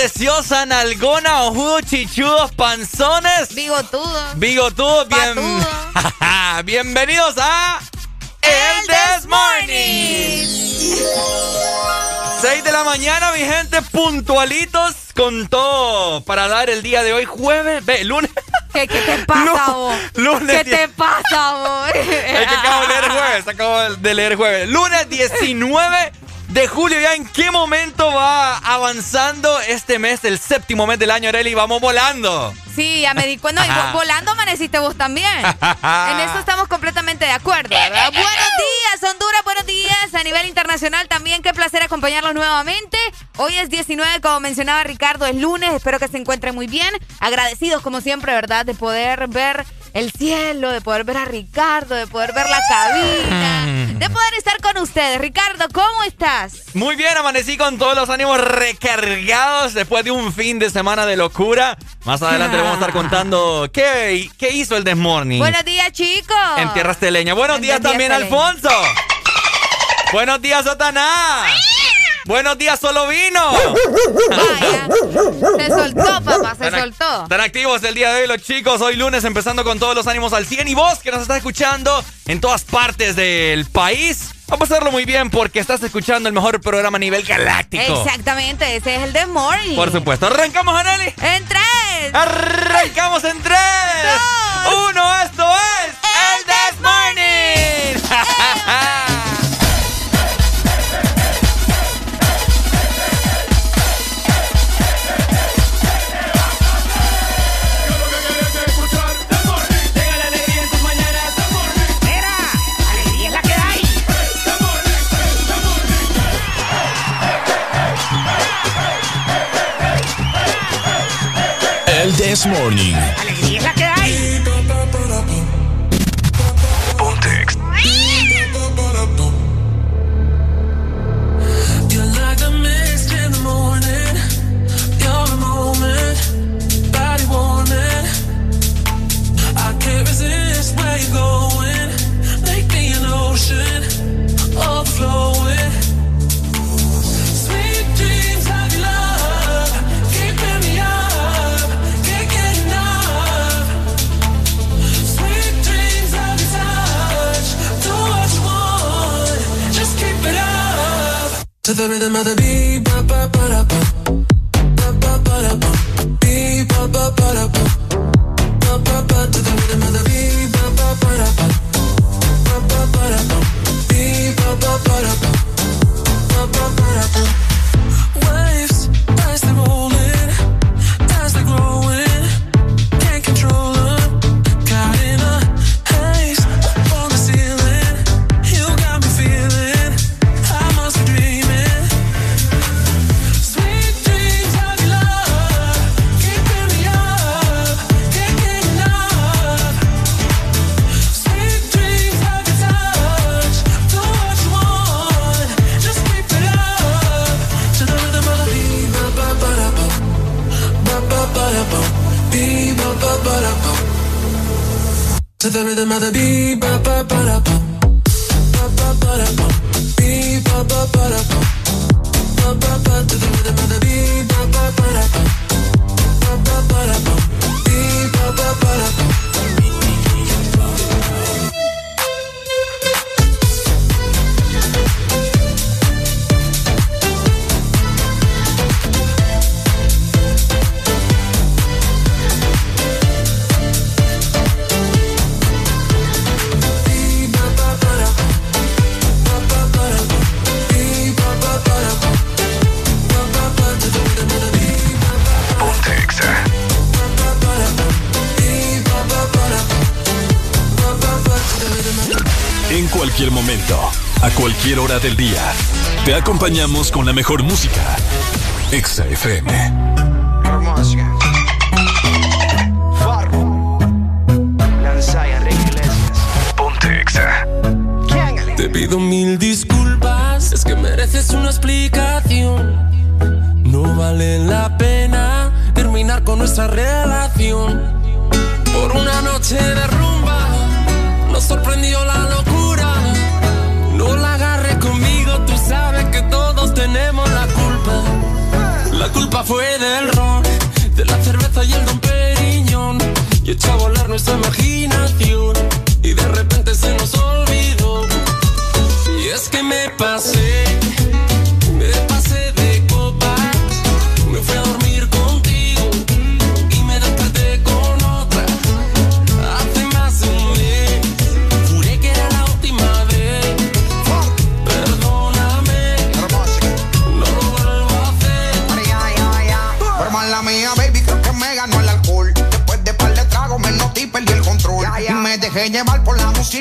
Preciosa, nalgona, ojudos, chichudos, panzones. Bigotudos. Bigotudos, bien. Bienvenidos a. El This Morning. 6 de la mañana, mi gente, puntualitos con todo para dar el día de hoy, jueves, ve, lunes. ¿Qué, qué te pasa, vos? Lunes. ¿Qué te pasa, vos? Es que acabo de leer jueves, acabo de leer jueves. Lunes 19 de julio. ¿Ya en qué momento va avanzando este mes, el séptimo mes del año, Areli? Vamos volando. Sí, ya me di cuenta. Y volando amaneciste vos también. en eso estamos completamente de acuerdo, ¿verdad? buenos días, Honduras. Buenos días a nivel internacional también. Qué placer acompañarlos nuevamente. Hoy es 19, como mencionaba Ricardo, es lunes. Espero que se encuentren muy bien. Agradecidos, como siempre, ¿verdad? De poder ver el cielo, de poder ver a Ricardo, de poder ver la cabina, de poder estar con ustedes. Ricardo, ¿cómo estás? Muy bien, amanecí con todos los ánimos recargados después de un fin de semana de locura. Más adelante le vamos a estar contando qué, qué hizo el Desmorning. Buenos días, chicos. En Tierra Esteleña. Buenos días también, Alfonso. Buenos días, Satanás. Buenos días, solo vino. Vaya. Se soltó, papá, se soltó. Están activos el día de hoy los chicos. Hoy lunes empezando con todos los ánimos al 100. Y vos que nos estás escuchando en todas partes del país. Vamos a hacerlo muy bien porque estás escuchando el mejor programa a nivel galáctico. Exactamente, ese es el de Morning. Por supuesto. ¿Arrancamos, Anali? En tres. Arrancamos en tres. Dos. Uno, esto es el, el Morning. El This Morning. Alegría es la que hay. Pontex. You're like the mist in the morning. You're the moment. Body warming. I can't resist where you're going. Make me an ocean. Overflowing. To the rhythm of the beat, ba ba ba ba, ba ba ba ba. To the rhythm of the beat, ba ba ba ba, ba ba ba ba, beat ba ba ba ba, ba ba ba. To the rhythm of the beat, ba ba ba da. Ba ba ba ba da. Ba to the ba ba ba da. Cualquier momento, a cualquier hora del día, te acompañamos con la mejor música. Exa FM. Ponte Exa. Te pido mil disculpas, es que mereces una explicación. No vale la pena terminar con nuestra relación. Por una noche de rumba, nos sorprendió la culpa fue del ron, de la cerveza y el don Periñón. Y echó a volar nuestra imaginación. Y de repente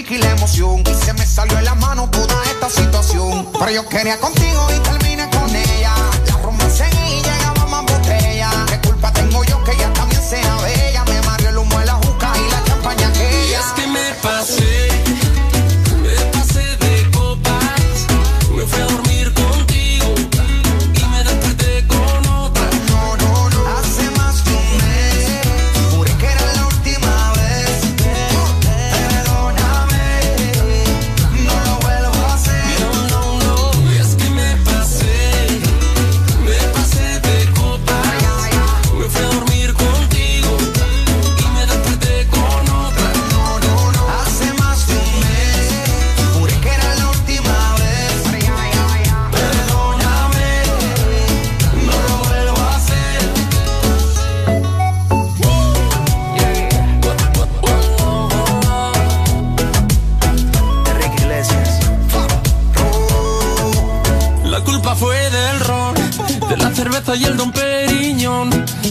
y la emoción. Y se me salió en la mano toda esta situación. Pero yo quería contigo y terminé con ella. La romance y llegaba más botella. ¿Qué culpa tengo yo que ella también sea bella? Me mareó el humo de la juca y la champaña Y aquella. es que me pasé,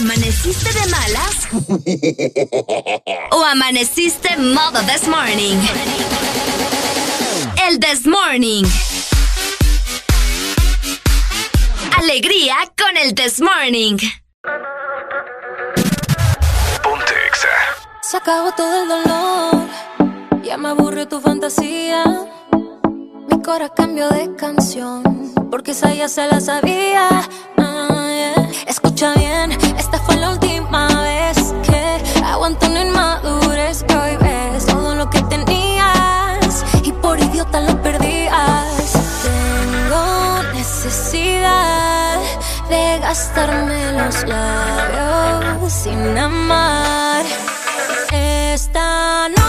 ¿Amaneciste de malas? ¿O amaneciste modo this morning? El this morning. Alegría con el this morning. Ponte Exa. Se acabó todo el dolor, ya me aburrió tu fantasía. Mi cora cambió de canción, porque esa ya se la sabía. Ah, yeah. Escucha bien, esta fue la última vez que aguanto una inmadurez. Que hoy ves todo lo que tenías y por idiota lo perdías. Tengo necesidad de gastarme los labios sin amar. Esta noche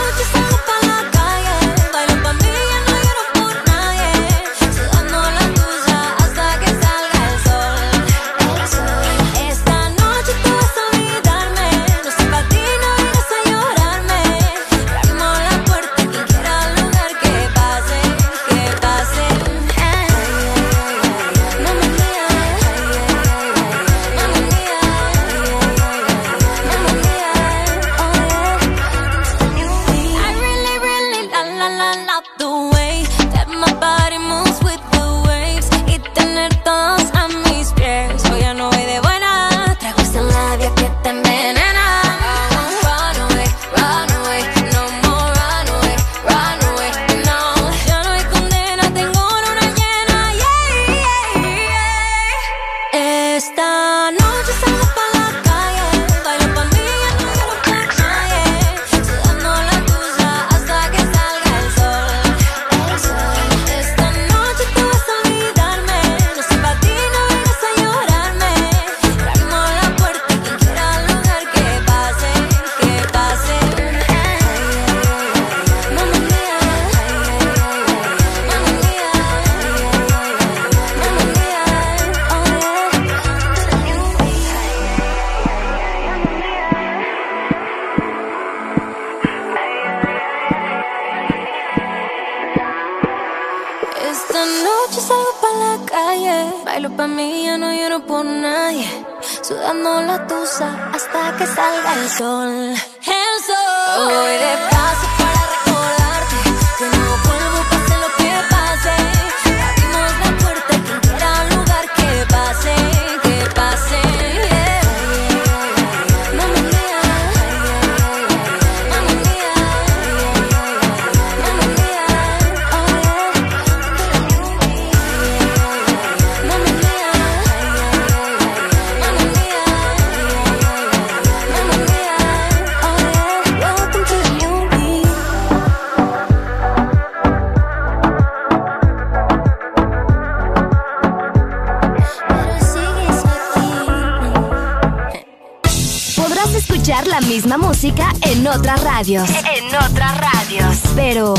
radios. En otras radios. Pero,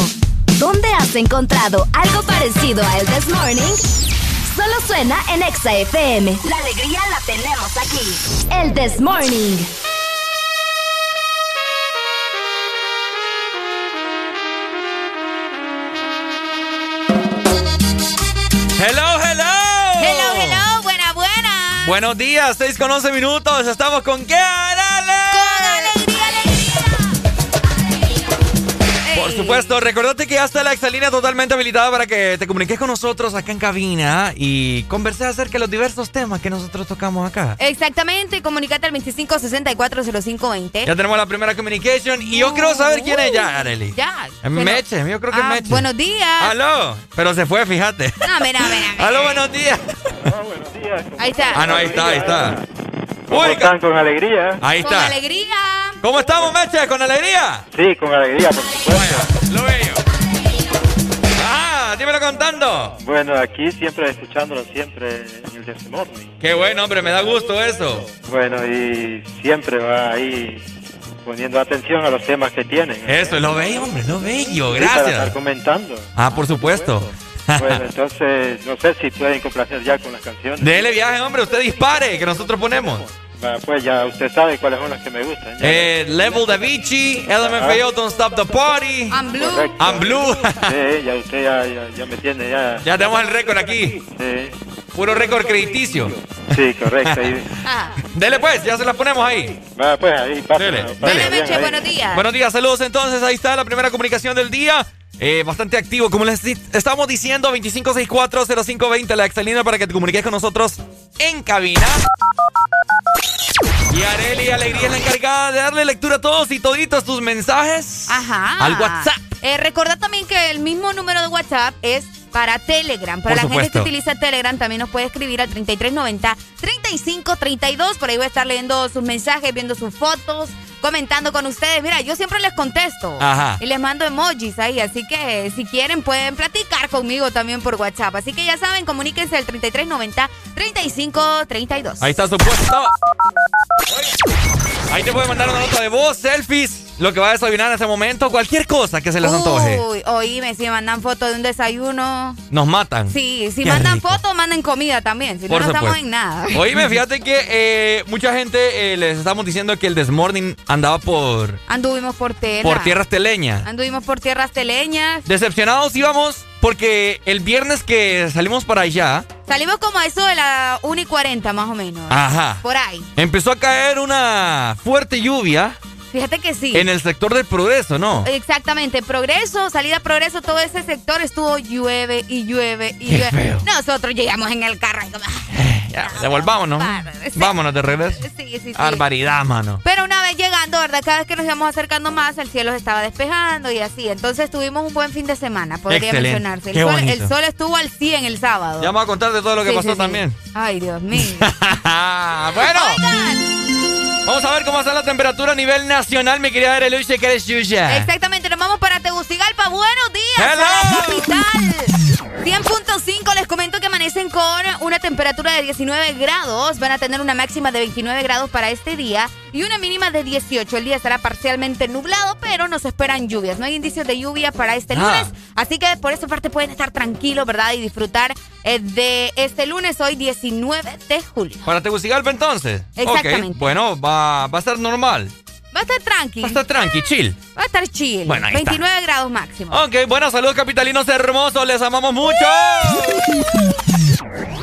¿dónde has encontrado algo parecido a El This Morning? Solo suena en Exa FM. La alegría la tenemos aquí. El This Morning. Hello, hello. Hello, hello, buena, buena. Buenos días, 6 con 11 minutos. Estamos con qué, Por supuesto, recordate que ya está la exalínea totalmente habilitada para que te comuniques con nosotros acá en cabina y conversar acerca de los diversos temas que nosotros tocamos acá. Exactamente, comunicate al 25640520. Ya tenemos la primera communication y yo quiero saber quién es ya, Areli. Ya. Es Meche, yo creo que es Ah, Meche. Buenos días. Aló, pero se fue, fíjate. No, mira, mira, mira. Aló, buenos días. Ahí está. Ah, no, ahí está, ahí está. ¿Cómo Uy, están? ¿Con alegría? ahí Con está. alegría. ¿Cómo estamos, Meche? ¿Con alegría? Sí, con alegría, por supuesto. Lo veo. Ah, dímelo contando. Bueno, aquí siempre escuchándolo, siempre en el This Morning. Qué bueno, hombre, me da gusto eso. Bueno, y siempre va ahí poniendo atención a los temas que tienen. Eso, lo bello, hombre, lo bello. Sí, Para estar Gracias. comentando. Ah, por supuesto. Bueno, entonces, no sé si pueden complacer ya con las canciones. Dele viaje, hombre, usted dispare, que nosotros ponemos. Pues ya usted sabe cuáles son las que me gustan. Eh, Level Da Vinci, LMFAO, Don't Stop the Party. I'm blue. Correcto. I'm Blue. Sí, ya usted ya, ya, ya me tiene, ya. ya tenemos el récord aquí. Sí, Puro récord crediticio. sí, correcto. ahí. Dele pues, ya se la ponemos ahí. Va, pues ahí, pásala, Dele, pásala dele. Dale, bien Meche, ahí. buenos días. Buenos días, saludos entonces. Ahí está la primera comunicación del día. Eh, bastante activo. Como les estamos diciendo, 25640520, la excelina para que te comuniques con nosotros en cabina. Y Areli Alegría es la encargada de darle lectura a todos y toditos tus mensajes. Ajá. Al WhatsApp. Eh, recordad también que el mismo número de WhatsApp es para Telegram. Para Por la gente que utiliza Telegram también nos puede escribir al 3390-3532. Por ahí voy a estar leyendo sus mensajes, viendo sus fotos, comentando con ustedes. Mira, yo siempre les contesto. Ajá. Y les mando emojis ahí. Así que si quieren pueden platicar conmigo también por WhatsApp. Así que ya saben, comuníquense al 3390-3532. Ahí está su puesto. Ahí te puede mandar una nota de voz, selfies, lo que va a desayunar en ese momento, cualquier cosa que se les antoje. Uy, oíme, si mandan fotos de un desayuno. Nos matan. Sí, si Qué mandan rico. fotos, manden comida también. Si no, Por no estamos supuesto. en nada. Oíme, fíjate que eh, mucha gente eh, les estamos diciendo que el Desmorning andaba por, Anduvimos por tierra. por tierras teleñas. Anduvimos por tierras teleñas. Decepcionados íbamos porque el viernes que salimos para allá, Salimos como a eso de la 1 y 40 más o menos. ajá, Por ahí. empezó a caer una fuerte lluvia Fíjate que sí. en el sector del progreso, ¿no? Exactamente, Progreso, salida Progreso, todo ese sector estuvo llueve y llueve y Qué llueve. feo. Nosotros llegamos en el carro y como, Ya, devolvámonos. Sí. Vámonos de regreso. Sí, sí, sí. Barbaridad, mano. Pero una vez llegando, ¿verdad? Cada vez que nos íbamos acercando más, el cielo se estaba despejando y así. Entonces tuvimos un buen fin de semana, podría Excelente. mencionarse. El sol, el sol estuvo al 100 el sábado. Ya vamos a contar de todo lo que Sí, pasó sí. también. Ay, Dios mío. bueno, Oigan, vamos a ver cómo está la temperatura a nivel nacional, mi querida Areluche, que eres Yuya. exactamente, vamos para Tegucigalpa. Buenos días, la capital. 100.5, les comento que amanecen con una temperatura de 19 grados. Van a tener una máxima de 29 grados para este día y una mínima de 18. El día estará parcialmente nublado, pero nos esperan lluvias. No hay indicios de lluvia para este Ah. lunes. Así que por esa parte pueden estar tranquilos, ¿verdad? Y disfrutar eh, de este lunes, hoy 19 de julio. Para Tegucigalpa entonces. Exactamente. Ok, Bueno, va, va a ser normal. Va a estar tranqui. Va a estar tranqui, chill. Va a estar chill. Bueno, ahí 29 grados máximo. Ok, bueno, saludos capitalinos hermosos, les amamos mucho.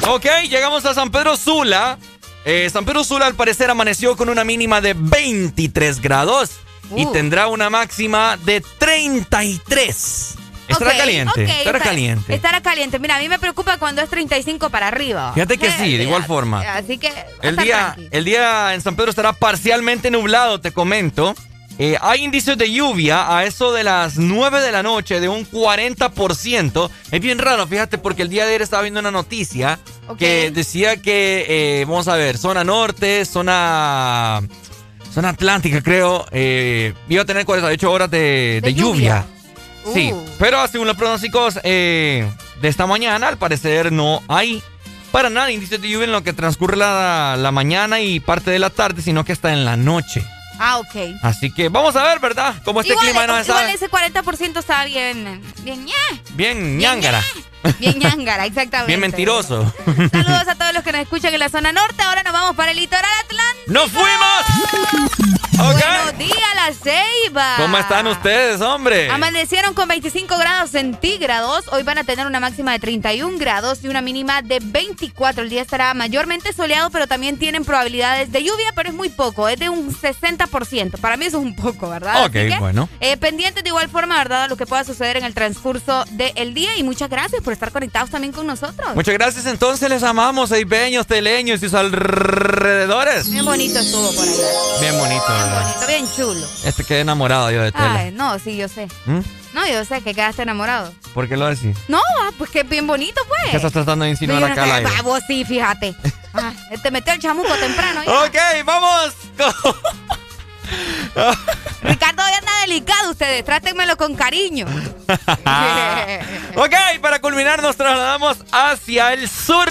Ok, llegamos a San Pedro Sula. Eh, San Pedro Sula al parecer amaneció con una mínima de 23 grados y Uh. tendrá una máxima de 33. Estará caliente, estará está- caliente. Estará caliente. Mira, a mí me preocupa cuando es 35 para arriba. Fíjate que sí, de igual forma. Así que. El día, tranqui. el día en San Pedro estará parcialmente nublado, te comento. Eh, hay indicios de lluvia a eso de las 9 de la noche de un 40%. Es bien raro, fíjate, porque el día de ayer estaba viendo una noticia que decía que, eh, vamos a ver, zona norte, zona, zona atlántica, creo, eh, iba a tener 48 horas de, de De lluvia. lluvia. Sí, Uh. pero según los pronósticos eh, de esta mañana, al parecer no hay para nada indicios de lluvia en lo que transcurre la, la mañana y parte de la tarde, sino que está en la noche. Ah, ok. Así que vamos a ver, ¿verdad? Cómo este igual, clima no se igual sabe. ese 40% está bien. Bien, ñe, Bien ñángara, bien ñángara, exactamente. bien mentiroso. Saludos a todos los que nos escuchan en la zona norte. Ahora nos vamos para el litoral atlántico. ¡Nos fuimos! Buenos días, la ceiba. ¿Cómo están ustedes, hombre? Amanecieron con 25 grados centígrados. Hoy van a tener una máxima de 31 grados y una mínima de 24. El día estará mayormente soleado, pero también tienen probabilidades de lluvia, pero es muy poco. Es de un 60%. Para mí eso es un poco, ¿verdad? Ok, bueno. Eh, pendientes de igual forma, ¿verdad? A lo que pueda suceder en el transcurso del día. Y muchas gracias por estar conectados también con nosotros. Muchas gracias, entonces les amamos, eibeños, teleños y sus alrededores. Bien bonito estuvo por allá. Bien bonito, Bien bonito, bien chulo. Este quedé enamorado yo de tele. Ay, no, sí, yo sé. ¿Mm? No, yo sé que quedaste enamorado. ¿Por qué lo decís? No, ah, pues que es bien bonito, pues. ¿Qué estás tratando de insinuar acá al aire? Ah, vos sí, fíjate. Ah, te metió el chamuco temprano. ya. Ok, vamos. con- Ricardo hoy anda delicado ustedes. Trátenmelo con cariño. ok, para culminar nos trasladamos hacia el sur.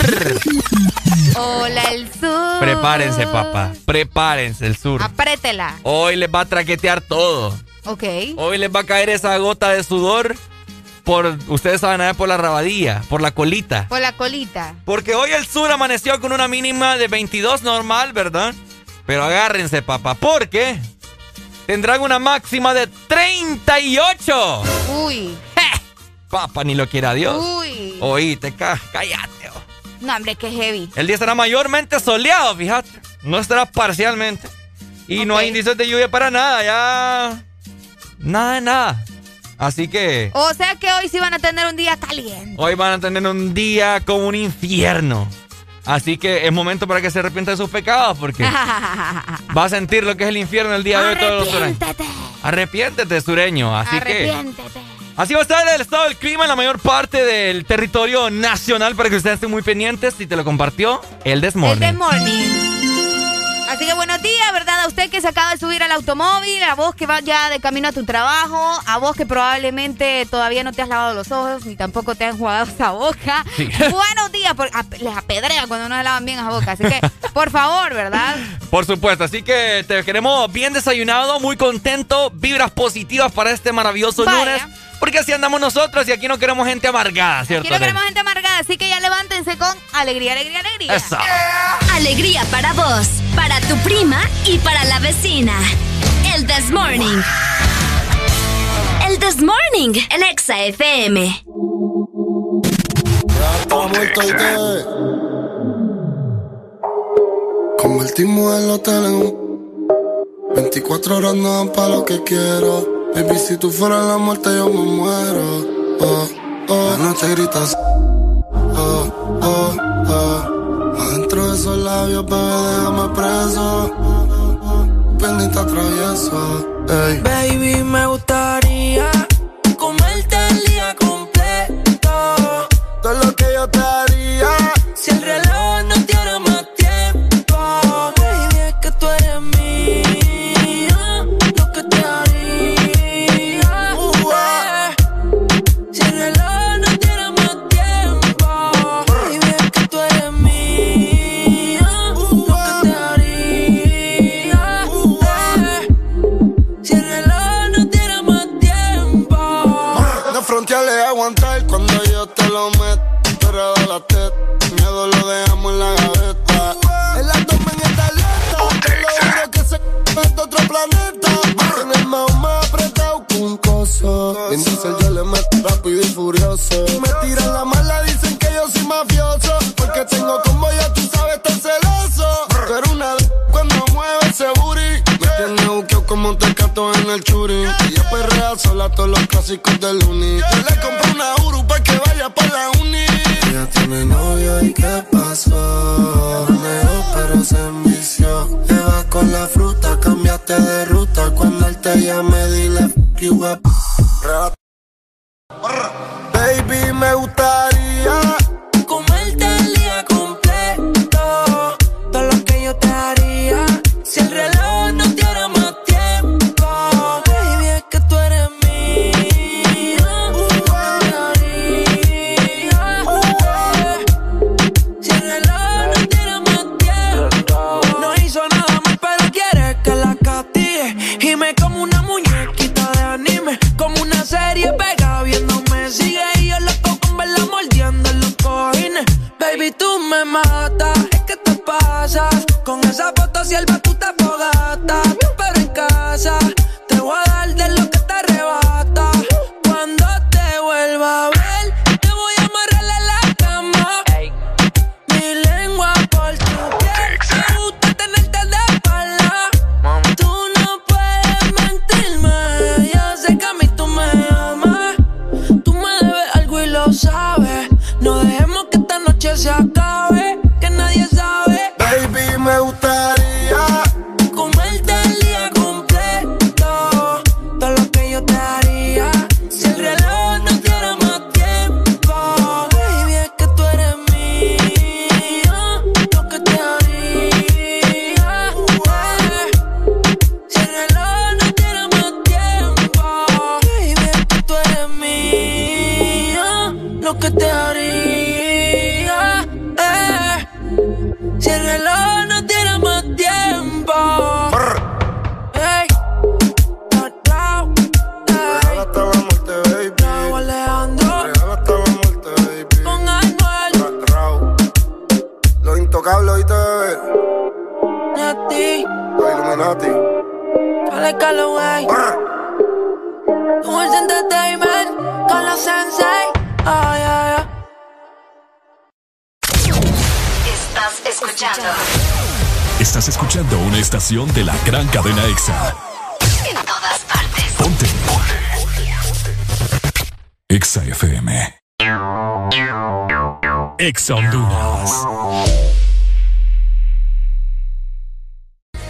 Hola, el sur. Prepárense, papá. Prepárense, el sur. Aprétela. Hoy les va a traquetear todo. Ok. Hoy les va a caer esa gota de sudor por, ustedes saben, a ver, por la rabadilla, por la colita. Por la colita. Porque hoy el sur amaneció con una mínima de 22 normal, ¿verdad? Pero agárrense, papá, porque tendrán una máxima de 38. Uy. Papá, ni lo quiera Dios. Uy. Oíste, ca- cállate. oh. No, hombre, qué heavy. El día estará mayormente soleado, fíjate. No estará parcialmente. Y no hay indicios de lluvia para nada, ya. Nada de nada. Así que O sea que hoy sí van a tener un día caliente. hoy van a tener un día como un infierno. Así que es momento para que se arrepienta de sus pecados, porque va a sentir lo que es el infierno el día de hoy todos los sureños. Arrepiéntete. Arrepiéntete, sureño. Así que. Arrepiéntete. Así va a estar el estado del clima en la mayor parte del territorio nacional para que ustedes estén muy pendientes. Si te lo compartió, el El Desmorning. Así que buenos días, ¿verdad? A usted que se acaba de subir al automóvil, a vos que va ya de camino a tu trabajo, a vos que probablemente todavía no te has lavado los ojos ni tampoco te han jugado esa boca. Sí. Buenos días, porque ap- les apedrea cuando no se lavan bien esa boca. Así que, por favor, ¿verdad? Por supuesto, así que te queremos bien desayunado, muy contento, vibras positivas para este maravilloso Vaya. lunes. Porque así andamos nosotros y aquí no queremos gente amargada, ¿cierto? Aquí no queremos gente amargada, así que ya levántense con alegría, alegría, alegría. Eso. Alegría para vos, para tu prima y para la vecina. El This Morning. El This Morning, el Exa FM. Convertimos el hotel en un 24 horas no dan pa' lo que quiero Baby, si tú fueras la muerte yo me muero. Oh, oh, la noche gritas Oh, oh, oh. Adentro de esos labios, bebé, déjame preso. Pendiente atravieso Ey. Baby, me gustaría mafioso. En yo le meto rápido y furioso. Me tiran la mala, dicen que yo soy mafioso. Porque tengo como ya tú sabes, estar celoso. Pero una vez cuando mueve ese booty. Me tiene buqueo como un tecato en el churi. Ella perrea sola todos los clásicos del uni. Yo le compré una Uru pa' que vaya pa' la uni. Ya tiene novio y qué pasó. Neo, pero se envició. Te vas con la fruta, cambiaste de ruta. Cuando él te llame, dile Baby, me gustaría me matas. Es que te pasas. Con esa foto si el tú te fogata. Pero en casa te voy a dar de lo que te arrebata. Cuando te vuelva a ver, te voy a amarrar en la cama. Mi lengua por tu piel. Me gusta tenerte de espalda. Tú no puedes mentirme. Yo sé que a mí tú me amas. Tú me debes algo y lo sabes. No dejemos que esta noche se acabe. Los intocables, oíste, bebé. Nati. Los Illuminati. Dale Calloway. Who's Entertainment. Con los Sensei. Oh, yeah, yeah. Estás escuchando Estás escuchando una estación de la gran cadena EXA. en todas partes. Ponte. EXA FM. EXA Honduras.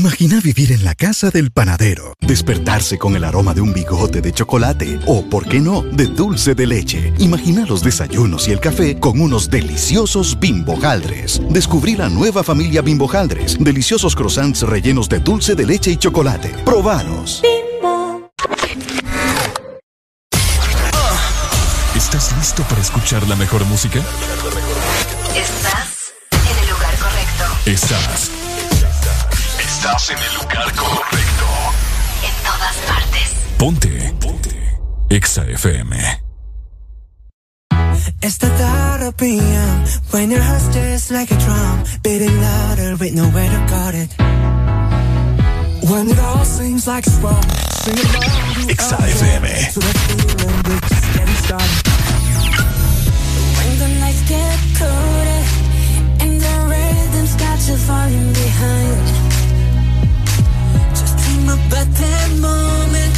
Imagina vivir en la casa del panadero, despertarse con el aroma de un bigote de chocolate o, por qué no, de dulce de leche. Imagina los desayunos y el café con unos deliciosos bimbojaldres. Descubrí la nueva familia bimbojaldres, deliciosos croissants rellenos de dulce de leche y chocolate. Probaros. ¿Estás listo para escuchar la mejor música? Estás en el lugar correcto. Estás. Estás en el lugar correcto. En todas partes. Ponte. Ponte. Exa FM. It's the thought when your heart's just like a drum, beating louder with nowhere to guard it. When it all seems like it's wrong, sing along. Exa FM. So that feeling we're just getting started. When the nights get colder and the rhythm's got you falling behind. about that moment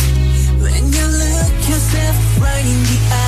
when you look yourself right in the eye.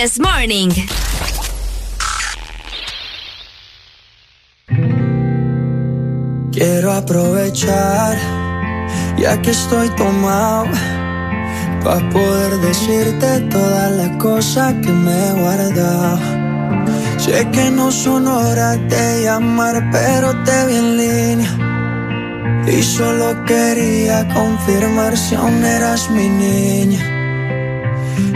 Morning. Quiero aprovechar, ya que estoy tomado, para poder decirte toda la cosa que me he guardado. Sé que no son horas de llamar, pero te vi en línea. Y solo quería confirmar si aún eras mi niña.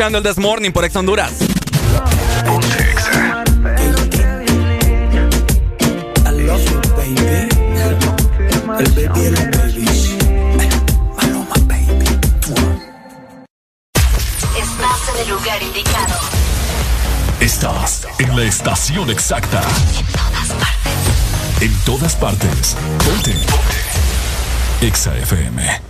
Escuchando el This Morning por Ex Honduras. Estás en el lugar indicado. Estás en la estación exacta. En todas partes. Ponte. Exa FM.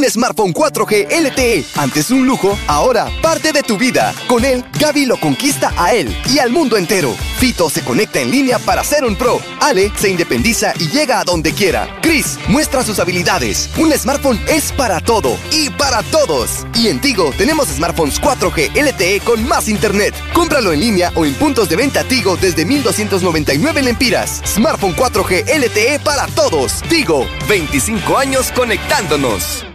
Un smartphone 4G LTE, antes un lujo, ahora parte de tu vida. Con él, Gaby lo conquista a él y al mundo entero. Fito se conecta en línea para ser un pro. Ale se independiza y llega a donde quiera. Chris muestra sus habilidades. Un smartphone es para todo y para todos. Y en Tigo tenemos smartphones 4G LTE con más internet. Cómpralo en línea o en puntos de venta Tigo desde 1299 lempiras. Smartphone 4G LTE para todos. Tigo, 25 años conectándonos.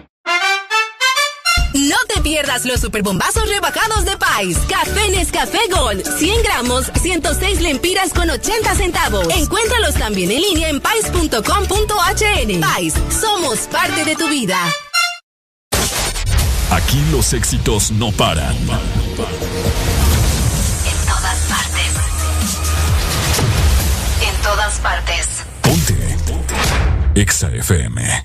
Pierdas los superbombazos rebajados de Pais. Café Nescafé Gold, 100 gramos, 106 lempiras con 80 centavos. Encuéntralos también en línea en pais.com.hn. Pais, somos parte de tu vida. Aquí los éxitos no paran. En todas partes. En todas partes. Exa FM.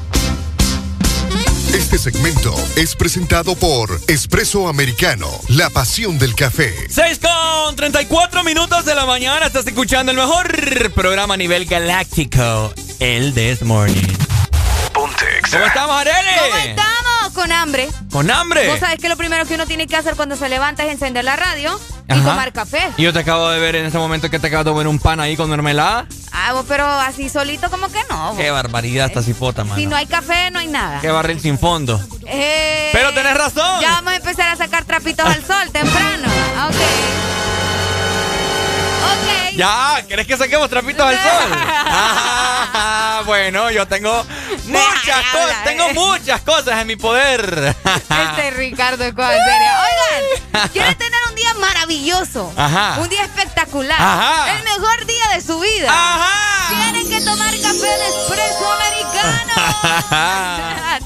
Este segmento es presentado por Espresso Americano, la pasión del café. 6 con 34 minutos de la mañana. Estás escuchando el mejor programa a nivel galáctico, el This Morning. ¿Cómo estamos, Areli? ¿Cómo estamos? Con hambre. ¿Con hambre? Vos sabés que lo primero que uno tiene que hacer cuando se levanta es encender la radio y tomar café. Y yo te acabo de ver en ese momento que te acabas de comer un pan ahí con mermelada. Ah, vos, pero así solito como que no. vos. Qué barbaridad esta cipota, mano. Si no hay café, no hay nada. Qué barril sin fondo. Eh, Pero tenés razón. Ya vamos a empezar a sacar trapitos al sol temprano. Ok. Ya, ¿querés que saquemos trapitos al sol? Ah, bueno, yo tengo muchas cosas, tengo muchas cosas en mi poder. Este Ricardo es cosa seria. Oigan, ¿quieren tener un día maravilloso? Ajá. Un día espectacular. Ajá. El mejor día de su vida. Ajá. Tienen que tomar café de espresso americano.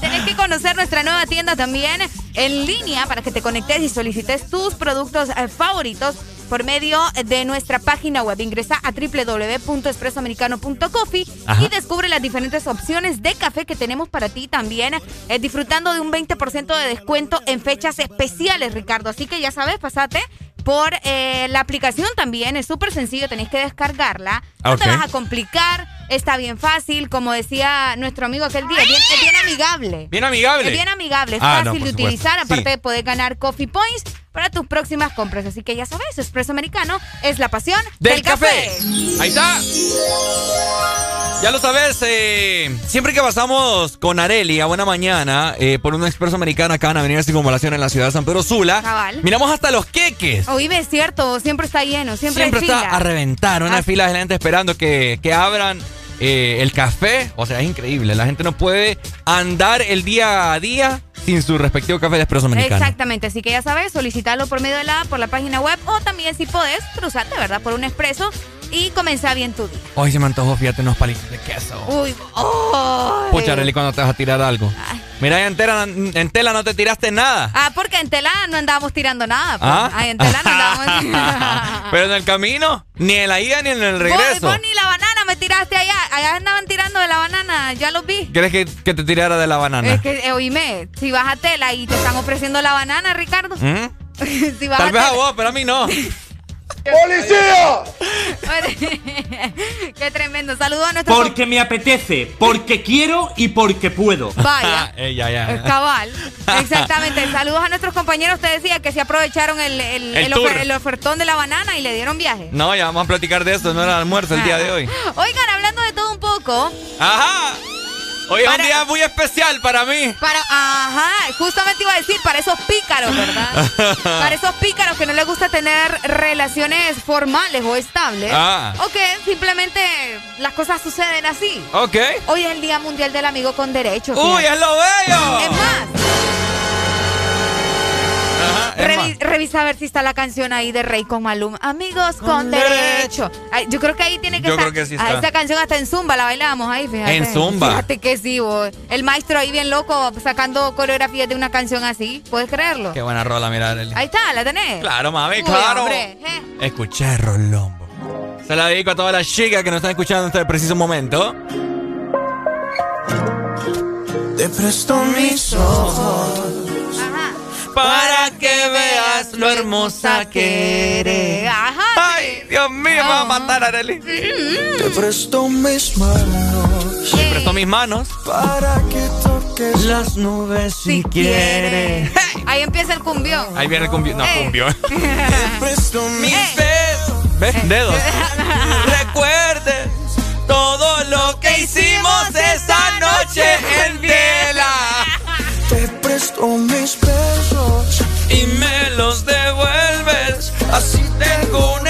Tenés que conocer nuestra nueva tienda también en línea para que te conectes y solicites tus productos eh, favoritos por medio de nuestra página web. Ingresa a www.expresoamericano.coffee y descubre las diferentes opciones de café que tenemos para ti también, eh, disfrutando de un 20% de descuento en fechas especiales, Ricardo. Así que ya sabes, pasate por eh, la aplicación también. Es súper sencillo, tenéis que descargarla. No te Ok. vas a complicar, está bien fácil. Como decía nuestro amigo aquel día, es bien, es bien amigable. Bien amigable. Es bien amigable, es Ah, fácil de utilizar. Aparte Sí. de poder ganar coffee points para tus próximas compras. Así que ya sabes, Espresso Americano es la pasión del, del café. Ahí está. Ya lo sabes, eh, siempre que pasamos con Areli a buena mañana eh, por un expreso americano acá en Avenida Circunvalación en la ciudad de San Pedro Sula, Cabal. miramos hasta los queques. Oíme, es cierto, siempre está lleno, siempre, Siempre hay está fila. a reventar, una Ah. fila de gente esperando que, que abran eh, el café. O sea, es increíble. La gente no puede andar el día a día sin su respectivo café de expreso americano. Exactamente, así que ya sabes, solicitarlo por medio de la app, por la página web o también si podés cruzarte, ¿verdad? Por un expreso y comenzar bien tu día. Hoy se me antojó, fíjate, unos palitos de queso. Uy, oh. Pucha, Areli, cuando te vas a tirar algo. Mira, en tela, en tela no te tiraste nada. Ah, porque en tela no andábamos tirando nada. pues. ¿Ah? Ay, en tela no andábamos Pero en el camino, ni en la ida ni en el regreso. Vos, vos ni la banana tiraste allá. Allá andaban tirando de la banana, ya los vi. ¿Quieres que, que te tirara de la banana? Es que, eh, oíme, si vas a tela y te están ofreciendo la banana, Ricardo. ¿Mm? si vas Tal a vez a vos, pero a mí no. ¡Policía! Qué tremendo. Saludos a nuestro Porque me apetece, porque quiero y porque puedo. Vaya. Eh, ya, ya. Es cabal. Exactamente. Saludos a nuestros compañeros. Usted decía que se aprovecharon el, el, El el ofer- tour. el ofertón de la banana y le dieron viaje. No, ya vamos a platicar de eso, no era el almuerzo el día de hoy. Oigan, hablando de todo un poco. ¡Ajá! Hoy es un día muy especial para mí. Para, ajá, justamente iba a decir, para esos pícaros, ¿verdad? Para esos pícaros que no les gusta tener relaciones formales o estables. Ah. O que simplemente las cosas suceden así. ok. Hoy es el Día Mundial del Amigo con Derechos. ¡Uy, fíjate. es lo bello! Es más, revi- revisa a ver si está la canción ahí de Rey con Malum. Amigos con, derecho. Ay, yo creo que ahí tiene que Yo estar. creo que sí Ah, está. esa canción hasta en Zumba la bailamos ahí, fíjate. En Zumba. Fíjate que sí, vos. El maestro ahí bien loco sacando coreografías de una canción así. ¿Puedes creerlo? Qué buena rola, mira, Arely. Ahí está, la tenés. Claro, mami, Uy, claro. hombre, eh. Escuché Rolombo. Se la dedico a todas las chicas que nos están escuchando en este preciso momento. Te presto mis ojos Para que veas lo hermosa que eres. Ay, Dios mío, me va a matar, Arely. Te presto mis manos. Te presto mis manos. Para que toques las nubes si quieres. Ahí empieza el cumbión. Ahí viene el cumbión. No, Eh. cumbión. presto mis besos. ¿Ves? Dedos. Recuerdes todo lo que hicimos esa noche en Viela. Presto mis besos y me los devuelves. Así tengo una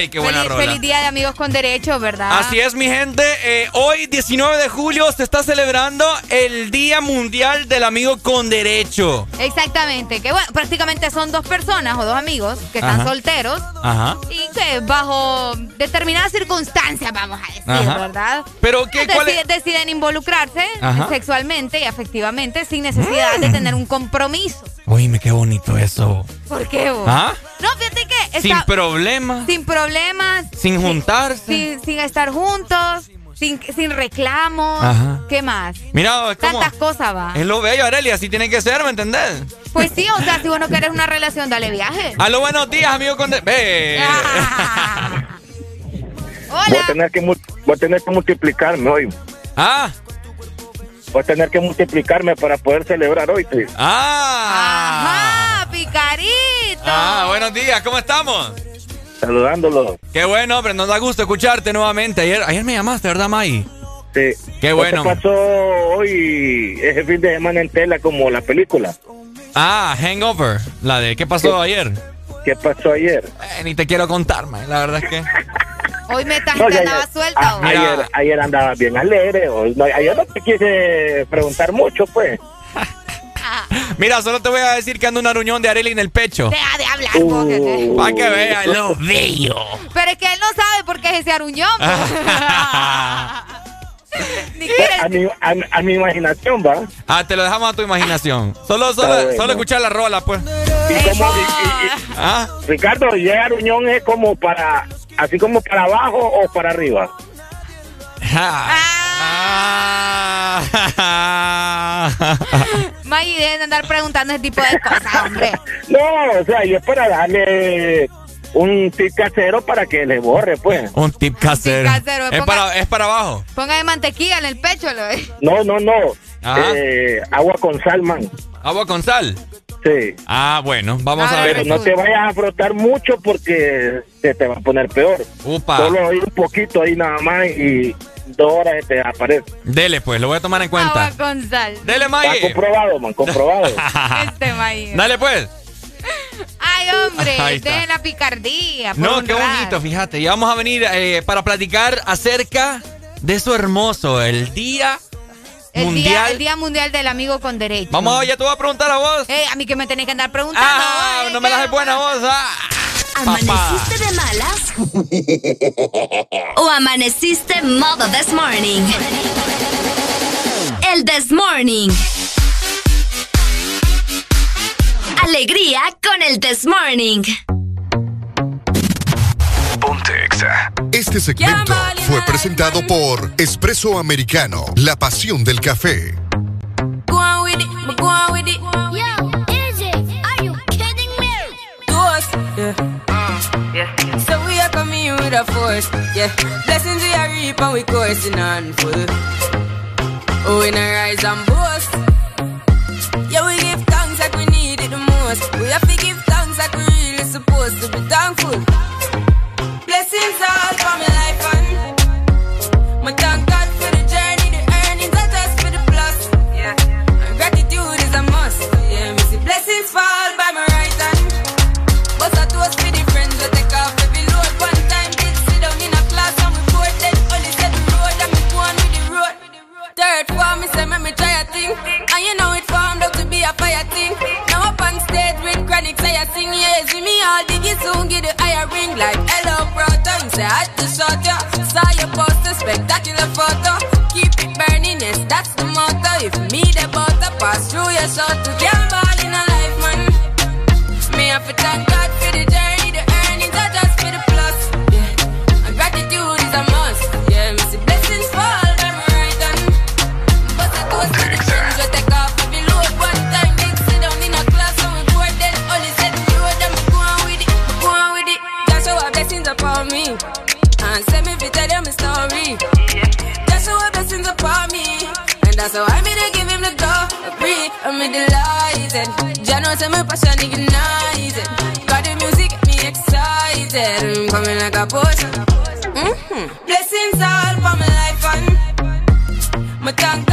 Ey, qué buena feliz, rola. feliz día de amigos con derechos, ¿verdad? Así es, mi gente. Eh, hoy, 19 de julio, se está celebrando el Día Mundial del Amigo con Derecho. Exactamente. Que bueno, prácticamente son dos personas o dos amigos que están Ajá. solteros Ajá. y que bajo determinadas circunstancias, vamos a decir, Ajá. ¿verdad? Pero, ¿qué, cuál es? Deciden, deciden involucrarse Ajá. sexualmente y afectivamente sin necesidad de tener un compromiso. Uy, qué bonito eso. ¿Por qué vos? ¿Ah? No, fíjate que Sin problemas. sin problemas, Sin juntarse. sin, sin estar juntos, sin, sin reclamos. Ajá. ¿Qué más? Mira, es como. Tantas cosas va. Es lo bello, Arely, así tiene que ser, ¿me entendés? Pues sí, o sea, si vos no querés una relación, dale viaje. Aló, buenos días, amigo con. Ve. Voy a tener que, voy a tener que multiplicarme hoy. Ah. Voy a tener que multiplicarme para poder celebrar hoy. sí. Ah. ¡Ah, picarito! Ah, buenos días, ¿cómo estamos? Saludándolo. Qué bueno, hombre, nos da gusto escucharte nuevamente. Ayer, ayer me llamaste, ¿verdad, May? Sí. Qué bueno. ¿Qué pasó hoy ese fin de semana en tela como la película? Ah, Hangover, la de ¿qué pasó ayer? ¿Qué pasó ayer? Eh, ni te quiero contar, May, la verdad es que... Hoy me estás No, ya, andaba ya. suelta. Ah, ¿o? ayer, ayer andaba bien alegre. hoy no- ayer no te quise preguntar mucho, pues. Mira, solo te voy a decir que ando una ruñón de Arely en el pecho. Deja de hablar, Uh. vos, que- Para que vean lo bello. Pero es que él no sabe por qué es ese aruñón. pues. a, mi, a, a mi imaginación, va. Ah, te lo dejamos a tu imaginación. Solo, solo, bueno. solo escuchar la rola, pues. Y como, y- y- y- Ah. Ricardo, y esa reunión es como para, así como para abajo o para arriba. Maggie, dejen de andar preguntando ese tipo de cosas, hombre. No, o sea, y es para darle un tip casero para que le borre, pues. Un tip casero. casero, Es ponga- para, es para abajo. Póngale mantequilla en el pecho. Lo No, no, no. Ajá. Eh, agua con sal, man. ¿Agua con sal? Sí. Ah, bueno, vamos a ver. Pero no te vayas a frotar mucho porque se te va a poner peor. Upa. Solo ahí un poquito ahí nada más y dos horas se te aparece. Dele, pues, lo voy a tomar en cuenta. Agua con sal. Dele, Está Maggie. comprobado, man, comprobado. Este Maggie. Dale, pues. Ay, hombre, dejen la picardía. por No, qué rato. bonito, fíjate. Y vamos a venir eh, para platicar acerca de eso hermoso, el Día El Mundial. día, el día Mundial del Amigo con Derecho. Vamos, ya te voy a preguntar a vos. Ey, a mí que me tenés que andar preguntando. Ah, no me qué las es buena vos. Ah. ¿Amaneciste de malas? ¿O amaneciste modo this morning? El this morning. Alegría con el this morning. Ponte Exa. Este segmento fue presentado por Espresso Americano, la pasión del café. So we are coming in with a force, yeah. Blessings we are reap and we coursing on full. Oh, in a rise and boast. Yeah, we give thanks like we need it the most. We have to give thanks like we really supposed to be thankful. Blessings all say I sing. Yeah, see me all diggy soon get the higher ring like hello brother. You say I to shot ya. Saw your poster, spectacular photo. Keep it burning, yes, that's the motto. If me the butter pass through your shot to Lies. And Jah knows I'm passion ignites it. Got the music get me excited. I'm coming like a potion. Mm-hmm. Blessings all for my life and my thank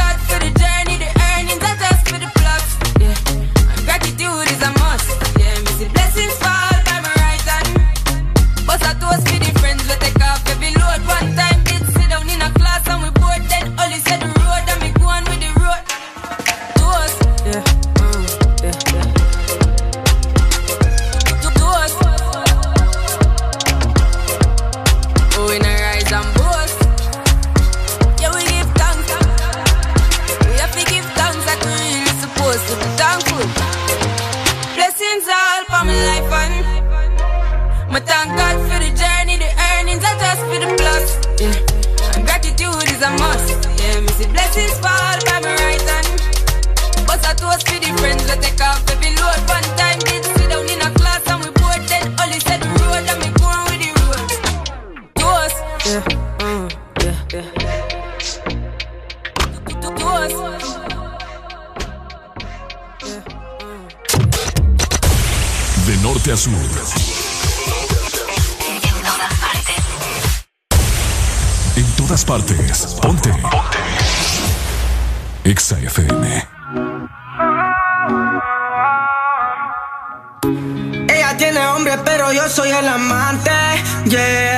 Exa FM. Ella tiene hombre, pero yo soy el amante. Yeah.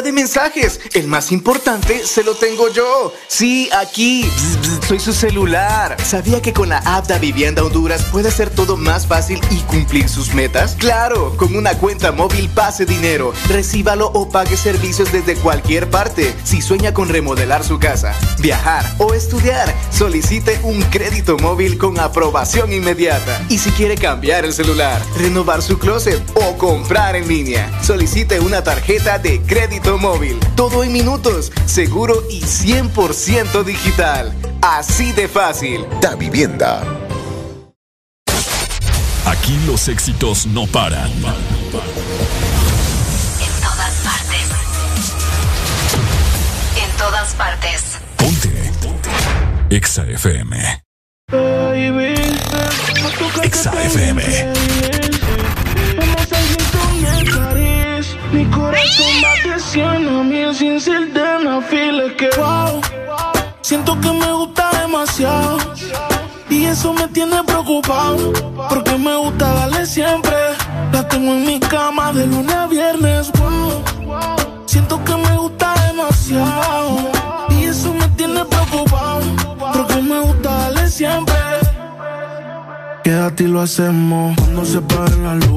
de mensajes. El más importante se lo tengo yo. Sí, aquí. Soy su celular. ¿Sabía que con la app de Vivienda Honduras puede ser todo más fácil y cumplir sus metas? Claro, con una cuenta móvil pase dinero, recíbalo o pague servicios desde cualquier parte. Si sueña con remodelar su casa, viajar o estudiar, solicite un crédito móvil con aprobación inmediata. Y si quiere cambiar el celular, renovar su closet o comprar en línea, solicite una tarjeta de crédito móvil. Todo en minutos, seguro y 100% digital. Así de fácil. Da vivienda. Aquí los éxitos no paran. En todas partes. En todas partes. Exa hacemos cuando se paren las luces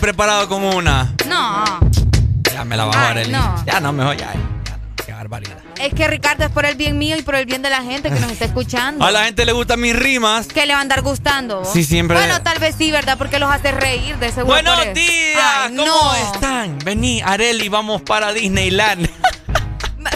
preparado con una. No. Ya me la va a el. no. Ya no, mejor ya. ya no, qué barbaridad. Es que Ricardo es por el bien mío y por el bien de la gente que nos está escuchando. A la gente le gustan mis rimas. Que le va a andar gustando. Sí, siempre. Bueno, tal vez sí, ¿verdad? Porque los hace reír de seguro. Buenos días, Ay, ¿cómo no. están? Vení, Areli, vamos para Disneyland.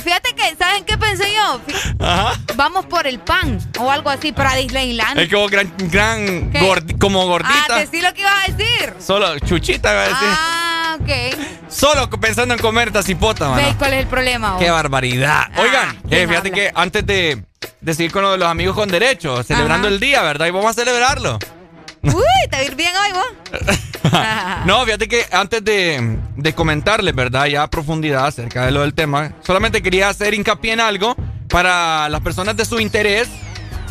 Fíjate que, ¿saben qué pensé yo? Ajá. Vamos por el pan o algo así para Disneyland. Es como gran, gran gordi- como Ah, gordita. decí lo que ibas a decir. Solo chuchita, iba a decir. Ah, ok. Solo pensando en comer tacipota, mano. ¿Veis cuál es el problema? Qué barbaridad. Oigan, Ah, ¿quién eh, fíjate habla? que antes de, de seguir con lo de los amigos con derechos, celebrando Ajá. el día, ¿verdad? Y vamos a celebrarlo. Uy, te va a ir bien hoy, vos. No, fíjate que antes de, de comentarles, ¿verdad? Ya a profundidad acerca de lo del tema, solamente quería hacer hincapié en algo para las personas de su interés,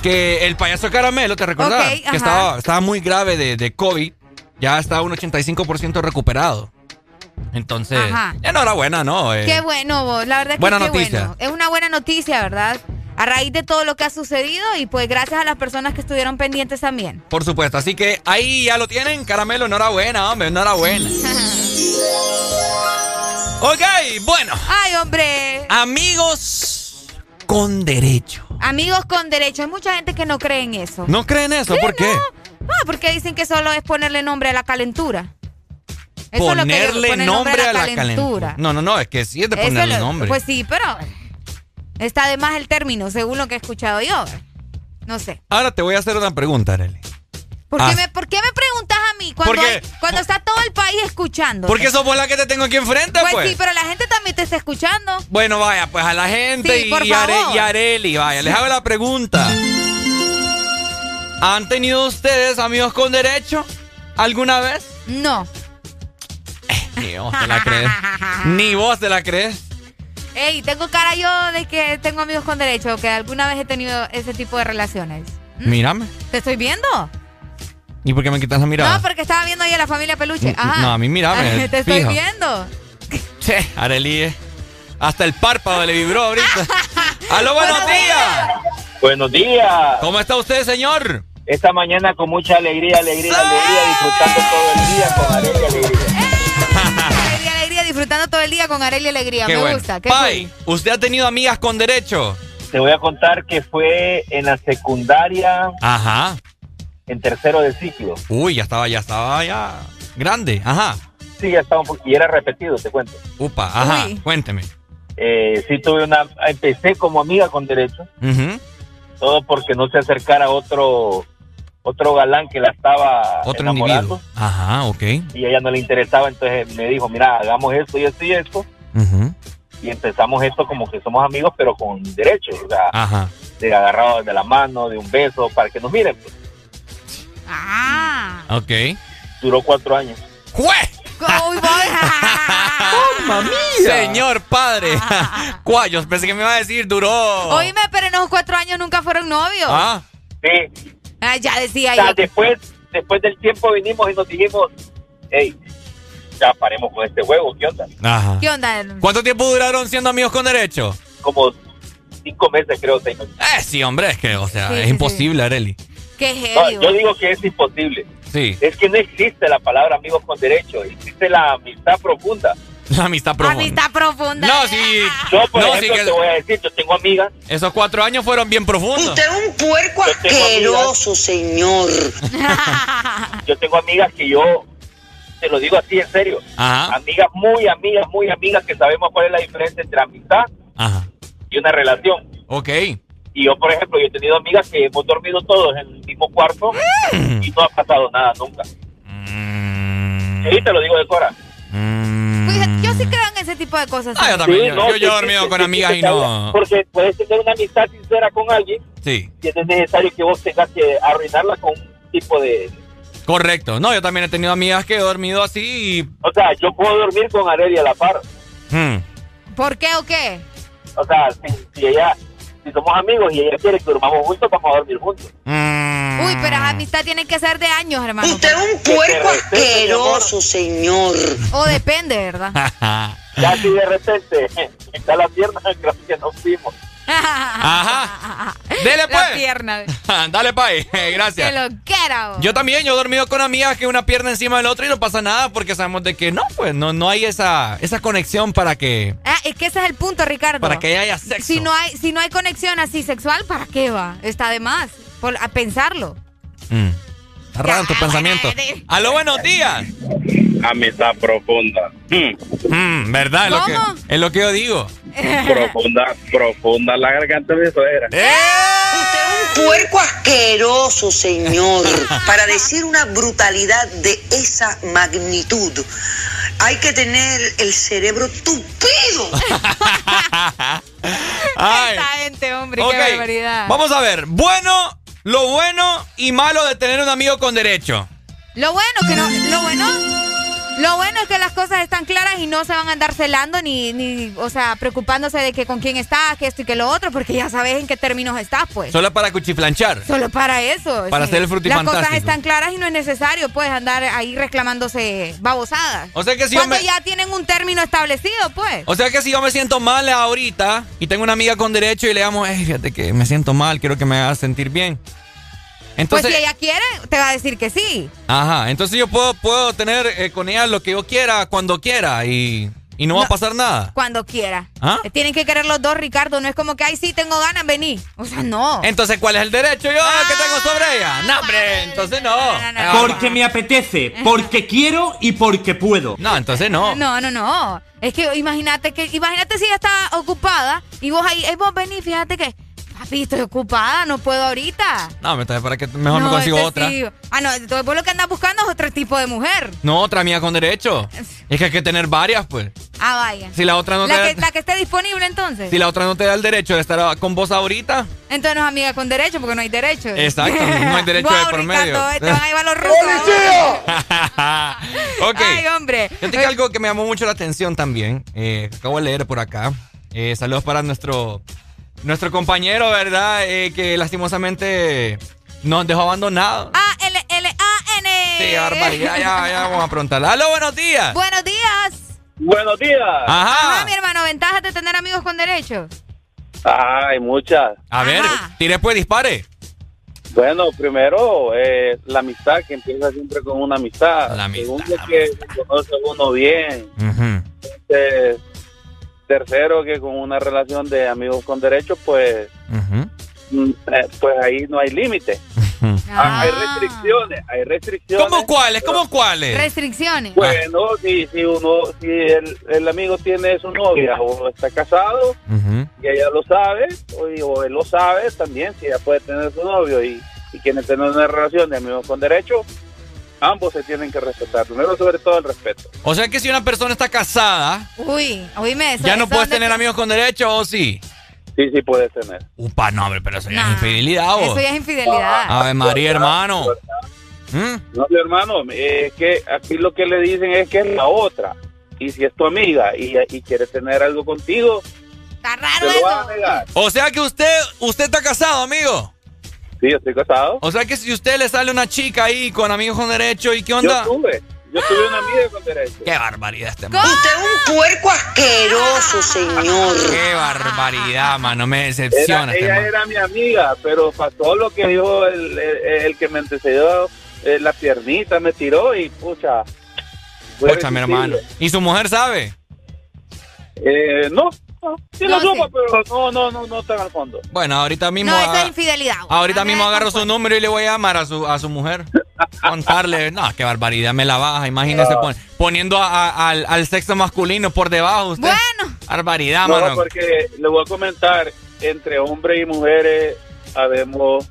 que el payaso caramelo, ¿te recordás? Que estaba, estaba muy grave de, de COVID, ya está un 85% recuperado. Entonces, Ajá. enhorabuena, ¿no? Eh, Qué bueno, vos. La verdad es que Buena noticia. bueno. Es una buena noticia, ¿verdad? A raíz de todo lo que ha sucedido y pues gracias a las personas que estuvieron pendientes también. Por supuesto, así que ahí ya lo tienen, caramelo, enhorabuena, hombre, enhorabuena. ok, bueno, Ay, hombre. amigos con derecho. Amigos con derecho. Hay mucha gente que no cree en eso. ¿No creen eso? Sí, ¿Por qué? Ah, porque dicen que solo es ponerle nombre a la calentura. Eso es lo que Ponerle poner nombre a la calentura. No, no, no, es que sí es de ponerle lo- nombre. Pues sí, pero está de más el término, según lo que he escuchado yo. No sé. Ahora te voy a hacer una pregunta, Arely. ¿Por, Ah. qué, me, por qué me preguntas a mí cuando, Porque- hay- cuando está todo el país escuchando? Porque sos vos la que te tengo aquí enfrente, Pues, pues. sí, pero la gente también te está escuchando. Bueno, vaya, pues a la gente Sí, y, por favor. y Areli, vaya, les hago la pregunta. ¿Han tenido ustedes amigos con derecho alguna vez? No. Ni vos te la crees. Ni vos te la crees. Ey, tengo cara yo de que tengo amigos con derecho, que alguna vez he tenido ese tipo de relaciones. Mírame. ¿Te estoy viendo? ¿Y por qué me quitas la mirada? No, porque estaba viendo ahí a la familia Peluche. Ajá. No, a mí mírame, Te estoy fijo. viendo. Che, Areli, eh, hasta el párpado le vibró ahorita. ¡Aló, buenos días! Buenos días. ¿Cómo está usted, señor? Esta mañana con mucha alegría, alegría, alegría, disfrutando todo el día con alegría, alegría. Alegría, alegría, disfrutando todo el día con Arelia Alegría. Qué Me bueno. gusta. Qué Pai, ¿usted ha tenido amigas con derecho? Te voy a contar que fue en la secundaria, Ajá. en tercero de ciclo. Uy, ya estaba, ya estaba ya grande. Ajá. Sí, ya estaba un po- y era repetido, te cuento. Upa, ajá. Uy. Cuénteme. Eh, sí tuve una, empecé como amiga con derecho, Ujú. todo porque no se acercara otro, otro galán que la estaba Otro enamorando individuo. Ajá, ok. y ella no le interesaba, entonces me dijo, mira, hagamos esto y esto y esto, Ujú. y empezamos esto como que somos amigos, pero con derechos, o sea, Ajá. de agarrados de la mano, de un beso, para que nos miren. pues. Ah. Ok. Duró cuatro años. ¡Jue! ¡Mamma Señor padre. Cuayos, pensé que me iba a decir, duró. Oíme, pero en esos cuatro años nunca fueron novios. Ah, Sí, Ah, ya decía o sea, yo. después, después del tiempo vinimos y nos dijimos, hey, ya paremos con este juego, ¿qué onda? Ajá. ¿Qué onda? ¿Cuánto tiempo duraron siendo amigos con derecho? Como cinco meses, creo, seis meses. Eh, sí, hombre, es que, o sea, Sí, es sí, imposible, Areli. Qué No, yo digo que es imposible. Sí. Es que no existe la palabra amigos con derecho, existe la amistad profunda. La amistad profunda. Amistad profunda. No, sí. Yo, por No, ejemplo, sí que- te voy a decir, yo tengo amigas. Esos cuatro años fueron bien profundos. Usted es un puerco asqueroso, señor. Yo tengo amigas que yo, te lo digo así en serio, Ajá. amigas muy amigas, muy amigas que sabemos cuál es la diferencia entre amistad Ajá. y una relación. Ok. Y yo, por ejemplo, yo he tenido amigas que hemos dormido todos en el mismo cuarto y no ha pasado nada nunca. Mm. Sí, te lo digo de Cora. Fíjate, yo sí creo en ese tipo de cosas. Ah, yo también. Sí, yo- no, yo, yo he dormido con amigas y no. Porque puedes tener una amistad sincera con alguien Sí, y no es necesario que vos tengas que arruinarla con un tipo de... correcto. No, yo también he tenido amigas que he dormido así y. O sea, yo puedo dormir con Areli a la par. Hmm. ¿Por qué o qué? O sea, si, si ella... Si somos amigos y ella quiere que durmamos juntos, vamos a dormir juntos. Mm. Uy, pero la amistad tiene que ser de años, hermano. Usted es un puerco asqueroso, señor. O depende, ¿verdad? Ya si de repente está la pierna, creo que nos fuimos. Ajá. Dele La pues. pierna. Dale, pay. Que Gracias. lo quiera. Yo también, yo he dormido con amigas que una pierna encima del otro y no pasa nada porque sabemos de que no, pues no, no hay esa, esa conexión para que, Ah, es que ese es el punto, Ricardo. para que haya sexo. Si no hay, si no hay conexión así sexual, ¿para qué va? Está de más. Por, a pensarlo. Mm. Raro en tus pensamientos. Aló, buenos días. Amistad profunda. Mm, ¿Verdad? Es lo, que, ¿Cómo? es lo que yo digo. profunda, profunda la garganta de suegra. Usted es un puerco asqueroso, señor. Para decir una brutalidad de esa magnitud, hay que tener el cerebro tupido. Ay. Esta gente, hombre, qué barbaridad. Vamos a ver. Bueno, lo bueno y malo de tener un amigo con derecho. Lo bueno que no, lo bueno, lo bueno es que las cosas están claras y no se van a andar celando ni, ni, o sea, preocupándose de que con quién estás, que esto y que lo otro, porque ya sabes en qué términos estás, pues. Solo para cuchiflanchar. Solo para eso. Para hacer el Las frutifantástico. cosas están claras y no es necesario, pues, andar ahí reclamándose babosadas. O sea que si yo Cuando me- ya tienen un término establecido, pues. O sea que si yo me siento mal ahorita y tengo una amiga con derecho y le damos, "Ey, fíjate que me siento mal, quiero que me hagas sentir bien. Entonces, pues si ella quiere, te va a decir que sí. ajá, entonces yo puedo, puedo tener eh, con ella lo que yo quiera, cuando quiera y, y no, va a pasar nada. Cuando quiera. ¿Ah? Eh, Tienen que querer los dos, Ricardo. No es como que, ay, sí, tengo ganas, vení. O sea, no. Entonces, ¿cuál es el derecho yo que tengo sobre ella? No, hombre, entonces no. Porque me apetece, porque quiero y porque puedo. No, entonces no. No, no, no. Es que imagínate que, imagínate si ella está ocupada y vos ahí, "Ey, vos vení, fíjate que, papi, estoy ocupada, no puedo ahorita. No, entonces para que mejor no, me consigo este otra. sí. Ah, no, entonces vos lo que andas buscando es otro tipo de mujer. No, otra amiga con derecho. Es que hay que tener varias, pues. Ah, vaya. Si la otra no la, te que, la que esté disponible entonces. si la otra no te da el derecho de estar con vos ahorita, Entonces no es amiga con derecho porque no hay derecho. Exacto, no hay derecho de por Ricardo, medio. Te van a llevar los rucos. ok. Ay, hombre. Fíjate que algo que me llamó mucho la atención también, eh, acabo de leer por acá. Eh, saludos para nuestro nuestro compañero, ¿verdad? Eh, que lastimosamente nos dejó abandonados. A-L-L-A-N. Sí, barbaridad, ya, ya vamos a preguntarle. ¡Aló, buenos días! Buenos días. Buenos días. Ajá. Ajá, mi hermano, ventajas de tener amigos con derecho. Ay, muchas. A ver, tire pues, dispare. Bueno, primero, eh, la amistad, que empieza siempre con una amistad. La amistad, Segundo, que se conoce uno bien. Este, tercero, que con una relación de amigos con derechos, pues, mm, eh, pues ahí no hay límite. Ah, Hay restricciones, hay restricciones. ¿Cómo cuáles? ¿Cómo cuáles? Restricciones. Bueno, si, si uno, si el, el amigo tiene su novia o está casado y ella lo sabe, o, o él lo sabe también, si ella puede tener su novio y, y quiere tener una relación de amigos con derecho, ambos se tienen que respetar. Primero, sobre todo, el respeto. O sea que si una persona está casada, Uy, oíme eso. ya no puedes tener amigos con derecho, ¿o sí? Sí, sí puedes tener. Upa, no, hombre, pero eso ya es infidelidad, ¿o? Eso ya es infidelidad. Ave María, hermano. ¿Mm? No, mi hermano, eh, es que aquí lo que le dicen es que es la otra. Y si es tu amiga y, y quiere tener algo contigo, Está te raro lo eso. a negar. O sea que usted, usted está casado, amigo. Sí, yo estoy casado. O sea que si usted le sale una chica ahí con amigos con derecho, ¿y qué onda? Yo tuve, Yo tuve una amiga con derecho. Qué barbaridad este man. Usted es un puerco asqueroso, señor. Qué barbaridad, man. No me decepciona. Este ella era mi amiga, pero pasó lo que dijo el, el, que me antecedió, eh, la piernita me tiró y pucha. Pucha, mi hermano. ¿Y su mujer sabe? Eh, no, Sí lo supo, pero no, no, no, no está al fondo. Bueno, ahorita mismo. No, esa es infidelidad. Ahorita mismo agarro su número y le voy a llamar a su, a su mujer. Contarle, no, qué barbaridad, me la baja. Imagínese poniendo al, al, sexo masculino por debajo. Usted. Bueno. Barbaridad, no, mano. porque le voy a comentar, entre hombres y mujeres habemos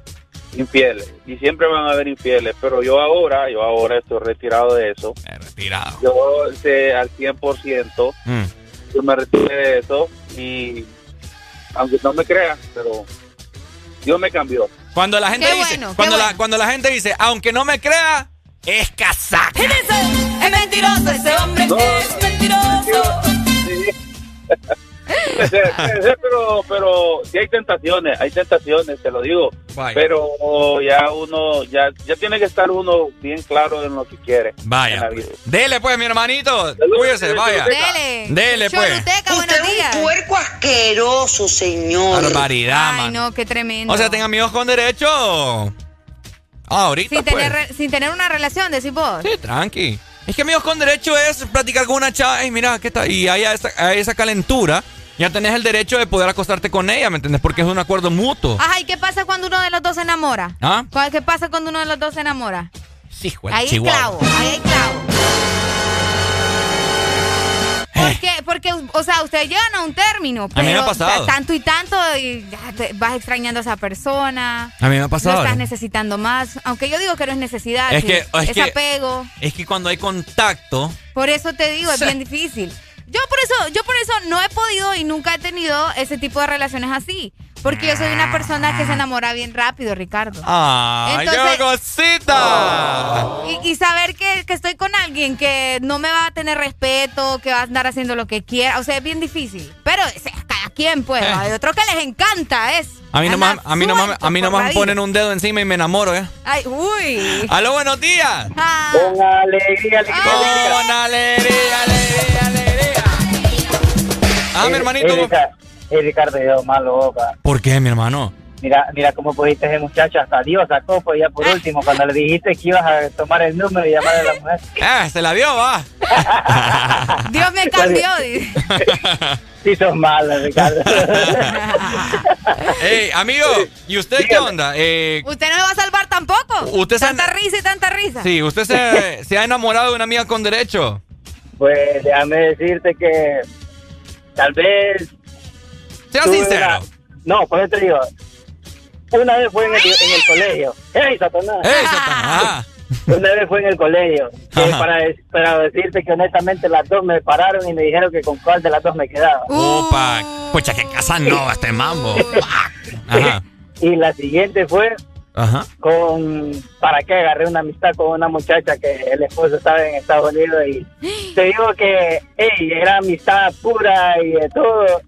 infieles y siempre van a haber infieles, pero yo ahora, yo ahora estoy retirado de eso. retirado. Yo sé al 100%, mm. yo me retiré de eso y aunque no me crean, pero Dios me cambió. Cuando la gente dice, cuando, la, cuando la gente dice, aunque no me crea, es casaca. Es mentiroso ese hombre, es mentiroso. pero, pero sí hay tentaciones, hay tentaciones, te lo digo. Pero ya uno, ya, ya tiene que estar uno bien claro en lo que quiere. Vaya. Dele pues, mi hermanito. Cuídese, vaya. Dele. Dele pues. Usted es un puerco asqueroso, señor. Barbaridad, Ay, no, qué tremendo. O sea, tenga amigos con derecho. Ah, ahorita. Sin, pues. tener, sin tener una relación, decís vos. Sí, tranqui. Es que amigos con derecho es platicar con una chava. y mira, ¿qué está? Y hay esa, esa calentura ya tenés el derecho de poder acostarte con ella, ¿me entiendes? Porque es un acuerdo mutuo. Ajá, ¿y qué pasa cuando uno de los dos se enamora? ¿Ah? ¿Qué pasa cuando uno de los dos se enamora? Sí, juez, Ahí hay clavo, ahí hay clavo. ¿Por qué? Porque, o sea, ustedes llegan a un término, pero a mí me ha pasado. tanto y tanto y vas extrañando a esa persona. A mí me ha pasado. No estás necesitando más, aunque yo digo que no es necesidad, es, que, es, apego. Es que cuando hay contacto... Por eso te digo, es bien difícil. Yo por eso, yo por eso no he podido y nunca he tenido ese tipo de relaciones así. Porque yo soy una persona que se enamora bien rápido, Ricardo. ¡Ay, qué cosita! Y, saber que, estoy con alguien que no me va a tener respeto, que va a andar haciendo lo que quiera, o sea, es bien difícil. Pero cada quien, pues, hay otros que les encanta, es. A mí nomás, a mí nomás, a mí nomás me ponen un dedo encima y me enamoro, ¿eh? Ay, uy. ¡Aló, buenos días! Ah. Con alegría, alegría. Con alegría, alegría, alegría. Ah, mi hermanito. Eh, Ricardo, yo malo, boca. ¿Por qué, mi hermano? Mira, mira cómo pudiste ese muchacho, hasta Dios sacó, pues ya por último, cuando le dijiste que ibas a tomar el número y llamar a la mujer. Ah, se la vio, va. Dios me cambió, Sí, sos malo, Ricardo. Ey, amigo, ¿y usted qué onda? Eh, usted no me va a salvar tampoco. Usted tanta risa y tanta risa. Sí, usted se, se ha enamorado de una amiga con derecho. Pues déjame decirte que tal vez... Sea sincero. No, por eso te digo, una vez fue en el, en el colegio. ¡Ey, Satanás! ¡Ey, Satanás! Una vez fue en el colegio. Para, para, decirte que honestamente las dos me pararon y me dijeron que con cuál de las dos me quedaba. ¡Opa! Pucha, que casa no, este mambo. Ajá. Y la siguiente fue Ajá. con para qué agarré una amistad con una muchacha que el esposo estaba en Estados Unidos y te digo que ey, era amistad pura y de todo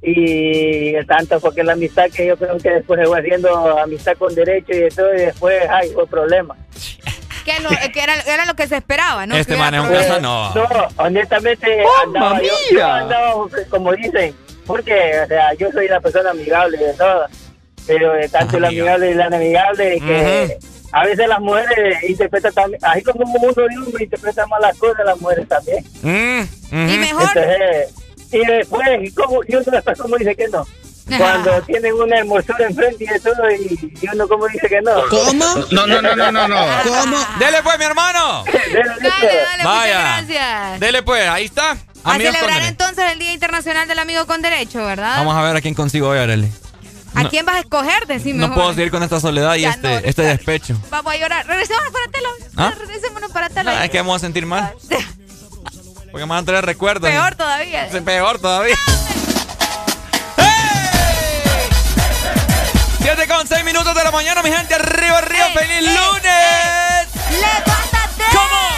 y tanto porque la amistad que yo creo que después se fue haciendo amistad con derecho y de todo y después ay fue problema. Que, lo, que era, era, lo que se esperaba no este man es un casa no. No honestamente andaba, yo, yo, andaba como dicen porque o sea yo soy una persona amigable de todo pero de tanto la amigable y la inamigable que a veces las mujeres interpretan también, así como uno de hombre interpreta mal las cosas, las mujeres también. Mm, y mejor. Y después, como, y uno después como dice que no. Cuando tienen una hermosura enfrente y de todo, y, y, uno como dice que no. ¿Cómo? No, no, no, no, no, no. ¿Cómo? Dele pues, mi hermano. dele, dale, dale, Vaya. gracias. Dele pues, ahí está. A celebrar entonces el Día Internacional del Amigo con Derecho, ¿verdad? Vamos a ver a quién consigo hoy, Arely. ¿A quién vas a escoger? Decime. No puedo seguir con esta soledad y este, este despecho. Vamos a llorar. Regresémonos para Telo. ¿Ah? Regresémonos para Telo. es que vamos a sentir mal. Porque me van a traer recuerdos. Peor todavía. Peor todavía. 7 con 6 minutos de la mañana, mi gente. Arriba, arriba. ¡Feliz lunes! ¡Levántate! ¿Cómo?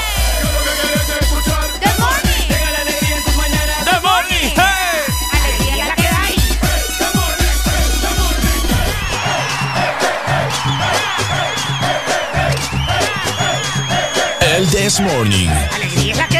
¡The morning! ¡The morning! ¡Hey! Alegría la que hay. El This Morning. a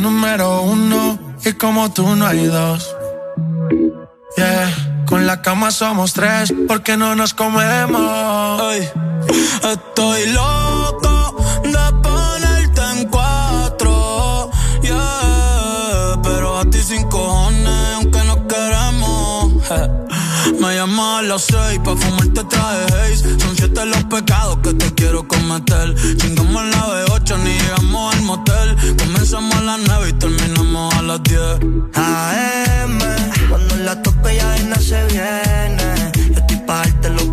Número uno y como tú no hay dos. Yeah, con la cama somos tres porque no nos comemos. Ay, estoy loco de ponerte en cuatro. Yeah, pero a ti sin cojones, aunque no queremos. Me llamas a las seis pa' fumarte traje. Son siete los pecados que te quiero cometer. Chingamos la B8, ni llegamos al motel. Comenzamos a las nueve y terminamos a las diez. AM, cuando la toque ya nada se viene. Yo estoy pa' darte lo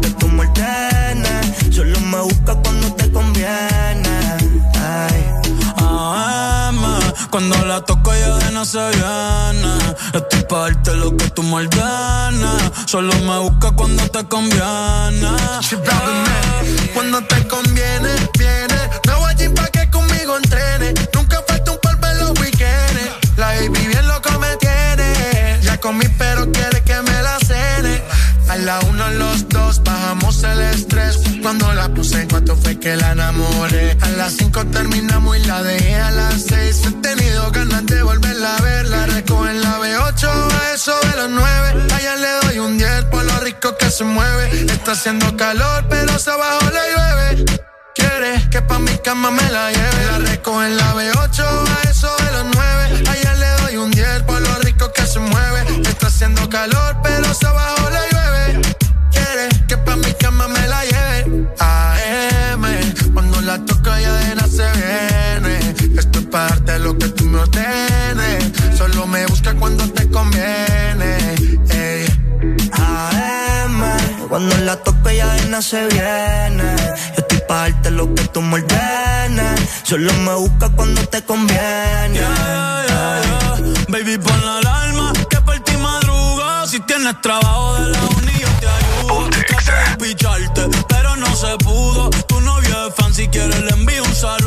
cuando la toco ya de no se viene. Estoy pa' darte lo que tú me ordenes. Solo me busca cuando te conviene. Cuando te conviene, viene. Me voy allí pa' que conmigo entrene. Nunca falta un polvo en los weekends. La baby bien loco me tiene. Ya comí, pero quiere que me. A la uno, los dos, bajamos el estrés. Cuando la puse en cuanto fue que la enamoré. A las cinco terminamos y la dejé a las seis. He tenido ganas de volverla a ver. La recojo en la B8 a eso de los nueve. Allá le doy un 10 por lo rico que se mueve. Está haciendo calor, pero se abajo le llueve. Quiere que pa' mi cama me la lleve. La recojo en la B8 a eso de los nueve. Allá le doy un 10 por lo rico que se mueve. Está haciendo calor, pero se abajo viene. Esto es parte de lo que tú me ordenes. Solo me busca cuando te conviene. Ey. AM, cuando la toque ya de nada se viene. Yo estoy pa' darte lo que tú me ordenes. Solo me busca cuando te conviene. Baby, pon la alarma que por ti madruga. Si tienes trabajo de la uni, yo te ayudo. Traté de picharte, pero no se pudo. Tu novio es fan, si quieres le envío un saludo.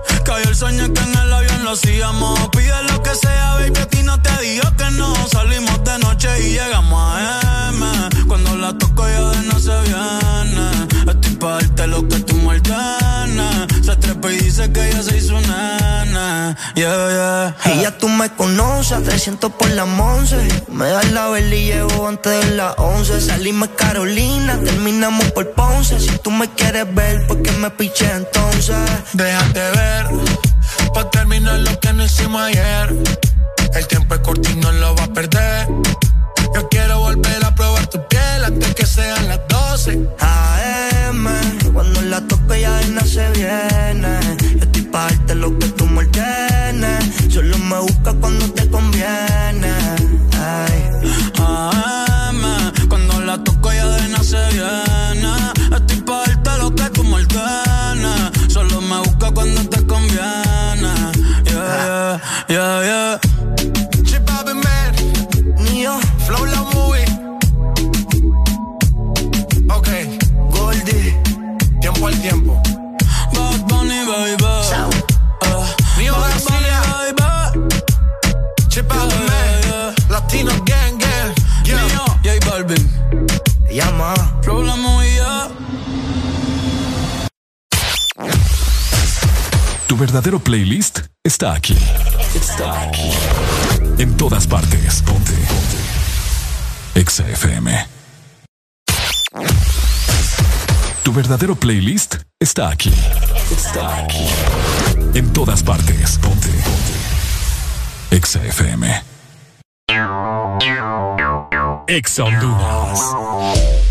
Cayó el sueño que en el avión lo hacíamos. Pide lo que sea, baby, a ti no te digo que no. Salimos de noche y llegamos a M. Cuando la toco ya de no se viene. Estoy pa' darte lo que tú me. Se trepa y dice que ella se hizo nana. Yeah, yeah. Y ya tú me conoces, 300 por la once. Me das la vela y llevo antes de las 11. Salimos Carolina, terminamos por Ponce. Si tú me quieres ver, ¿por qué me piché entonces? Déjate ver, pa' terminar lo que no hicimos ayer. El tiempo es corto y no lo va a perder. Yo quiero volver a probar tu piel antes que sean las 12. AM, cuando la toco ya de se viene. Yo estoy pa' darte lo que tú me Solo me busca cuando te conviene. Ay. AM, cuando la toco ya de se viene. Estoy pa' darte lo que tú me Solo me busca cuando te conviene. Yeah, yeah, yeah, yeah. Flow la movie. Ok. Goldie. Tiempo al tiempo. Bad Bunny, baby. Uh, Nio García. Chip out man. Latino gang, gang. Yeah. J Balvin. Llama. Flow la movie, Tu verdadero playlist está aquí. Está aquí. En todas partes. Ponte. Ponte. Exa FM. Tu verdadero playlist está aquí. Está aquí. En todas partes. Ponte. Ponte. Exa FM. Exa Honduras.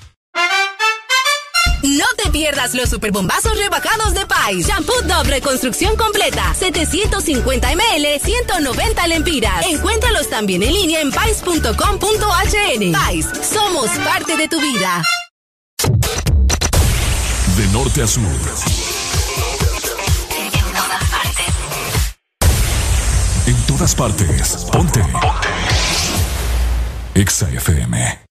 No te pierdas los superbombazos rebajados de Pais. Shampoo doble construcción completa. 750 ml, 190 lempiras. Encuéntralos también en línea en pais.com.hn. Pais, somos parte de tu vida. De norte a sur. En todas partes. Ponte. Ponte. Exa FM.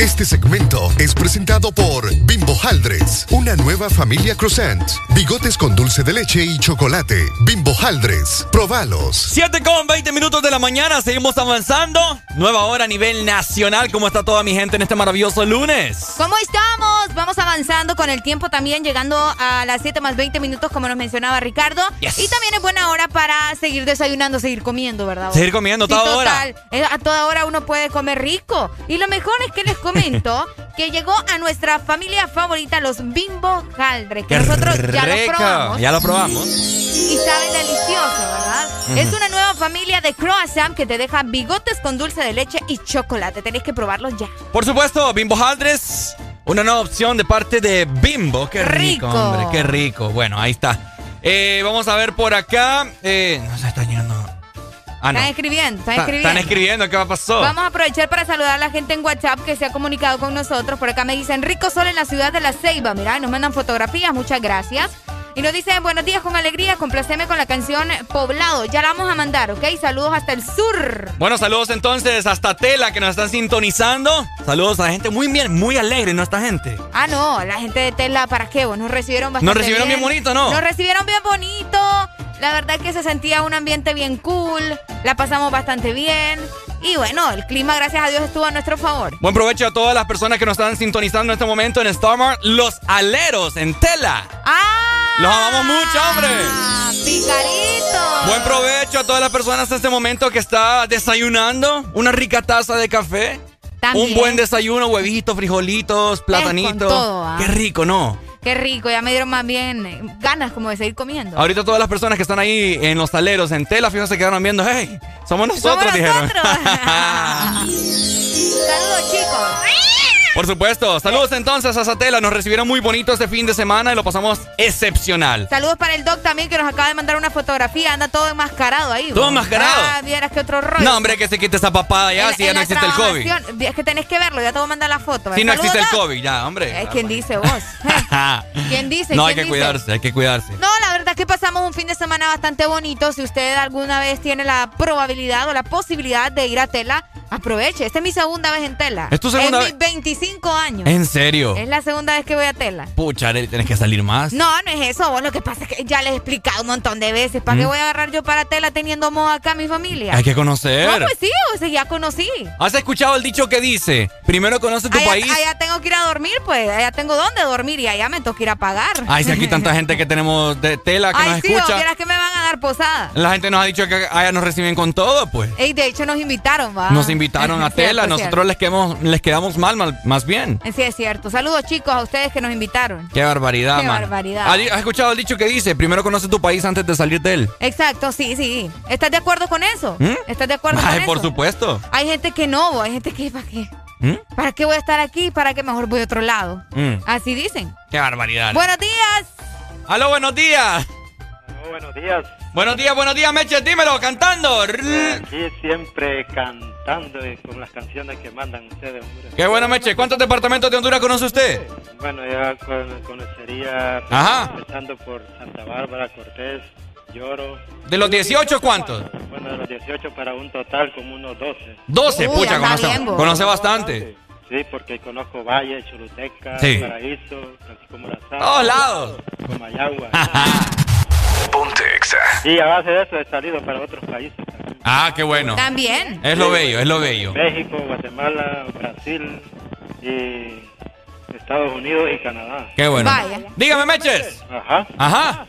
Este segmento es presentado por Bimbo Haldres, una nueva familia croissant, bigotes con dulce de leche y chocolate. Bimbo Haldres, probalos. 7 con 20 minutos de la mañana, seguimos avanzando. Nueva hora a nivel nacional. ¿Cómo está toda mi gente en este maravilloso lunes? ¿Cómo estamos? Vamos avanzando con el tiempo también, llegando a las 7 más 20 minutos, como nos mencionaba Ricardo. Y también es buena hora para seguir desayunando, seguir comiendo, ¿verdad? Seguir comiendo toda total, hora. Eh, a toda hora uno puede comer rico. Y lo mejor es que les comento que llegó a nuestra familia favorita los Bimbo Haldre, que nosotros ya lo probamos. Ya lo probamos. Y saben delicioso, ¿verdad? Es una nueva familia de croissant que te deja bigotes con dulce de leche y chocolate. Tenés que probarlos ya. Por supuesto, Bimbo Haldres, una nueva opción de parte de Bimbo. Qué rico, hombre, qué rico. Bueno, ahí está. Eh, vamos a ver por acá. Eh, no se está llenando Ah, están escribiendo, están escribiendo. Están escribiendo, ¿qué pasó? Vamos a aprovechar para saludar a la gente en WhatsApp que se ha comunicado con nosotros. Por acá me dicen Rico Sol en la ciudad de La Ceiba. Mira, nos mandan fotografías, muchas gracias. Y nos dicen buenos días con alegría, complaceme con la canción Poblado. Ya la vamos a mandar, ¿ok? Saludos hasta el sur. Bueno, saludos entonces hasta Tela que nos están sintonizando. Saludos a la gente muy bien, muy alegre, ¿no? Esta gente. Ah, no, la gente de Tela, ¿para qué? Nos recibieron bastante Nos recibieron bien, bonito, ¿no? Nos recibieron bien bonito. La verdad que se sentía un ambiente bien cool, la pasamos bastante bien. Y bueno, el clima, gracias a Dios, estuvo a nuestro favor. Buen provecho a todas las personas que nos están sintonizando en este momento en Starmart. Los aleros en tela. ¡Ah! Los amamos mucho, hombre. ¡Picarito! Buen provecho a todas las personas en este momento que está desayunando. Una rica taza de café. También. Un buen desayuno, huevitos, frijolitos, platanitos. ¿ah? Qué rico, ¿no? Qué rico, ya me dieron más bien eh, ganas como de seguir comiendo. Ahorita todas las personas que están ahí en los aleros, en tela, fíjense se quedaron viendo, hey, somos nosotros, Somos dijeron. nosotros. Saludos, chicos. Por supuesto. Saludos entonces a Satela. Nos recibieron muy bonito este fin de semana y lo pasamos excepcional. Saludos para el Doc también que nos acaba de mandar una fotografía. Anda todo enmascarado ahí. ¿Todo enmascarado? Ah, vieras que otro rollo. No, hombre, que se quite esa papada ya, En- si ya no existe el COVID. Es que tenés que verlo, ya te voy a mandar la foto. Si no existe el. COVID, ya, hombre. Es quien dice vos. ¿Quién dice? no, hay ¿Quién que dice? cuidarse, hay que cuidarse. No, la verdad es que pasamos un fin de semana bastante bonito. Si usted alguna vez tiene la probabilidad o la posibilidad de ir a Tela, aproveche. Esta es mi segunda vez en Tela. ¿Es tu segunda En vez? mis 25 años. ¿En serio? Es la segunda vez que voy a Tela. Pucha, tienes que salir más. No, no es eso. Vos lo que pasa es que ya les he explicado un montón de veces. ¿Para ¿Mm? qué voy a agarrar yo para Tela teniendo moda acá a mi familia? Hay que conocer. No, pues sí, o sea, ya conocí. ¿Has escuchado el dicho que dice, primero conoce tu allá, país? allá tengo que ir a dormir, pues. Allá tengo dónde dormir y allá me toca ir a pagar. Ay, si aquí tanta gente que tenemos de tela que Ay, nos sí, escucha. o vieras que me van a dar posada. La gente nos ha dicho que allá nos reciben con todo, pues. Ey, de hecho nos invitaron, va. Nos invitaron a Cierto, tela, cierto. nosotros les quedamos, les quedamos mal, mal- más bien. Sí, es cierto. Saludos, chicos, a ustedes que nos invitaron. Qué barbaridad, Qué man. barbaridad. ¿Has has escuchado el dicho que dice, primero conoce tu país antes de salir de él? Exacto, sí, sí. ¿Estás de acuerdo con eso? ¿Mm? ¿Estás de acuerdo Ay, con por eso? supuesto. Hay gente que no, bo, hay gente que, ¿para qué? ¿Mm? ¿Para qué voy a estar aquí? ¿Para qué mejor voy a otro lado? Mm. Así dicen. Qué barbaridad. Buenos días. Aló, buenos días. buenos días. Buenos días, buenos días, Meche, dímelo, cantando. Aquí siempre cantando y con las canciones que mandan ustedes. hombre. Qué bueno, Meche. ¿Cuántos departamentos de Honduras conoce usted? Bueno, ya con- conocería Ajá. empezando por Santa Bárbara, Cortés, Lloro. ¿De los 18 cuántos? Bueno, de los 18 para un total como unos 12. 12, Uy, pucha, conoce, conoce bastante. Sí, porque conozco Valle, Choluteca, Sí. Paraíso, así como La Sal. Todos lados. Comayagua. Ponte Exa. Y a base de eso he salido para otros países. Ah, qué bueno. También. Es lo bello, es lo bello. México, Guatemala, Brasil y Estados Unidos y Canadá. Qué bueno. Vaya. Dígame, Meches. Ajá. Ajá.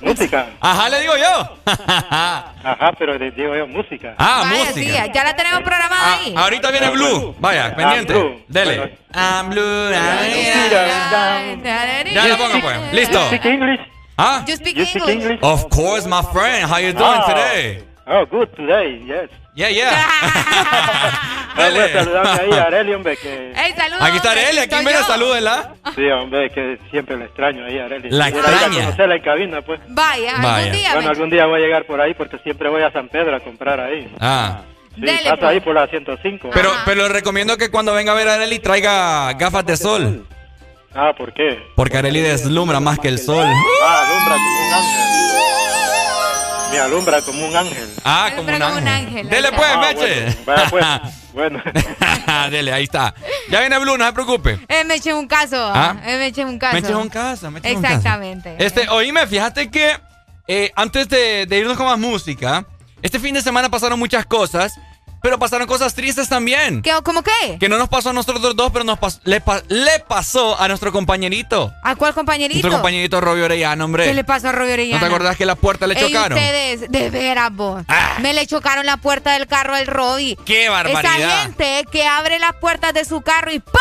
Música. Ajá, le digo yo. Ajá, pero le digo yo música. Ah, Vaya, música. sí, ya la tenemos programada Ah, ahí. ahorita viene Blue. Vaya, pendiente. Blue. Dele. I'm Blue. Ya la pongo, pues. Listo. Speak English? ¿Ah? You speak You speak English. English? Of course, my friend. How you doing Ah. today? Oh, good today, yes. Yeah, yeah. Ah, voy a Dele. saludarme ahí a Areli, hombre, que... Ey, saludos. Aquí está Arely. Aquí mira, salúdela. Sí, hombre, que siempre la extraño ahí, Areli. La Quisiera extraña. conocerla en cabina, pues. Vaya, Vaya. algún día. Bueno, algún día voy a llegar por ahí porque siempre voy a San Pedro a comprar ahí. Ah. Sí, Dele, pasa pues. ahí por la 105. Pero, pero le recomiendo que cuando venga a ver a Arely traiga gafas de sol. Ah, ¿por qué? Porque Arely deslumbra más que el sol. Ah, alumbra como un ángel. Me alumbra como un ángel. Ah, como un como un ángel. Dele pues, Ah, Meche. bueno, vaya, pues. Bueno. Dele, ahí está. Ya viene Blue, no se preocupe. Eh, me eché un caso. ¿Ah? Eh, me eché un caso. Me eches un casa, me eches un casa. Exactamente. Este, oíme, fíjate que eh, antes de, de irnos con más música, este fin de semana pasaron muchas cosas, pero pasaron cosas tristes también. ¿Qué, ¿Cómo qué? Que no nos pasó a nosotros dos, pero nos pas- le, pa- le pasó a nuestro compañerito. ¿A cuál compañerito? Nuestro compañerito Robbie Orellano, hombre. ¿Qué le pasó a Robbie Orellana? ¿No te acordás que la puerta le Ey, chocaron? Ah. ustedes, de veras, vos. Me le chocaron la puerta del carro al Robbie. ¡Qué barbaridad! Esa gente que abre las puertas de su carro y ¡pa!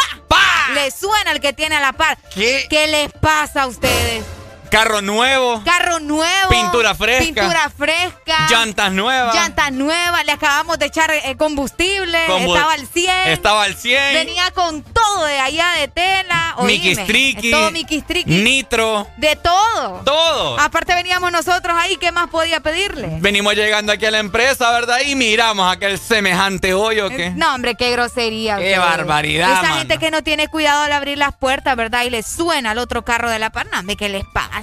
Le suena el que tiene a la par. ¿Qué? ¿Qué les pasa a ustedes? Carro nuevo, Carro nuevo. Pintura fresca. Pintura fresca. llantas nuevas. Llantas nuevas. Le acabamos de echar eh, combustible. Combu- Estaba al 100. Estaba al 100. Venía con todo de allá de tela. oíme, Miquistriqui. Todo. Nitro. De todo. Todo. Aparte veníamos nosotros ahí, ¿qué más podía pedirle? Venimos llegando aquí a la empresa, ¿verdad? Y miramos aquel semejante hoyo que... No, hombre, qué grosería. Qué barbaridad, Esa mano. gente que no tiene cuidado al abrir las puertas, ¿verdad? Y le suena al otro carro de la par. No, hombre, ¿qué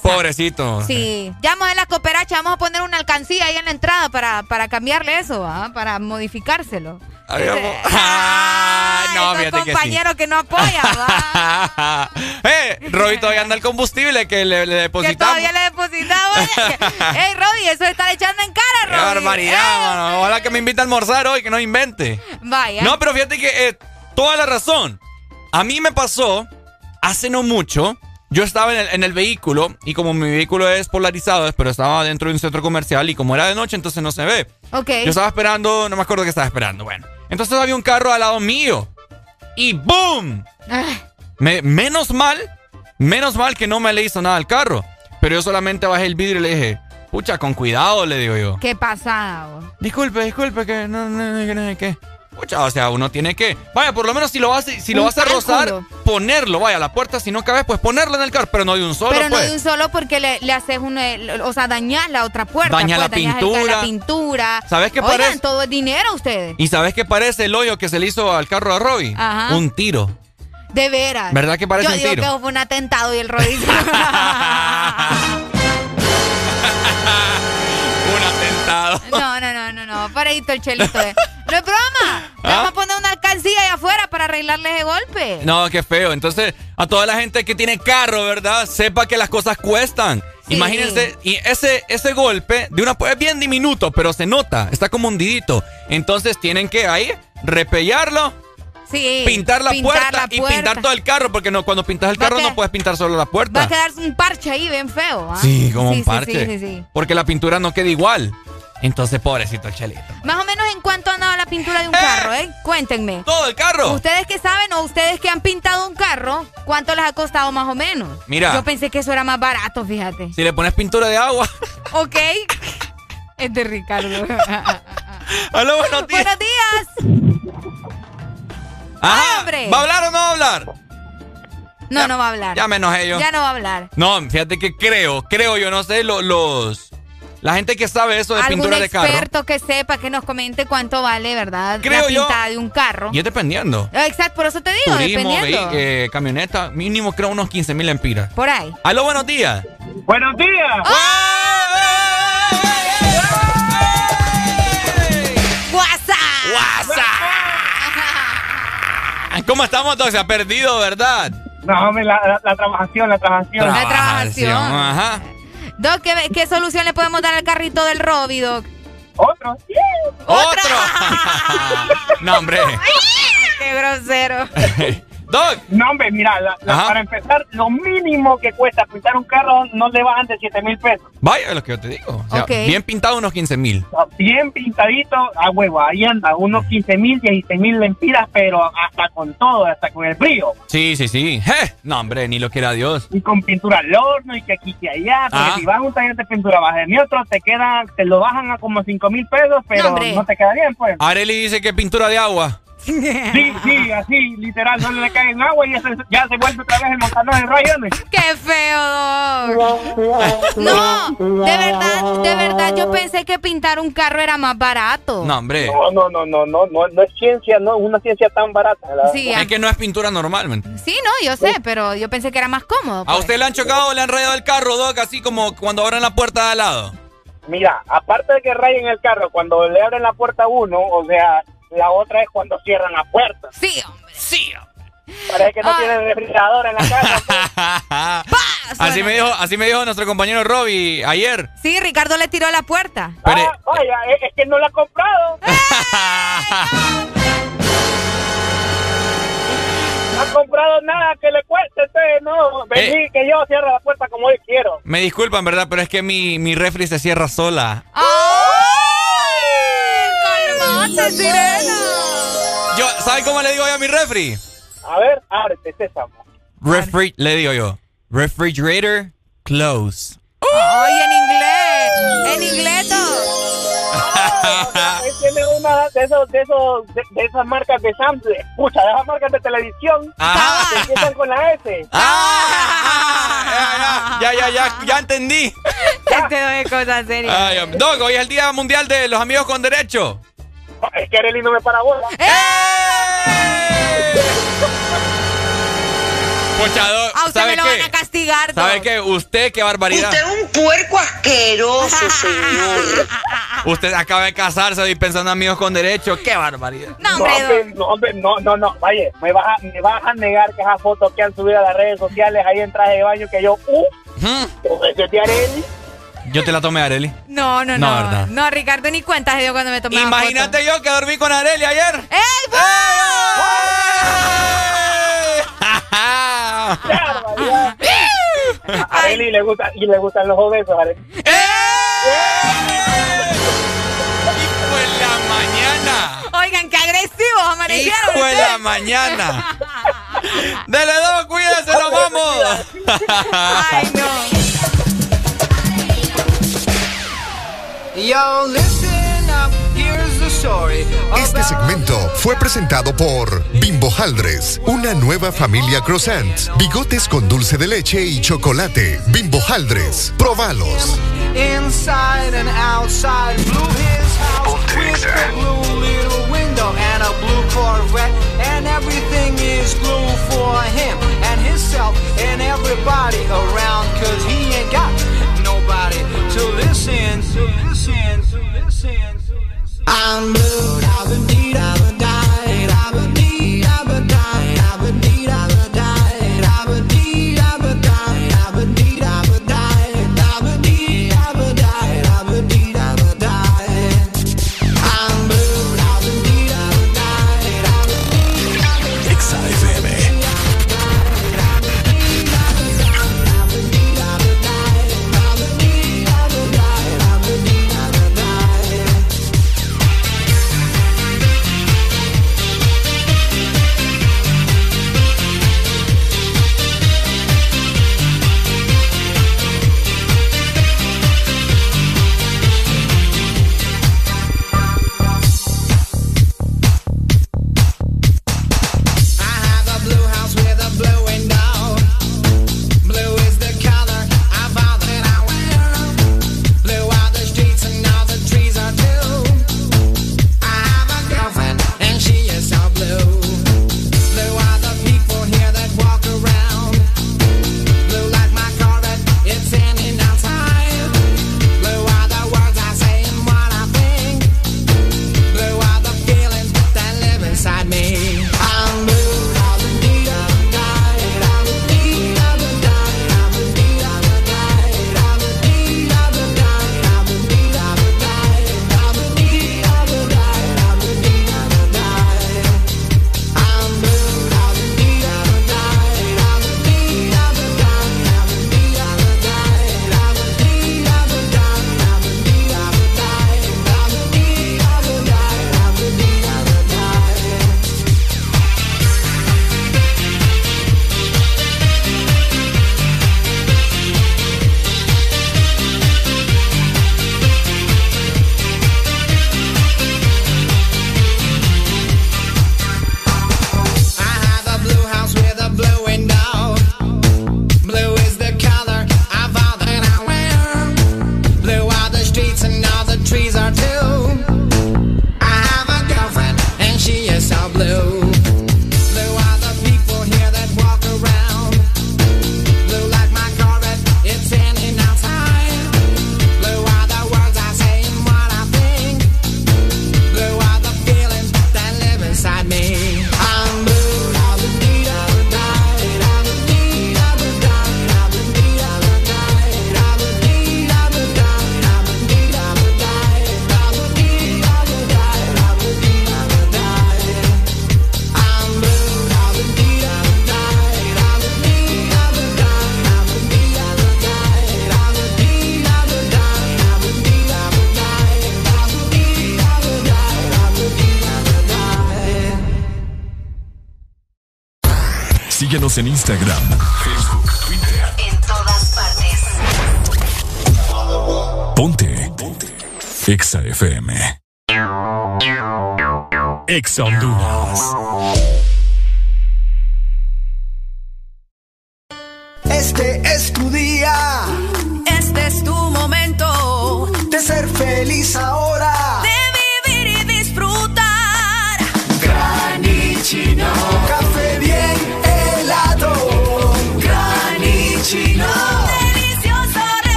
Pobrecito. Sí, ya vamos en la cooperacha, vamos a poner una alcancía ahí en la entrada para, para cambiarle eso, ¿ah? para modificárselo. Ah, no, fíjate compañero que, sí. que no apoya, va. eh, Roby todavía anda el combustible que le, le depositamos. Que todavía le depositamos. Ey, Roby, eso está echando en cara, Roby. Qué barbaridad, Ojalá que me invite a almorzar hoy, que no invente. Vaya. No, pero fíjate que eh, toda la razón. A mí me pasó hace no mucho. Yo estaba en el, en el, vehículo y como mi vehículo es polarizado, pero estaba dentro de un centro comercial y como era de noche, entonces no se ve. Ok. Yo estaba esperando, no me acuerdo qué estaba esperando. Bueno, entonces había un carro al lado mío y ¡boom! Ah. Me, menos mal, menos mal que no me le hizo nada al carro. Pero yo solamente bajé el vidrio y le dije, pucha, con cuidado, le digo yo. ¿Qué pasa? Disculpe, disculpe, que no, no, no, no, o sea, uno tiene que. Vaya, por lo menos si lo vas, si lo vas a rozar, ponerlo. Vaya, a la puerta, si no cabes, pues ponerlo en el carro, pero no de un solo. Pero no pues. de un solo porque le, haces un. Eh, o sea, dañas la otra puerta. Daña pues, la pintura. la pintura. ¿Sabes qué Oigan, parece? todo es dinero ustedes. ¿Y sabes qué parece el hoyo que se le hizo al carro de Roy? Ajá. Un tiro. De veras. ¿Verdad que parece Yo un digo tiro? que fue un atentado y el Roy. un atentado. No, no, el chelito. Eh. No es broma. Vamos ¿Ah? a poner una alcancía ahí afuera para arreglarle ese golpe. No, qué feo. Entonces, a toda la gente que tiene carro, ¿verdad? Sepa que las cosas cuestan. Sí. Imagínense, y ese, ese golpe de una es bien diminuto, pero se nota, está como hundidito. Entonces tienen que ahí repellarlo, Sí. pintar, la, pintar puerta la y puerta. pintar todo el carro, porque no, cuando pintas el Va carro quedar- no puedes pintar solo la Va puerta. a quedar un parche ahí bien feo. ¿ah? Sí, como Sí, un parche. Sí, sí, sí. Porque la pintura no queda igual. Entonces, pobrecito el chelito. Más o menos en cuánto ha andado la pintura de un carro, ¿eh? Cuéntenme. Todo el carro. Ustedes que saben o ustedes que han pintado un carro, ¿cuánto les ha costado más o menos? Mira. Yo pensé que eso era más barato, fíjate. Si le pones pintura de agua. ¿Ok? Es de Ricardo. Hola, buenos días. Buenos días. Ajá. hombre. ¿Va a hablar o no va a hablar? No, no va a hablar. Ya me enojé yo. Ya no va a hablar. No, fíjate que creo, creo, yo no sé, lo- los... La gente que sabe eso de Algún pintura de carro. experto que sepa, que nos comente cuánto vale, ¿verdad? Creo la yo- pintada de un carro. Y es dependiendo. Exacto, por eso te digo, Turismo, dependiendo. eh, camioneta, mínimo creo unos 15 mil empiras. Por ahí. Aló, buenos días. Buenos días. ¡Guasa! ¡Guasa! ¿Cómo estamos todos? Se ha perdido, ¿verdad? No, hombre, la, la, la trabajación, la trabajación. La trabajación. Ajá. Doc, ¿qué, qué solución le podemos dar al carrito del Robbie, Doc? Otro. ¡Otro! no, hombre. ¡Qué grosero! Doc. No, hombre, mira, la- la- Ajá. para empezar, lo mínimo que cuesta pintar un carro no le bajan de 7 mil pesos. Vaya, es lo que yo te digo. O sea, Ok. Bien pintado unos 15 mil. Bien pintadito, a huevo, ahí anda, unos 15 mil, 16 mil lempiras, pero hasta con todo, hasta con el brío. Sí, sí, sí. Je, No, hombre, ni lo quiera Dios. Y con pintura al horno y que aquí que allá. Porque Ah. si vas a un taller de pintura baja de mi otro, te queda, te lo bajan a como 5 mil pesos, pero No, no, te queda bien, pues. Areli dice que pintura de agua. Sí, sí, así, literal, no le cae en agua y ya se, ya se vuelve otra vez el montano de rayones. ¡Qué feo, Doc! No, de verdad, de verdad, yo pensé que pintar un carro era más barato. No, hombre. No, no, no, no, no, no, no es ciencia, no es una ciencia tan barata. la Sí. Es que no es pintura normal, ¿me entiendes? Sí, no, yo sé, pero yo pensé que era más cómodo. ¿A pues. usted le han chocado o le han rayado el carro, Doc? Así como cuando abren la puerta de al lado. Mira, aparte de que rayen el carro cuando le abren la puerta a uno, o sea, la otra es cuando cierran la puerta. Sí, hombre. Sí. Parece que no Ay. tiene refrigerador en la casa. pues. así me dijo, así me dijo nuestro compañero Robbie ayer. Sí, Ricardo le tiró la puerta. Pero, Ah, vaya, es, es que no la ha comprado. No ha comprado nada que le cueste, entonces no, vení Eh. que yo cierro la puerta como yo quiero. me disculpan, ¿verdad? Pero es que mi, mi refri se cierra sola. ¡Ay! ¡Calmate, sirena! Yo, ¿Sabe cómo le digo yo a mi refri? A ver, ábrete, Sésamo. Refri, le digo yo. Refrigerator close. ¡Ay, en inglés! ¡En inglés! Él tiene una de esos, de esos, de, de esas marcas de Samsung, escucha, de esas marcas de televisión Ajá. que empiezan con la S. Ah, ya, ya, ya, ya entendí. Te doy cosas serias. Ay. Doc, hoy es el Día Mundial de los Amigos con Derecho. Es que Arely no me para bola. ¡Eh! Escuchador. A usted me lo qué? van a castigar. ¿Sabe qué? Usted, qué barbaridad. Usted es un puerco asqueroso, señor. usted acaba de casarse y pensando amigos con derecho. Qué barbaridad. No, hombre, no, hombre, no, no, no. Oye, me vas, a, negar que esas fotos que han subido a las redes sociales ahí en traje de baño que yo. ¡Uh! ¿Mm? te Areli? Yo te la tomé, Areli. No, no, no. No, no Ricardo ni cuenta se dio cuando me tomé Imagínate yo que dormí con Areli ayer. ¡Ey, ¡Ey! a Areli le gusta y le gustan los obesos, Areli. ¡Eh! ¡Hijo de la mañana! Oigan, qué agresivos amanecieron. ¡Hijo de la mañana! Dele dos, cuídense, nos vamos. Ay, no. Yo, listen. Este segmento fue presentado por Bimbo Haldres, una nueva familia croissant, bigotes con dulce de leche y chocolate. Bimbo Haldres, probalos. Inside and outside, blew his house with a blue little window and a blue Corvette, and everything is blue for him and himself and everybody around, cause he ain't got nobody to listen, to listen, to listen. I'm blue, I've been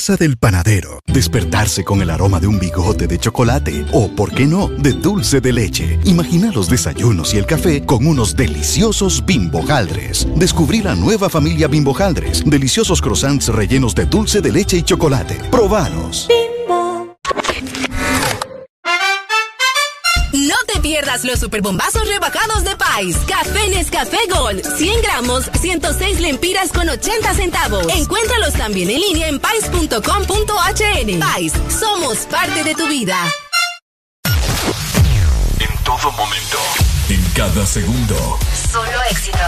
casa del panadero, despertarse con el aroma de un bigote de chocolate o, por qué no, de dulce de leche. Imagina los desayunos y el café con unos deliciosos bimbo bimbojaldres. Descubrí la nueva familia bimbo bimbojaldres, deliciosos croissants rellenos de dulce de leche y chocolate. ¡Probalos! Bimbo. No te pierdas los superbombazos rebajados de Price. Café Nescafé Gold. 100 gramos, 106 lempiras con 80 centavos. Encuéntralos también en línea en pais.com.hn. Pais, somos parte de tu vida. En todo momento. En cada segundo. Solo éxitos.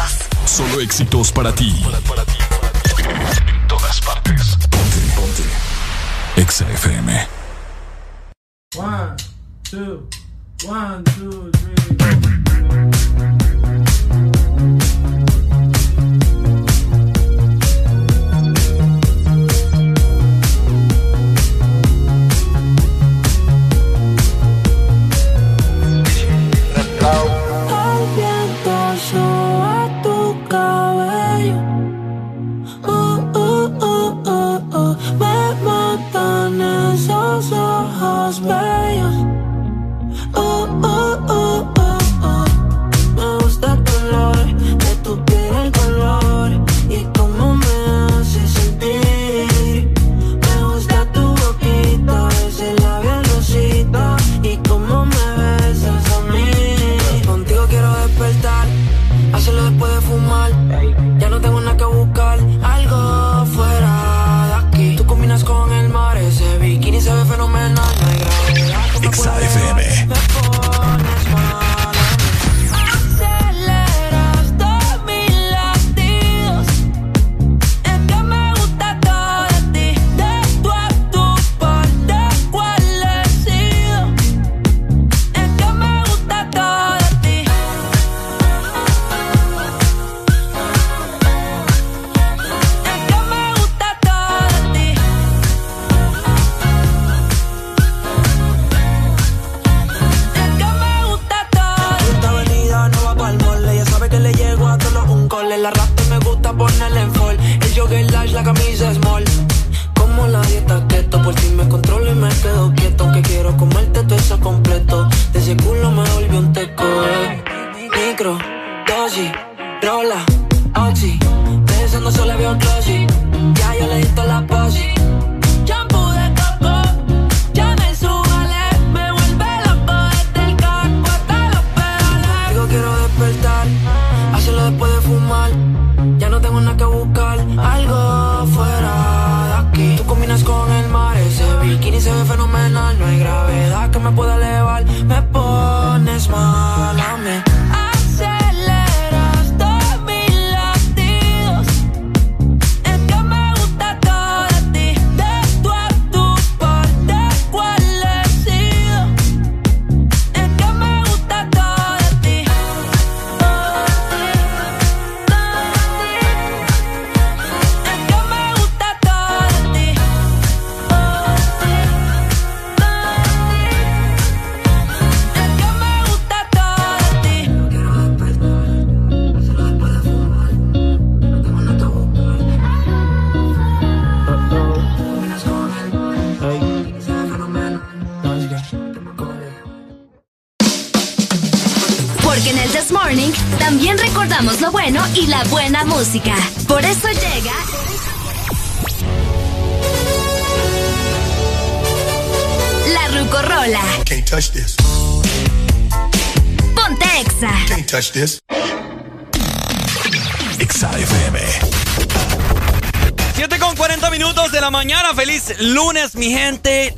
Solo éxitos para ti. Para ti, para ti. En todas partes. Ponte, ponte. Exa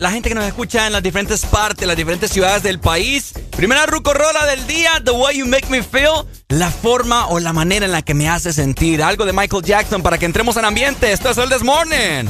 la gente que nos escucha en las diferentes partes, las diferentes ciudades del país. Primera rucorola del día, The Way You Make Me Feel, la forma o la manera en la que me hace sentir. Algo de Michael Jackson para que entremos en ambiente. Esto es el This Morning.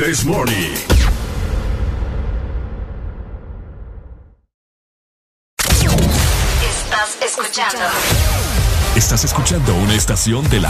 This Morning. Estás escuchando. Estás escuchando una estación de la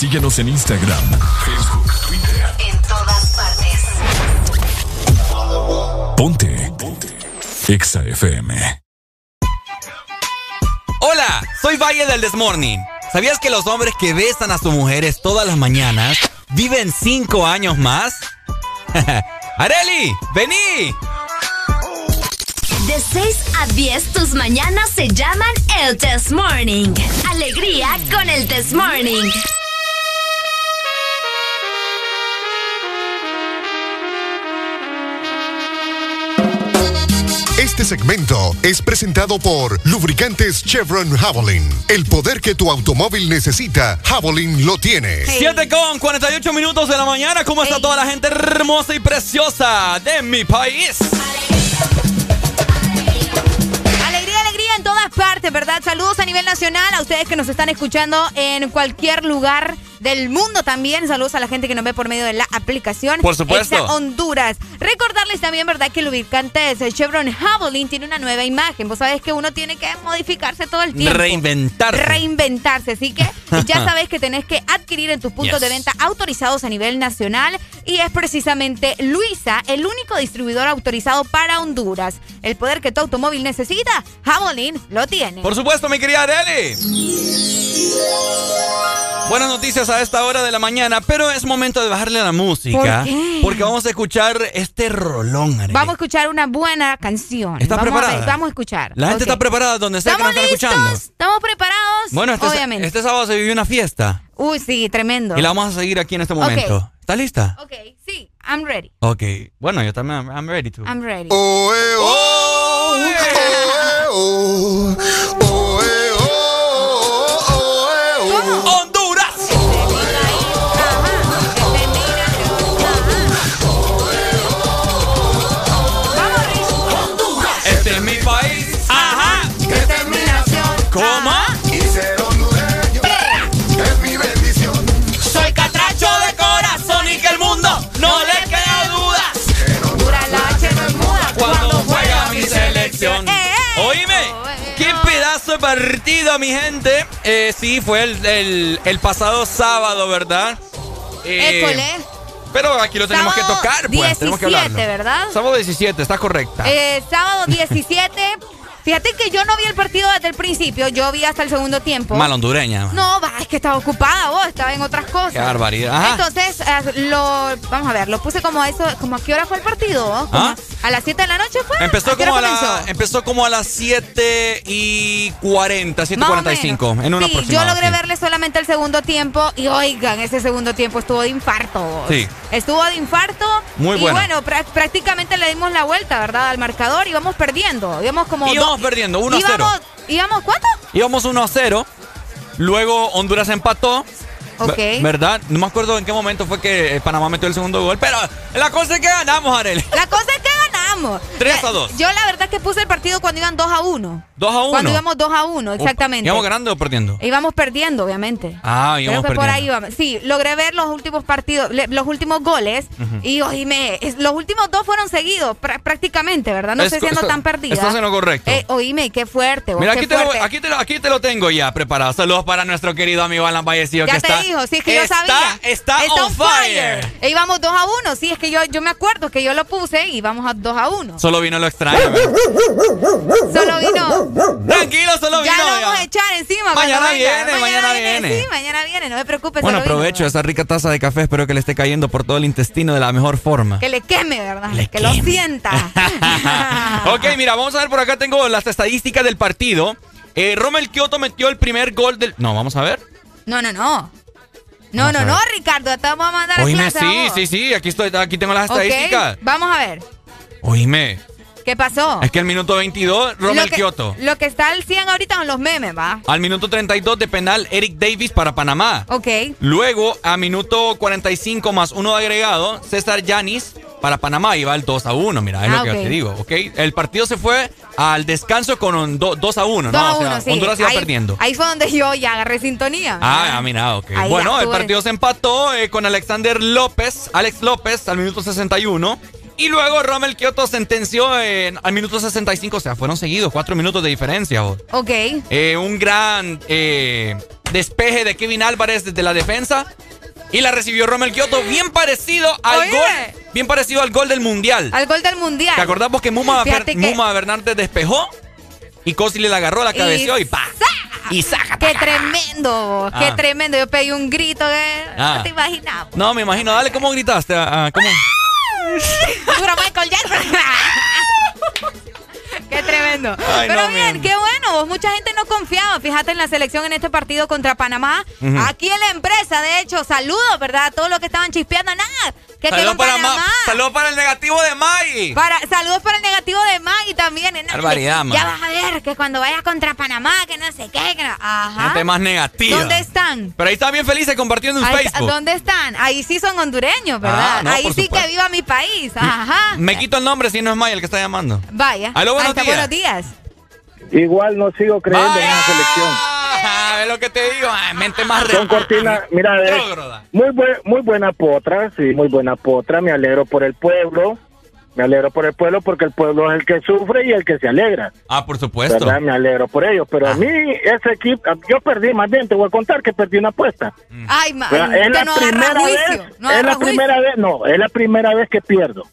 Síguenos en Instagram, Facebook, Twitter. En todas partes. Ponte. Ponte. EXA FM. Hola, soy Valle del Desmorning. ¿Sabías que los hombres que besan a sus mujeres todas las mañanas viven cinco años más? ¡Areli! ¡Vení! De 6 a 10, tus mañanas se llaman el Test Morning. Alegría con el Test Morning. Este segmento es presentado por Lubricantes Chevron Javelin. El poder que tu automóvil necesita, Javelin lo tiene. 7 con 48 minutos de la mañana. ¿Cómo está toda la gente hermosa y preciosa de mi país? Alegría, alegría en todas partes, ¿verdad? Saludos a nivel nacional a ustedes que nos están escuchando en cualquier lugar del mundo también. Saludos a la gente que nos ve por medio de la aplicación. Por supuesto. Exa Honduras. Recordarles también, ¿verdad? Que el lubricante es el Chevron Javelin tiene una nueva imagen. Vos sabés que uno tiene que modificarse todo el tiempo. Reinventarse. Reinventarse. Así que ya sabés que tenés que adquirir en tus puntos Yes. de venta autorizados a nivel nacional. Y es precisamente Luisa, el único distribuidor autorizado para Honduras. El poder que tu automóvil necesita, Javelin lo tiene. Por supuesto, mi querida Areli. Buenas noticias a esta hora de la mañana, pero es momento de bajarle a la música. ¿Por qué? Porque vamos a escuchar este rolón, Arely. Vamos a escuchar una buena canción. ¿Estás vamos A preparada? ver, vamos a escuchar. La gente está preparada donde sea que nos ¿Estamos están listos? escuchando. ¿Estamos preparados? Bueno, este, Obviamente. este sábado se vivió una fiesta Uy, sí, tremendo. y la vamos a seguir aquí en este momento. ¿Estás lista? Ok, sí, I'm ready. Ok. Bueno, yo también, I'm ready to. I'm ready. Oh, eh, oh, oh, eh, oh, partido, mi gente. Eh, sí, fue el, el- el pasado sábado, ¿verdad? Eh, École. Pero aquí lo tenemos Sábado que tocar, pues. tenemos que 17, hablarlo. ¿verdad? Sábado 17, está correcta. Eh, sábado 17. Fíjate que yo no vi el partido desde el principio, yo vi hasta el segundo tiempo. Mal hondureña. No, va, es que estaba ocupada vos, estaba en otras cosas. Qué barbaridad. Ajá. Entonces, eh, lo, vamos a ver, lo puse como a eso, como a qué hora fue el partido. Como ¿Ah? ¿A las 7 de la noche fue? Empezó, como a, la, empezó como a las 7 y 40, 7 y 45. En una sí, yo logré verle solamente el segundo tiempo y oigan, ese segundo tiempo estuvo de infarto. Sí. Estuvo de infarto. Muy bueno. Y bueno, prácticamente le dimos la vuelta, ¿verdad? Al marcador. Íbamos perdiendo. Íbamos como. Íbamos perdiendo, 1 a 0. ¿Íbamos cuánto? Íbamos 1 a 0. Luego Honduras empató. Ok. ¿Verdad? No me acuerdo en qué momento fue que eh, Panamá metió el segundo gol, pero la cosa es que ganamos, Arely. La cosa es que ganamos. 3 a 2. Yo la verdad que puse el partido cuando iban 2 a 1. 2 a 1. Cuando íbamos 2 a 1, exactamente. ¿Íbamos ganando o perdiendo? Íbamos perdiendo, obviamente. Ah, íbamos Creo que perdiendo. por ahí íbamos. Sí, logré ver los últimos partidos, los últimos goles. Y oíme, los últimos dos fueron seguidos, prácticamente, ¿verdad? No sé siendo tan perdida. Estás en lo correcto. Eh, oíme, qué fuerte. Mira, qué aquí, te fuerte. lo, aquí, te lo, aquí te lo tengo ya preparado. Saludos para nuestro querido amigo Alan Vallecillo. Ya que te está, dijo, sí, es que yo está, sabía. Está, on fire. E íbamos 2 a 1, sí, es que yo, yo me acuerdo que yo lo puse y íbamos a 2 a 1. Solo vino lo extraño. Solo vino. Tranquilo, solo ya vino. lo vamos a echar encima. Mañana viene, mañana viene. Sí, mañana viene, no me preocupes. Bueno, aprovecho esa rica taza de café. Espero que le esté cayendo por todo el intestino de la mejor forma. Que le queme, ¿verdad? Le que lo sienta. ok, mira, vamos a ver por acá. Tengo las estadísticas del partido. Eh, Rommel Kioto metió el primer gol del. No, vamos a ver. No, no, no. No, Vamos no, no. Ricardo, te vamos a mandar a clase sí, sí, sí. Aquí, estoy, aquí tengo las estadísticas. Vamos a ver. Oíme. ¿Qué pasó? Es que el minuto 22, lo Rommel que, Kioto. Lo que está al 100 ahorita son los memes, ¿va? Al minuto 32 de penal, Eric Davis para Panamá. Ok. Luego, a minuto 45 más uno de agregado, César Yanis para Panamá iba el 2 a 1. Mira, es Ah, lo que ok. te digo, ¿ok? El partido se fue al descanso con un do- 2 a 1, 2 ¿no? a O 1, sea, sí. Honduras iba ahí, perdiendo. Ahí fue donde yo ya agarré sintonía. Ah, ah, mira, ok. Ahí bueno, el partido se empató eh, con Alexander López, Alex López, al minuto 61. Y luego Rommel Kioto sentenció en- al minuto 65. O sea, fueron seguidos, cuatro minutos de diferencia. Ok. Eh, un gran eh, despeje de Kevin Álvarez desde la defensa. Y la recibió Rommel Kioto, bien parecido al Oye. gol. Bien parecido al gol del Mundial. Al gol del mundial. ¿Te acordamos que Muma, que- Muma Bernardes despejó? Y Cosi le la agarró, la Y cabeció y pa. Y saca. Qué tremendo, qué Ah. tremendo. Yo pegué un grito que Ah. no te imaginas. No, me imagino. Dale, ¿cómo gritaste? Ah, ah, ¿Cómo? Puro Michael Jackson. Qué tremendo. Ay, Pero no, bien, qué bueno. vos, Mucha gente no confiaba, fíjate, en la selección en este partido contra Panamá. Aquí en la empresa, de hecho, saludos, ¿verdad? A todos los que estaban chispeando. Nada, que Saludos para, Panamá. Saludos para el negativo de Mai. Para, saludos para el negativo de Maggie también. Nada, Barbaridad, Ya vas a ver que cuando vayas contra Panamá, que no sé qué. Que no- Ajá. Gente más negativa. ¿Dónde están? Pero ahí está bien felices compartiendo en Ahí Facebook. ¿Dónde están? Ahí sí son hondureños, ¿verdad? Ah, no, Ahí sí supuesto. que viva mi país. Ajá. Me quito el nombre si no es May el que está llamando. Vaya. Aló, buenos Buenos días. Igual no sigo creyendo en la selección. Ah, es lo que te digo. ah, mente más Son cortinas, mira, es Retrógrada. muy, buen, muy buena potra, sí, muy buena potra. Me alegro por el pueblo. Me alegro por el pueblo porque el pueblo es el que sufre y el que se alegra. Ah, por supuesto. ¿verdad? Me alegro por ellos. Pero Ah. a mí, ese equipo, yo perdí, más bien, te voy a contar que perdí una apuesta. Ay, ma. Es que la no agarra primera juicio. vez, No es agarra la juicio. primera vez, no, es la primera vez que pierdo.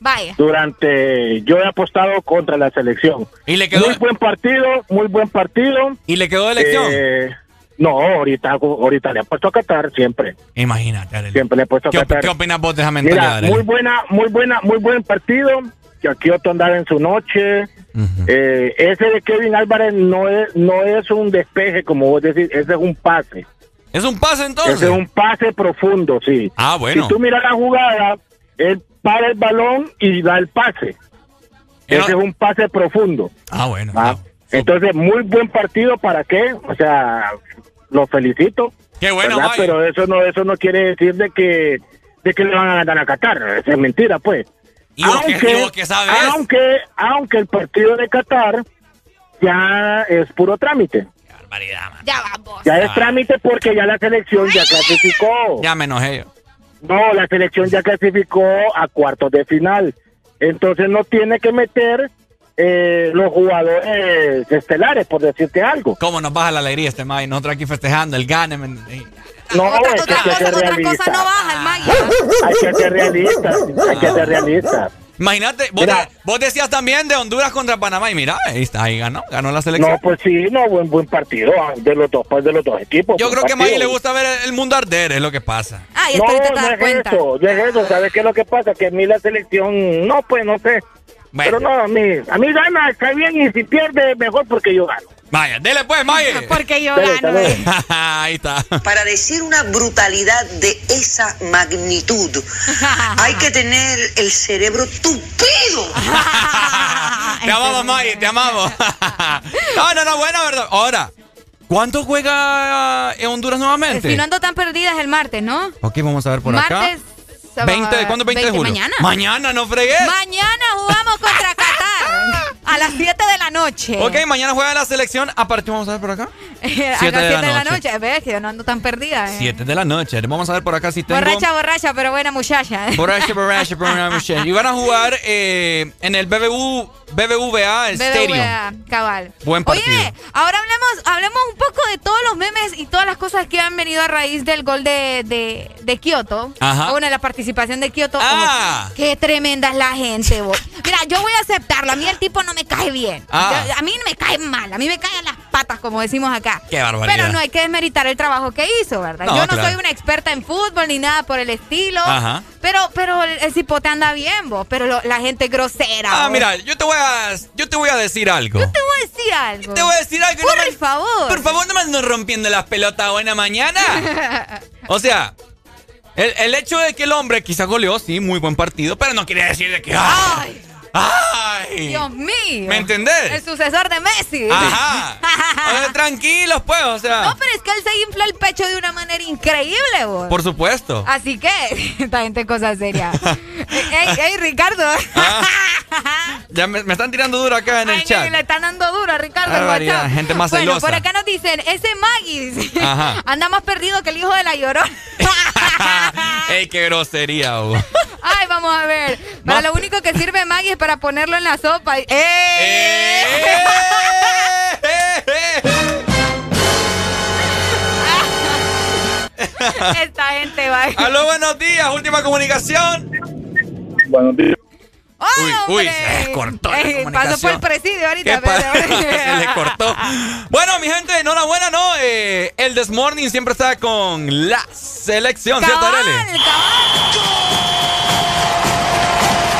Vaya. Durante, yo he apostado contra la selección. Y le quedó. Muy buen partido, muy buen partido. ¿Y le quedó de elección? Eh, no, ahorita, ahorita le he puesto a Qatar siempre. Imagínate, Arely. Siempre le he puesto a ¿Qué, Qatar. qué opinas vos de esa mentalidad, Mira, muy buena, muy buena, muy buen partido. Que aquí otro andaba en su noche. Eh, ese de Kevin Álvarez no es, no es un despeje, como vos decís, ese es un pase. ¿Es un pase entonces? Ese es un pase profundo, sí. Ah, bueno. Si tú miras la jugada, él para el balón y da el pase. Ese es un pase profundo. Ah, bueno. ¿ah? Entonces, muy buen partido, ¿para qué? O sea, lo felicito. Qué bueno, ¿verdad? Pero eso no eso no quiere decir de que de que le van a ganar a Qatar. Eso es mentira, pues. ¿Y vos qué- y vos qué sabes? Aunque, aunque el partido de Qatar ya es puro trámite. Ya vamos. Ya es trámite porque ya la selección ya clasificó. Ya me enojé yo. No, la selección ya clasificó a cuartos de final. Entonces no tiene que meter eh, los jugadores estelares, por decirte algo. ¿Cómo nos baja la alegría este May? Nosotros aquí festejando el gane. No, Otra, es que otra hay que cosa, ser realista. cosa no baja el Maggie. Hay que ser realista, hay que ser realista. Imagínate, vos, decías también de Honduras contra Panamá y mira, ahí está, ahí ganó, ganó la selección. No, pues sí, no, buen buen partido ah, de los dos, pues de los dos equipos. Yo creo que a Maggie le gusta ver el mundo arder, es lo que pasa. Ah, no, no es eso, no es eso, ¿sabes qué es lo que pasa? Que a mí la selección, no, pues no sé. Pero no, a mí, a mí gana, está bien, y si pierde, mejor porque yo gano. Vaya, dele pues, Maya. Porque yo gano. Ahí está. Para decir una brutalidad de esa magnitud, hay que tener el cerebro tupido. te amamos, Maya, te amamos. no, no, no, bueno, verdad. Ahora. ¿Cuánto juega en Honduras nuevamente? Si no ando tan perdida es el martes, ¿no? Ok, vamos a ver por acá. Martes 20, ¿Cuándo 20, de julio? Mañana. Mañana, no fregues. Mañana jugamos contra Qatar. A las 7 de la noche. Ok, mañana juega la selección. A partir, vamos a ver por acá. a las 7 de, la noche. Ves que yo no ando tan perdida. 7 eh. de la noche. Vamos a ver por acá si tengo. Borracha, borracha, pero buena muchacha. Borracha, borracha, pero buena muchacha. Y van a jugar eh, en el BBU, BBVA Stadium. BBVA, cabal. Buen partido. Oye, ahora hablemos, hablemos un poco de todos los memes y todas las cosas que han venido a raíz del gol de, de, de Kioto. Ajá. Bueno, la participación de Kioto. Ah. qué tremenda es la gente, vos. Mira, yo voy a aceptarlo. A mí el tipo no me cae bien. Ah. a mí no me cae mal. A mí me caen las patas, como decimos acá. Qué barbaridad. Pero no hay que desmeritar el trabajo que hizo, ¿verdad? yo no soy una experta en fútbol ni nada por el estilo. Ajá. Pero, pero el, cipote anda bien, vos. Pero la gente es grosera. Ah, mira, yo te voy a, yo te voy a decir algo. Yo te voy a decir algo. te voy a decir algo. Por favor. Por favor, no me andes rompiendo las pelotas buena mañana. o sea, el, el, hecho de que el hombre quizá goleó, sí, muy buen partido, pero no quiere decir de que. ¡Ay! ¡Ay! Dios mío. ¿Me entendés? El sucesor de Messi. Ajá. tranquilos, pues, o sea. No, pero es que él se infla el pecho de una manera increíble, vos. Por supuesto. Así que, esta gente cosa seria. ey, ey, Ricardo. Ah. ya me, están tirando duro acá en el chat. Le están dando duro a Ricardo. gente más bueno, celosa. por acá nos dicen, ese Magis anda más perdido que el hijo de la llorona. ¡Ey, qué grosería! Vos. Ay, vamos a ver. Para lo único que sirve Maggie es para ponerlo en la sopa. ¡Eh! ¡Eh! Esta gente va. Aló, buenos días. Última comunicación. Buenos días. uy, uy, se les cortó la eh, Pasó por el presidio ahorita. se le cortó. Bueno, mi gente, enhorabuena, ¿no? Eh, el This Morning siempre está con la selección, ¿cierto, Arely?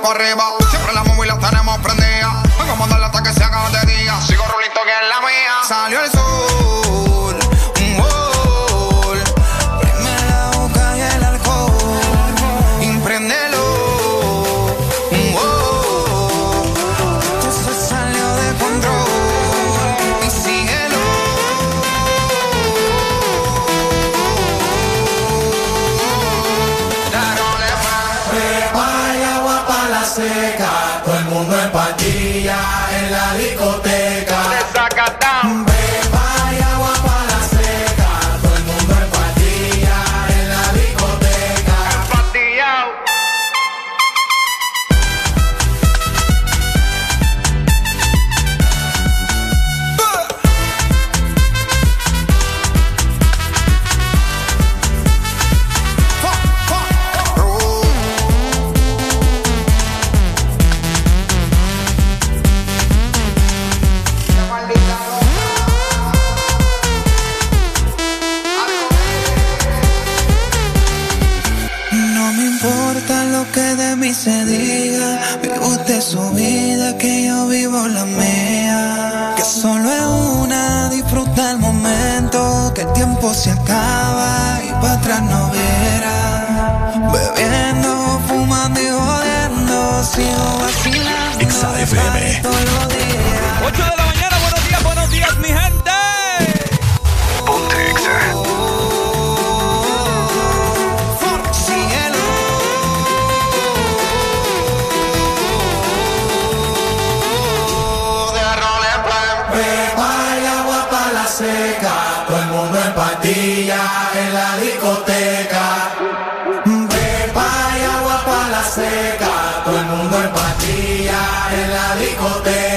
Y tiempo se acaba y para atrás no verá. Bebiendo, fumando y jodiendo, sigo vacilando. XAFM. En la discoteca. Pepa y agua para la seca, todo el mundo en patilla en la discoteca.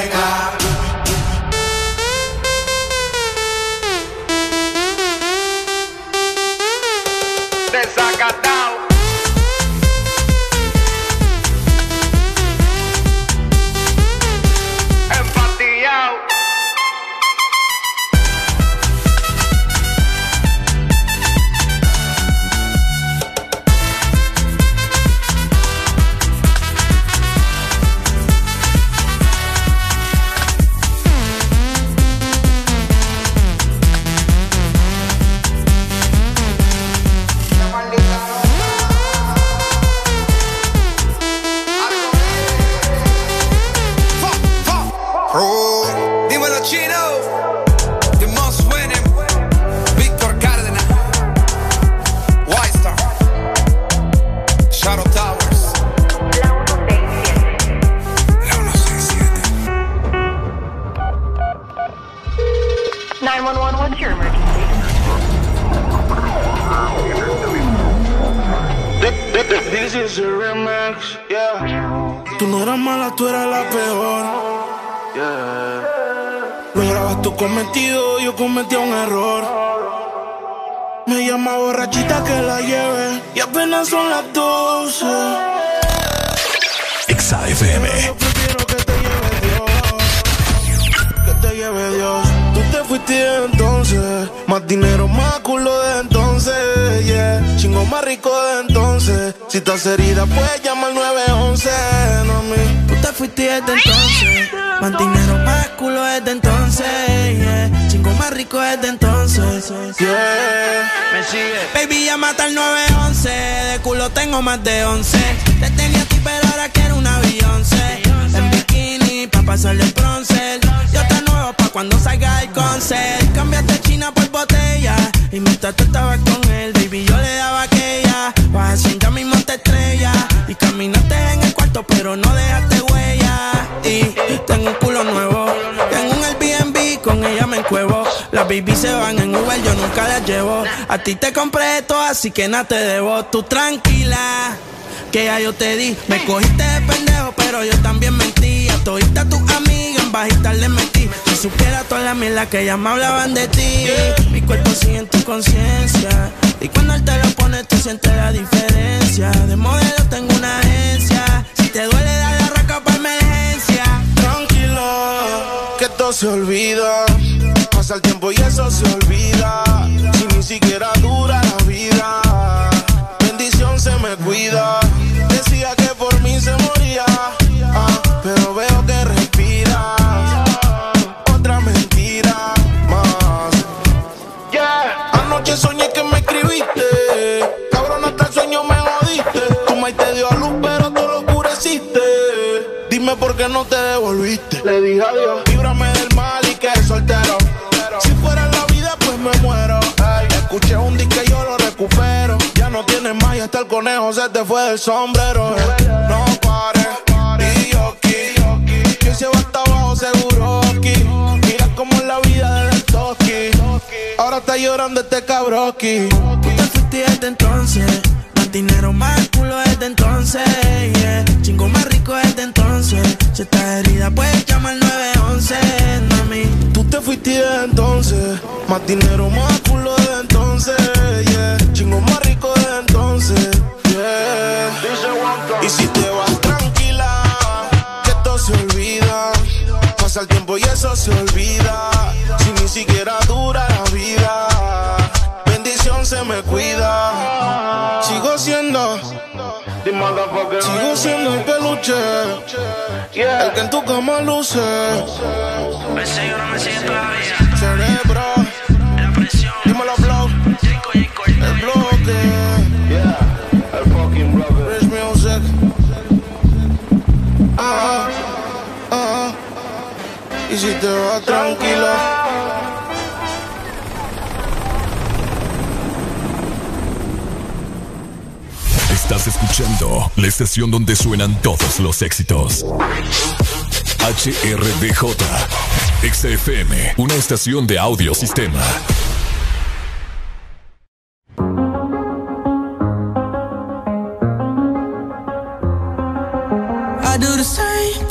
Más de 11. A ti te compré esto, así que nada te debo. Tú tranquila, que ya yo te di. Me cogiste de pendejo, pero yo también mentía. Todita tus amigas en bajita le metí. Si supiera toda la mierda que ya me hablaban de ti. Mi cuerpo sigue en tu conciencia. Y cuando él te lo pone, tú sientes la diferencia. De modelo tengo una agencia. Si te duele, dale arranca para emergencia. Tranquilo, que todo se olvida. Pasa el tiempo y eso se olvida. Si ni siquiera dura la vida. Bendición se me cuida. Decía que por mí se moría. ah, pero veo que respiras. Otra mentira más. Yeah. Anoche soñé que me escribiste. Cabrón, hasta el sueño me jodiste. Tu maíz te dio a luz, pero tú lo oscureciste. Dime por qué no te devolviste. Le dije adiós. El conejo se te fue del sombrero. No pares. Y yo aquí. Que se va hasta abajo seguro aquí. Mira cómo es la vida del toki. Ahora está llorando este cabroki. Tú te fuiste desde entonces. Más dinero, más culo desde entonces. Yeah. Chingo más rico desde entonces. Si estás herida, puedes llamar 911. Mami. Tú te fuiste de entonces. Más dinero, más culo de entonces. Yeah. pasa tiempo y eso se olvida. Si ni siquiera dura la vida, bendición se me cuida. Sigo siendo, sigo siendo el peluche, el que en tu cama luce. Cerebro, dime dímelo, blog, el bloque. Rich Music. Ah. Y. Estás escuchando la estación donde suenan todos los éxitos. HRDJ. XFM, una estación de audio sistema.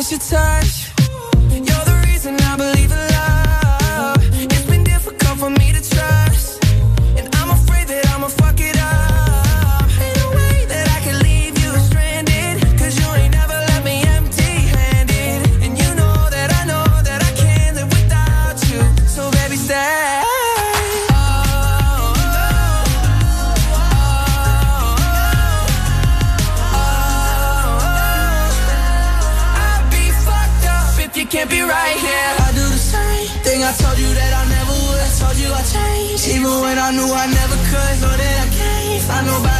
miss your touch. Even when I knew I never could, so that I can't find nobody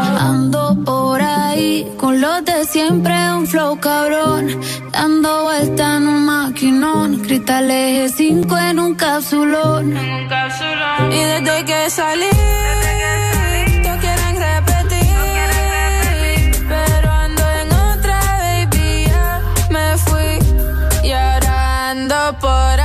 con los de siempre, un flow cabrón. Dando vuelta en un maquinón, cristales 5 en un capsulón. En un capsulón. Y desde que salí. todos quieren repetir pero ando en otra baby ya Desde que salí por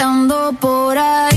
ando por ahí.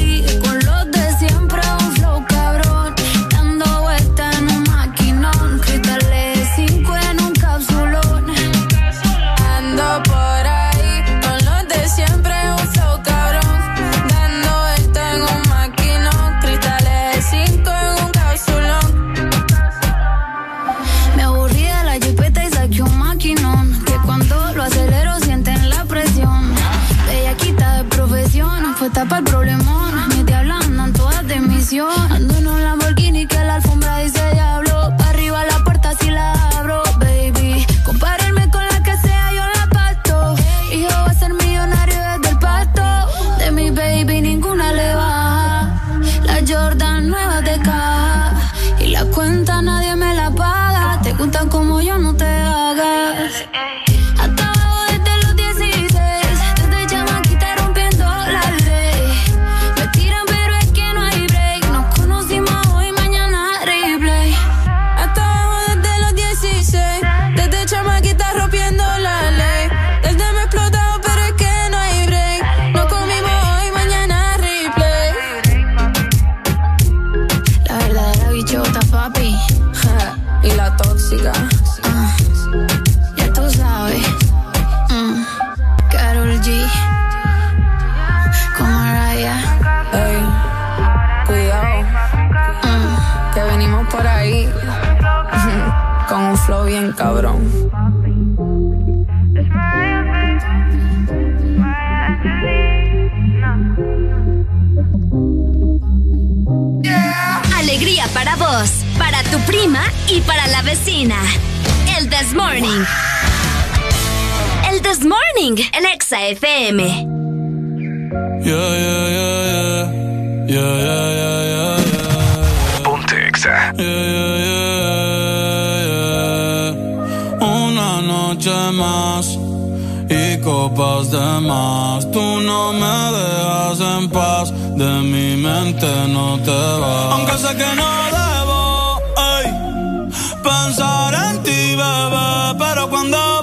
Yeah, yeah, yeah, yeah. Ponte Exa. Yeah, yeah, yeah, yeah. Una noche más y copas de más. Tú no me dejas en paz, de mi mente no te vas. Aunque sé que no debo ey, pensar en ti, bebé, pero cuando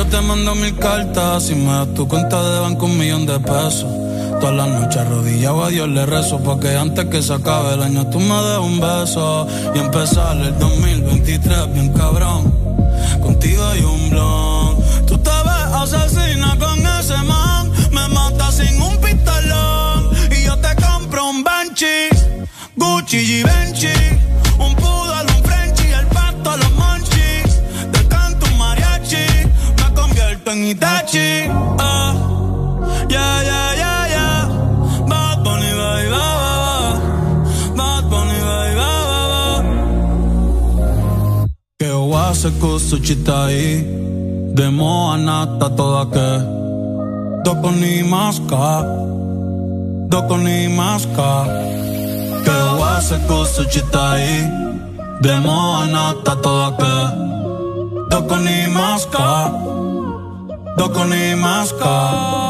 yo te mando mil cartas. Si me das tu cuenta de banco, un millón de pesos. Todas las noches arrodillado a Dios le rezo Porque antes que se acabe el año tú me des un beso. Y empezar el 2023 bien cabrón. Contigo hay un blon. Tú te ves asesina con ese man. Me mata sin un pistolón. Y yo te compro un Banshee Gucci y oase kusuchita ahí. Demo anata toda que. Doko ni maska. Doko ni maska. Que oase kusuchita ahí. Demo anata toda que. Doko ni maska. Doko ni maska.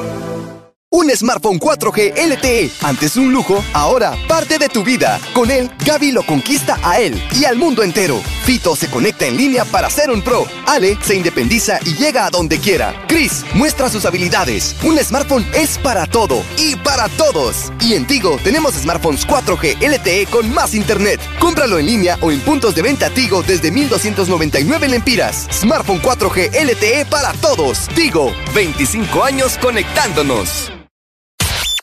Un smartphone 4G LTE. Antes un lujo, ahora parte de tu vida. Con él, Gaby lo conquista a él y al mundo entero. Fito se conecta en línea para ser un pro. Ale se independiza y llega a donde quiera. Chris muestra sus habilidades. Un smartphone es para todo y para todos. Y en Tigo tenemos smartphones 4G LTE con más internet. Cómpralo en línea o en puntos de venta Tigo desde 1299 lempiras. Smartphone 4G LTE para todos. Tigo, 25 años conectándonos.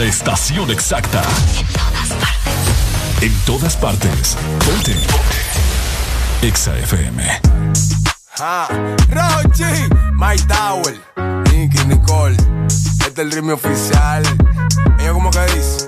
Exacta. En todas partes. En todas partes. Ponte. Exa FM. Ah, Rochi, My Tower, Nicky, Nicole. Este es el ritmo oficial. Ella como que dice.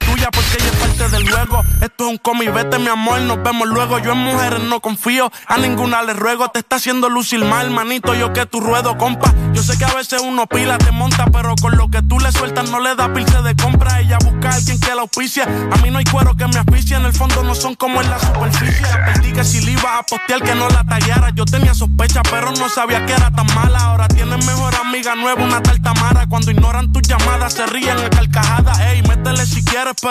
porque ella es parte del juego. Esto es un comi, vete mi amor, nos vemos luego. Yo en mujeres no confío, a ninguna le ruego. Te está haciendo lucir mal, manito, yo que tu ruedo, compa. Yo sé que a veces uno pila te monta, pero con lo que tú le sueltas no le da pilce de compra. Ella busca a alguien que la auspicia. A mí no hay cuero que me auspicia, en el fondo no son como en la superficie. Perdí que si le iba a postear que no la tallara. Yo tenía sospecha, pero no sabía que era tan mala. Ahora tiene mejor amiga nueva, una tal Tamara. Cuando ignoran tus llamadas, se ríen a carcajadas. Ey, métele si quieres, pero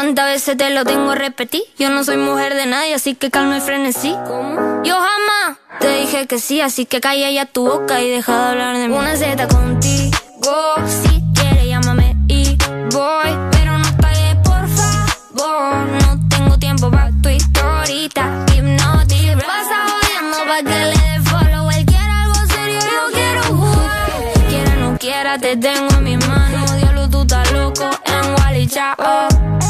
¿Cuántas veces te lo tengo a repetir? Yo no soy mujer de nadie, así que calma y frenesí. ¿Cómo? Yo jamás te dije que sí, así que calla ya tu boca y deja de hablar de mí. Una zeta contigo, si quieres llámame y voy. Pero no pagues, por favor. No tengo tiempo para tu historita. Hipnotic, vas pa' que le dé follow. Él quiere algo serio, yo quiero jugar. Quiera no quiera, te tengo en mis manos. Diablo, tú estás loco en Wally, chao.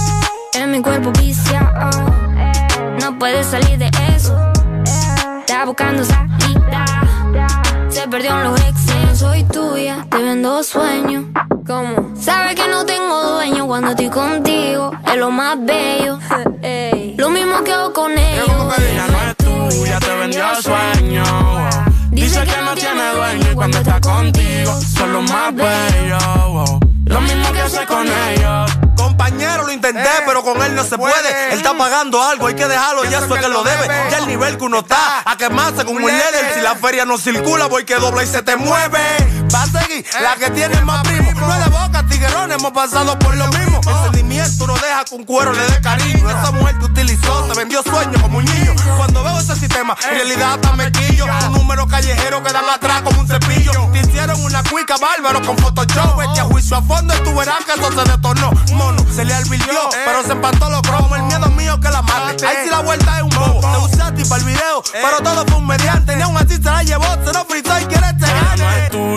Mi cuerpo viciado. No puedes salir de eso. Está buscando salida. Se perdió en los exes. Soy tuya, te vendo sueños. ¿Cómo? Sabes que no tengo dueño cuando estoy contigo. Es lo más bello. Lo mismo que hago con ellos. Ella no es tuya, te vendió sueño. Dice que no tiene dueño y cuando está contigo son los más bellos. Lo mismo que hace con ellos. Compañero, lo intenté, Eh, pero con él no se puede. Él está pagando algo, hay que dejarlo, ya eso es que lo debe. Ya el nivel que uno está, a quemarse con un líder. Si la feria no circula, voy que dobla y se te mueve. Va a seguir la que tiene más primo. No es de boca, tiguerón, hemos pasado por lo mismo. El sentimiento no deja que un cuero le dé cariño. Esa mujer te utilizó, te vendió sueños como un niño. Cuando veo ese sistema, en realidad hasta me quillo. Un número callejero que dan atrás como un cepillo. Te hicieron una cuica bárbaro con Photoshop. Este a juicio a fondo y tú verás que eso se detornó. Mono, se le advirtió, pero se empató los cromos. El miedo mío que la mate. Ahí sí la vuelta es un bobo. Te usé a ti para el video, pero todo fue un mediante. Ni aún así se la llevó, se lo fritó y quiere te no gane.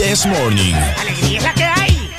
This Morning. Alegría es la que hay.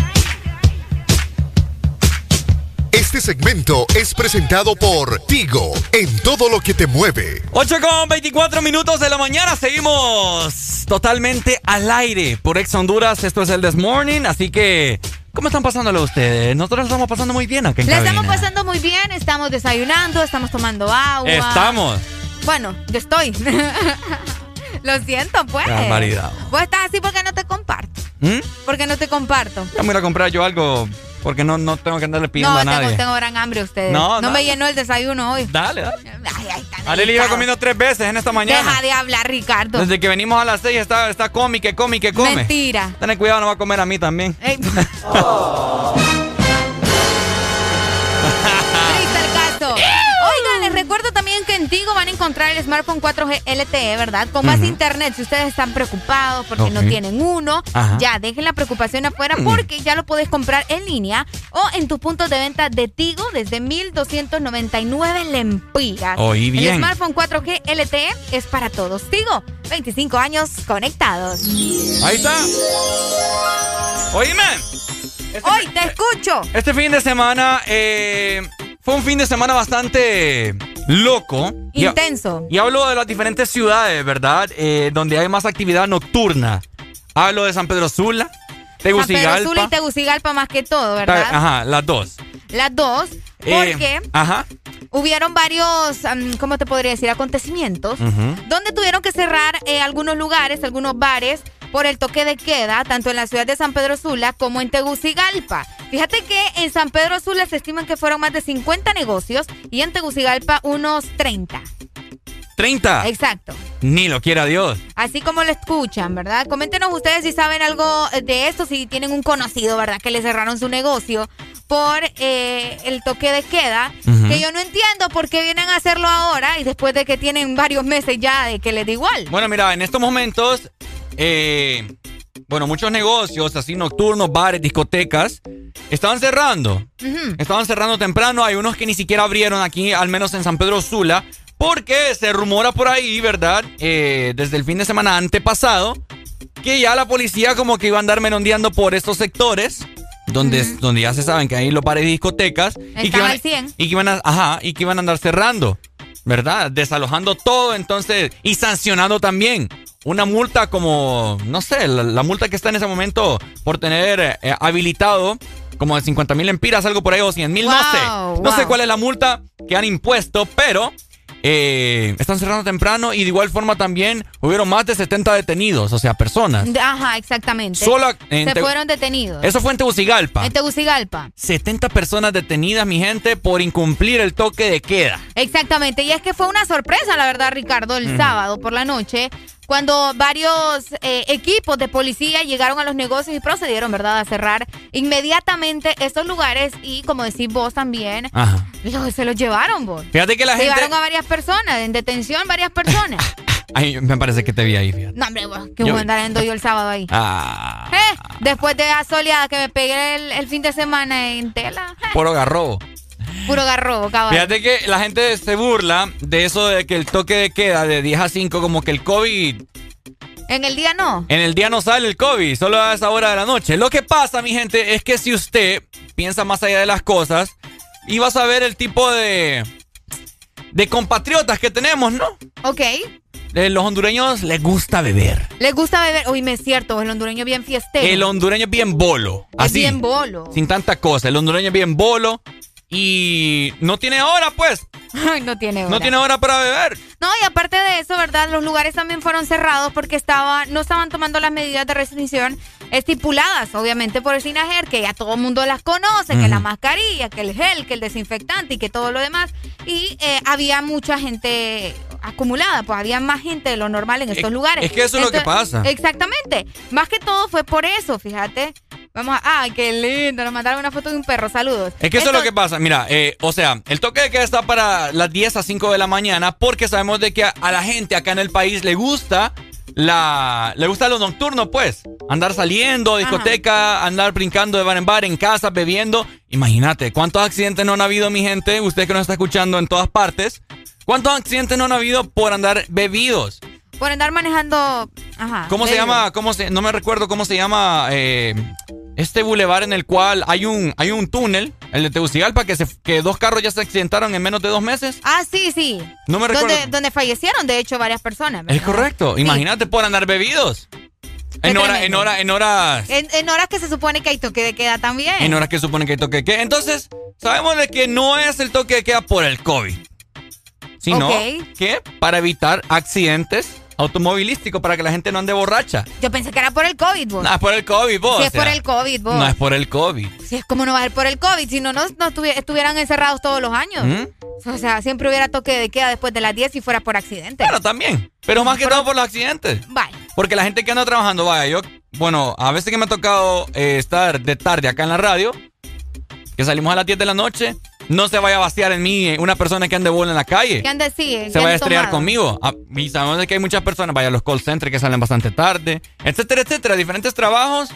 Este segmento es presentado por Tigo, en todo lo que te mueve. 8 con 24 minutos de la mañana. Seguimos totalmente al aire por Ex Honduras. Esto es el This Morning. Así que, ¿cómo están pasándolo ustedes? Nosotros lo estamos pasando muy bien acá en La cabina. estamos pasando muy bien, estamos desayunando, estamos tomando agua. Estamos. Bueno, yo estoy. Lo siento, pues. Barbaridad. Vos estás así porque no te comparto. ¿Mm? Porque no te comparto. Ya me voy a comprar yo algo porque no, no tengo que andarle pidiendo No, a nadie. tengo, tengo gran hambre ustedes. No, No, no. me llenó el desayuno hoy. Dale, dale. Ay, ay, Aleli iba comiendo tres veces en esta mañana. Deja de hablar, Ricardo. Desde que venimos a las seis está, está come, que come, que come. Mentira. Ten cuidado, no va a comer a mí también. Ey. Triste recuerdo también que en Tigo van a encontrar el smartphone 4G LTE, ¿verdad? Con más internet. Si ustedes están preocupados porque no tienen uno, Ajá. ya dejen la preocupación afuera porque ya lo puedes comprar en línea o en tus puntos de venta de Tigo desde 1,299 lempiras. Oí bien. El smartphone 4G LTE es para todos. Tigo, 25 años conectados. Ahí está. Oíme. Hoy te escucho. Este fin de semana eh, fue un fin de semana bastante loco. Intenso. Y, hablo de las diferentes ciudades, ¿verdad? Eh, donde hay más actividad nocturna. Hablo de San Pedro Sula, San Pedro Tegucigalpa. Sula y Tegucigalpa más que todo, ¿verdad? Ajá, las dos. Las dos, Eh, porque ajá. hubieron varios, ¿cómo te podría decir? Acontecimientos donde tuvieron que cerrar eh, algunos lugares, algunos bares por el toque de queda, tanto en la ciudad de San Pedro Sula como en Tegucigalpa. Fíjate que en San Pedro Sula se estiman que fueron más de 50 negocios y en Tegucigalpa unos 30. 30. Exacto. Ni lo quiera Dios. Así como lo escuchan, ¿verdad? Coméntenos ustedes si saben algo de esto, si tienen un conocido, ¿verdad? Que le cerraron su negocio por eh, el toque de queda, que yo no entiendo por qué vienen a hacerlo ahora y después de que tienen varios meses ya de que les da igual. Bueno, mira, en estos momentos, eh, bueno, muchos negocios así nocturnos, bares, discotecas, estaban cerrando. Ujú. Estaban cerrando temprano. Hay unos que ni siquiera abrieron aquí, al menos en San Pedro Sula, porque se rumora por ahí, ¿verdad? Eh, desde el fin de semana antepasado, que ya la policía como que iba a andar merondeando por estos sectores. Donde, Ujú. donde ya se saben que hay los bares y discotecas. y que, Están iban, al 100. y que iban a, ajá, y que iban a andar cerrando. ¿Verdad? Desalojando todo, entonces, y sancionando también. Una multa como, no sé, la, la multa que está en ese momento por tener eh, habilitado como de 50 mil empiras, algo por ahí, o 100 mil, no sé. No sé cuál es la multa que han impuesto, pero eh, están cerrando temprano y de igual forma también hubieron más de 70 detenidos, o sea, personas. Ajá, exactamente. Solo Se fueron detenidos. Eso fue en Tegucigalpa. En Tegucigalpa. 70 personas detenidas, mi gente, por incumplir el toque de queda. Exactamente. Y es que fue una sorpresa, la verdad, Ricardo, el sábado por la noche cuando varios eh, equipos de policía llegaron a los negocios y procedieron, ¿verdad?, a cerrar inmediatamente estos lugares y, como decís vos también, se los llevaron vos. Fíjate que la se gente... Llevaron a varias personas, en detención varias personas. Ay, me parece que te vi ahí, fíjate. No, hombre, vos, que voy a andar en yo el sábado ahí. Ah. ¿Eh? Después de la soleada que me pegué el, fin de semana en tela. ¿eh? Puro garrobo. Puro garrobo, cabrón. Fíjate que la gente se burla de eso de que el toque de queda de 10 a 5, como que el COVID. En el día no. En el día no sale el COVID, solo a esa hora de la noche. Lo que pasa, mi gente, es que si usted piensa más allá de las cosas vas a ver el tipo de. de compatriotas que tenemos, ¿no? Ok. Eh, los hondureños les gusta beber. Les gusta beber. Uy, me es cierto, el hondureño es bien fiestero. El hondureño es bien bolo. Es bien bolo. Sin tanta cosa. El hondureño es bien bolo. Y no tiene hora, pues. Ay, no tiene hora. No tiene hora para beber. No, y aparte de eso, ¿verdad? Los lugares también fueron cerrados porque estaba, no estaban tomando las medidas de restricción estipuladas, obviamente, por el SINAGER, que ya todo el mundo las conoce, que la mascarilla, que el gel, que el desinfectante y que todo lo demás. Y eh, había mucha gente acumulada, pues había más gente de lo normal en estos lugares. Es que eso es lo que pasa. Exactamente. Más que todo fue por eso, fíjate. Vamos a. ¡Ay, qué lindo! Nos mandaron una foto de un perro. Saludos. Es que eso es lo que pasa. Mira, eh, o sea, el toque de queda está para las 10 a 5 de la mañana porque sabemos de que a, la gente acá en el país le gusta la le gusta lo nocturno, pues. Andar saliendo, discoteca, andar brincando de bar en bar, en casa, bebiendo. Imagínate, ¿cuántos accidentes no han habido, mi gente? Usted que nos está escuchando en todas partes. ¿Cuántos accidentes no han habido por andar bebidos? Por andar manejando. Ajá. ¿Cómo se llama? ¿Cómo se, no me recuerdo cómo se llama eh, este bulevar en el cual hay un, hay un túnel, el de Tegucigalpa, que, se, que dos carros ya se accidentaron en menos de dos meses. Ah, sí, sí. No me recuerdo. Donde, fallecieron, de hecho, varias personas. Es correcto. Imagínate por andar bebidos. En, hora, en, hora, en horas. En, horas que se supone que hay toque de queda también. En horas que se supone que hay toque de queda. Entonces, sabemos de que no es el toque de queda por el COVID. Sino que para evitar accidentes automovilístico para que la gente no ande borracha. Yo pensé que era por el COVID, vos. No, es por el COVID, vos. Si es por el COVID, vos. No es por el COVID. Si es como no va a ser por el COVID, si no, no, estuvieran encerrados todos los años. ¿Mm? O sea, siempre hubiera toque de queda después de las 10 si fuera por accidente. Claro, también. Pero más que todo por los accidentes. Vaya. Porque la gente que anda trabajando, vaya, yo, bueno, a veces que me ha tocado eh, estar de tarde acá en la radio, que salimos a las 10 de la noche, no se vaya a vaciar en mí una persona que ande bola en la calle. Que ande, sí. Se vaya a estrellar conmigo. Ah, y sabemos que hay muchas personas, vaya, los call centers que salen bastante tarde, etcétera, etcétera, diferentes trabajos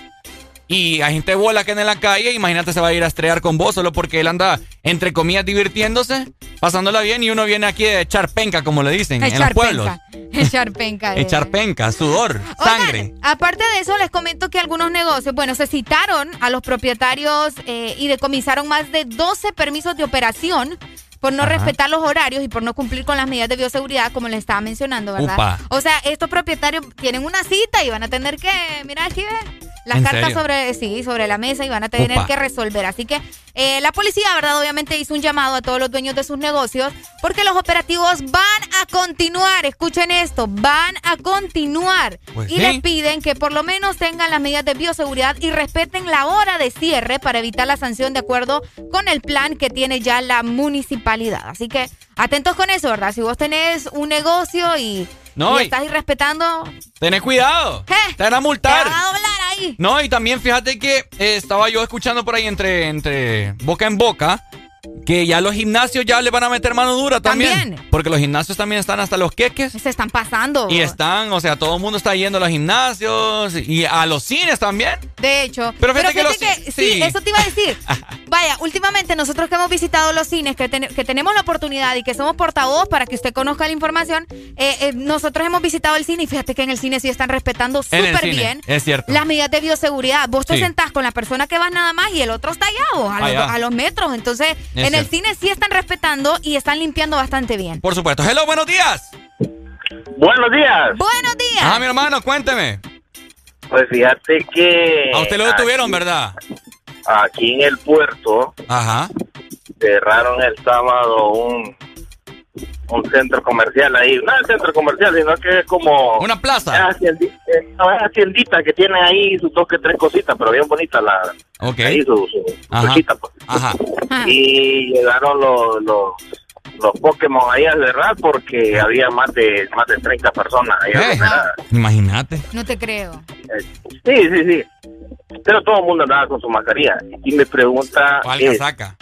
y hay gente bola que anda en la calle, imagínate se va a ir a estrellar con vos solo porque él anda, entre comillas, divirtiéndose, pasándola bien y uno viene aquí a echar penca, como le dicen, en los pueblos. Echar penca. echar penca, sudor, sangre. aparte de eso, les comento que algunos negocios, bueno, se citaron a los propietarios eh, y decomisaron más de 12 permisos de operación por no respetar los horarios y por no cumplir con las medidas de bioseguridad, como les estaba mencionando, ¿verdad? O sea, estos propietarios tienen una cita y van a tener que, mira aquí, ve las cartas sobre, sí, sobre la mesa y van a tener que resolver. Así que eh, la policía, ¿verdad? Obviamente hizo un llamado a todos los dueños de sus negocios porque los operativos van a continuar. Escuchen esto, van a continuar. Pues y les piden que por lo menos tengan las medidas de bioseguridad y respeten la hora de cierre para evitar la sanción de acuerdo con el plan que tiene ya la municipalidad. Así que atentos con eso, ¿verdad? Si vos tenés un negocio y no, y, estás irrespetando. Tenés cuidado. ¿Qué? Te van a multar. Te van a doblar No, y también fíjate que eh, estaba yo escuchando por ahí entre, entre boca en boca que ya los gimnasios ya le van a meter mano dura también, Porque los gimnasios también están hasta los queques. Se están pasando. Y están, o sea, todo el mundo está yendo a los gimnasios y a los cines también. De hecho. Pero fíjate, que, sí. eso te iba a decir. Vaya, últimamente nosotros que hemos visitado los cines, que, que tenemos la oportunidad y que somos portavoz para que usted conozca la información, eh, eh, nosotros hemos visitado el cine y fíjate que en el cine sí están respetando súper bien es cierto. las medidas de bioseguridad. Vos te sentás con la persona que vas nada más y el otro está allá, a, Los, metros. Entonces, en el cine sí están respetando y están limpiando bastante bien. Por supuesto. Hello, buenos días. Buenos días. Buenos días. Ah, mi hermano, cuénteme. Pues fíjate que... A usted lo detuvieron, ¿verdad? aquí en el puerto Ajá. cerraron el sábado un un centro comercial ahí, no es centro comercial, sino que es como una plaza, es haciendita, es haciendita que tiene ahí sus dos que tres cositas, pero bien bonita la, Ok. ahí su, su Ajá. cosita, pues. Ajá. y llegaron los, los los Pokémon ahí a cerrar porque había más de más de 30 personas ahí Eh, aglomeradas. Imagínate. No te creo. Sí, sí, sí. Pero todo el mundo andaba con su mascarilla. Y mi pregunta ¿Cuál es, casaca?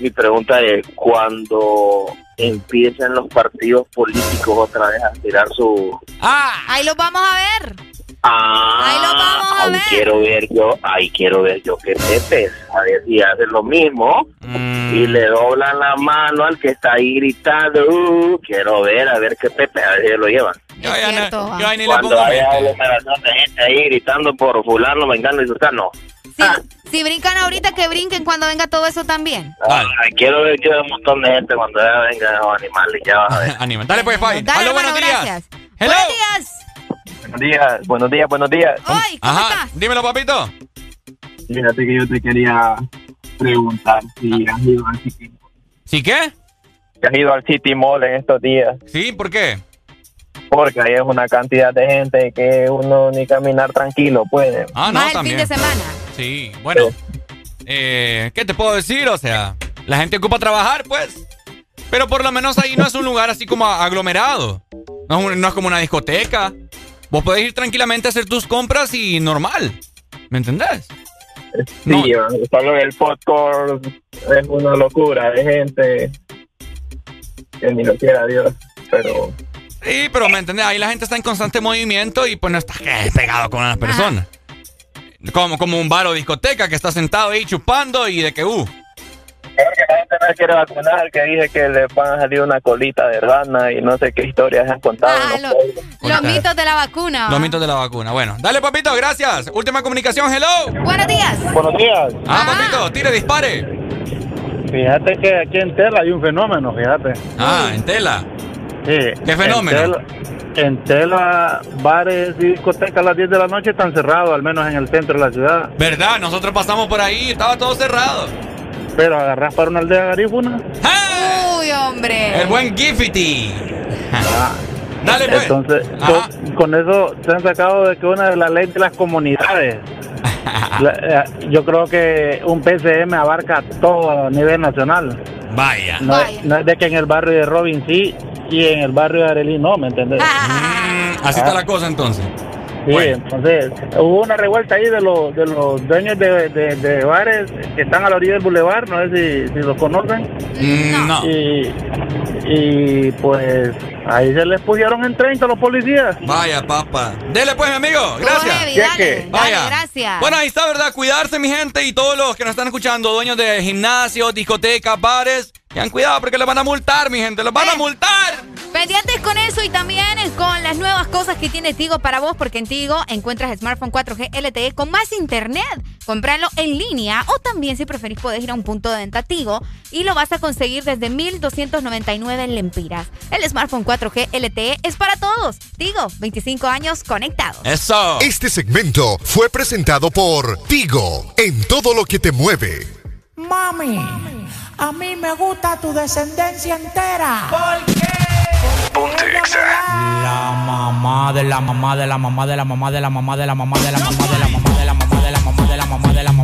mi pregunta es, cuando empiecen los partidos políticos otra vez a tirar su... Ah, Ahí lo vamos a ver. Ah, Ahí lo vamos a ahí ver. quiero ver yo, ahí quiero ver yo que Pepe, a ver si hacen lo mismo Mm. y le doblan la mano al que está ahí gritando, uh, quiero ver, a ver qué Pepe, a ver si lo llevan. Yo ya cierto, no- yo ahí ni le Cuando pongo haya mente. aglomeración de gente ahí gritando por fulano, vengando y sultano. Si, si brincan ahorita, que brinquen cuando venga todo eso también. Ay, quiero ver yo un montón de gente cuando ya vengan los animales, ya vas a ver. Animal. Dale pues, Fabi. Dale, buenos días. gracias. Hello. Buenos días. Buenos días, buenos días, buenos días. Ay, ¿cómo Ajá. estás? Dímelo, papito. Fíjate que yo te quería preguntar si has ido al City, ¿Sí qué? si has ido al City Mall en estos días. Sí, ¿por qué? Porque ahí es una cantidad de gente que uno ni caminar tranquilo puede. Ah, no, Más el también. fin de semana. Sí, bueno. Eh, ¿Qué te puedo decir? O sea, la gente ocupa trabajar, pues. Pero por lo menos ahí no es un lugar así como aglomerado. No es, un- no es como una discoteca. Vos podés ir tranquilamente a hacer tus compras y normal. ¿Me entendés? Sí, solo el popcorn es una locura de gente que ni lo quiera Dios, pero Sí, pero ¿me entendés? Ahí la gente está en constante movimiento y pues no está eh, pegado con las personas. Como, como un bar o discoteca que está sentado ahí chupando y de que, uh. porque la gente no quiere vacunar, que dice que le van a salir una colita de rana y no sé qué historias han contado. en Ah, los lo- pueblos. los mitos de la vacuna. Los mitos de la vacuna. Bueno, dale, papito, gracias. Última comunicación, hello. Buenos días. Buenos días. Ah, papito, tire, dispare. Fíjate que aquí en Tela hay un fenómeno, fíjate. Ah, en tela. Sí. ¿Qué fenómeno? En Tela, en Tela, bares y discotecas a las 10 de la noche están cerrados, al menos en el centro de la ciudad. ¿Verdad? Nosotros pasamos por ahí, estaba todo cerrado. Pero agarrás para una aldea garífuna. Uy, hombre. El buen Giffity. Dale, pues. Entonces, con, con eso se han sacado de que una de las leyes de las comunidades. La- eh, yo creo que un PCM abarca todo a nivel nacional. Vaya. No es de que en el barrio de Robin sí y en el barrio de Arelí no, ¿me entendés? Así está la cosa entonces. Sí, entonces hubo una revuelta ahí de los, de los dueños de, de- de bares que están a la orilla del bulevar, no sé si, si los conocen. no. Y, y pues ahí se les pusieron en 30 los policías. Vaya, papá. Dele pues, mi amigo. Gracias. dale, dale, Vaya. gracias. Bueno, ahí está, ¿verdad? Cuidarse, mi gente, y todos los que nos están escuchando, dueños de gimnasios, discotecas, bares, tengan cuidado porque les van a multar, mi gente, les van a multar. Pendientes con eso y también con las nuevas cosas que tiene Tigo para vos, porque en Tigo encuentras smartphone 4G LTE con más internet. Comprarlo en línea o también, si preferís, podés ir a un punto de venta Tigo y lo vas a conseguir desde 1,299 lempiras. El smartphone 4G LTE es para todos. Tigo, 25 años conectados. Eso. Este segmento fue presentado por Tigo, en todo lo que te mueve. Mami, a mí me gusta tu descendencia entera. ¿Por qué? La mamá de la mamá de la mamá de la mamá de la mamá de la mamá de la mamá de la mamá de la mamá de la mamá de la mamá de la mamá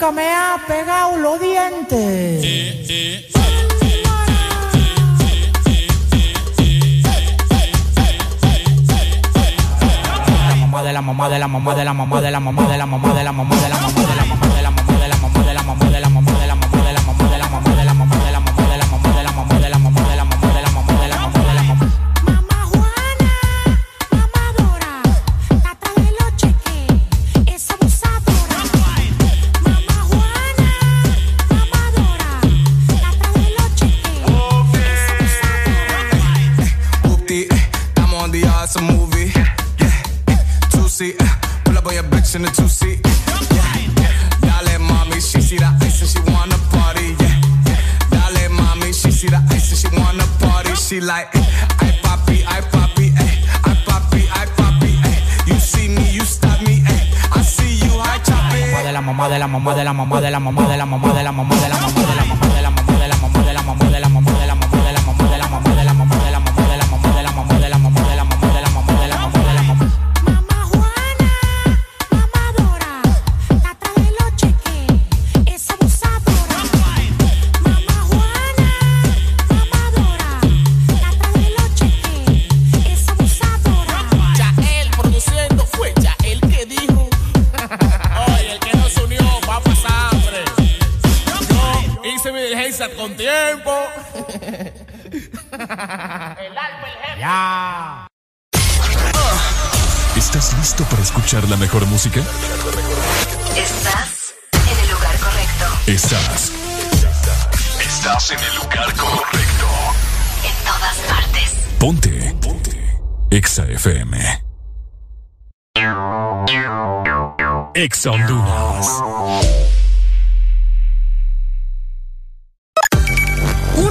Nunca me ha pegado los dientes. La mamá de la mamá de la mamá de la mamá de la mamá de la mamá de la mamá de la mamá de la see like, I poppy, I poppy, ay, I poppy, I poppy, ay. You see me, you stop me, ay. I see you, I chop it. De la mamá, de la mamá, de la mamá, de la mamá, de la mamá, de la mamá, de la mamá, de la mamá, con tiempo. Ya. ¿Estás listo para escuchar la mejor música? Estás en el lugar correcto. Estás. Estás en el lugar correcto. En todas partes. Ponte. Ponte. Exa FM. Exa Honduras.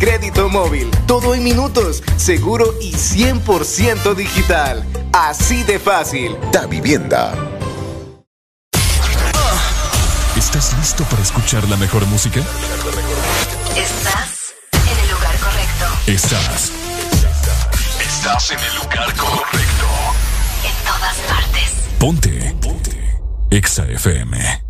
crédito móvil. Todo en minutos, seguro y 100% digital. Así de fácil. Da Vivienda. ¿Estás listo para escuchar la mejor música? Estás en el lugar correcto. Estás. Estás en el lugar correcto. En todas partes. Ponte. Ponte. Exa FM.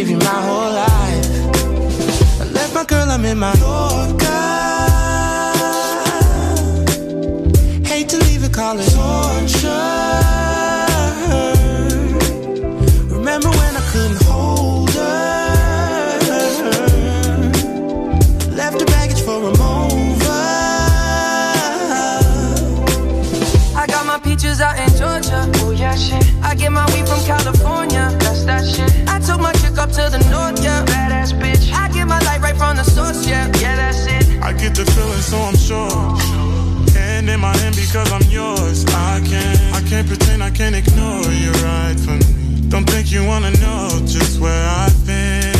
give you my whole life. I left my girl, I'm in my Yorker. From the source, yeah. Yeah, that's it. I get the feeling, so I'm sure. Hand in my hand because I'm yours. I can't, I can't pretend, I can't ignore you right from me. Don't think you wanna know just where I've been.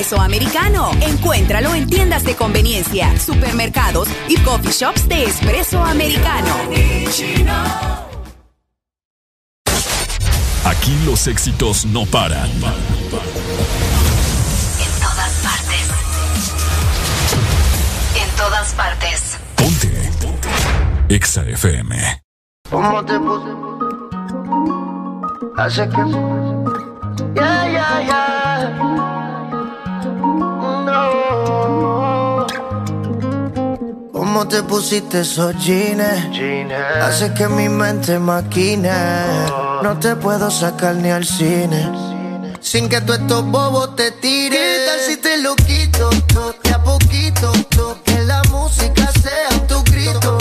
espresso americano. Encuéntralo en tiendas de conveniencia, supermercados y coffee shops de espresso americano. Aquí los éxitos no paran. En todas partes. En todas partes. Ponte. Exa FM. ¿Cómo te puse? Hace que. Ya, ya, ya. No. ¿Cómo te pusiste esos jeans? Hace que mi mente maquine. No te puedo sacar ni al cine. Sin que tú estos bobos te tires. ¿Qué tal si te lo quito? de a poquito. Que la música sea tu grito.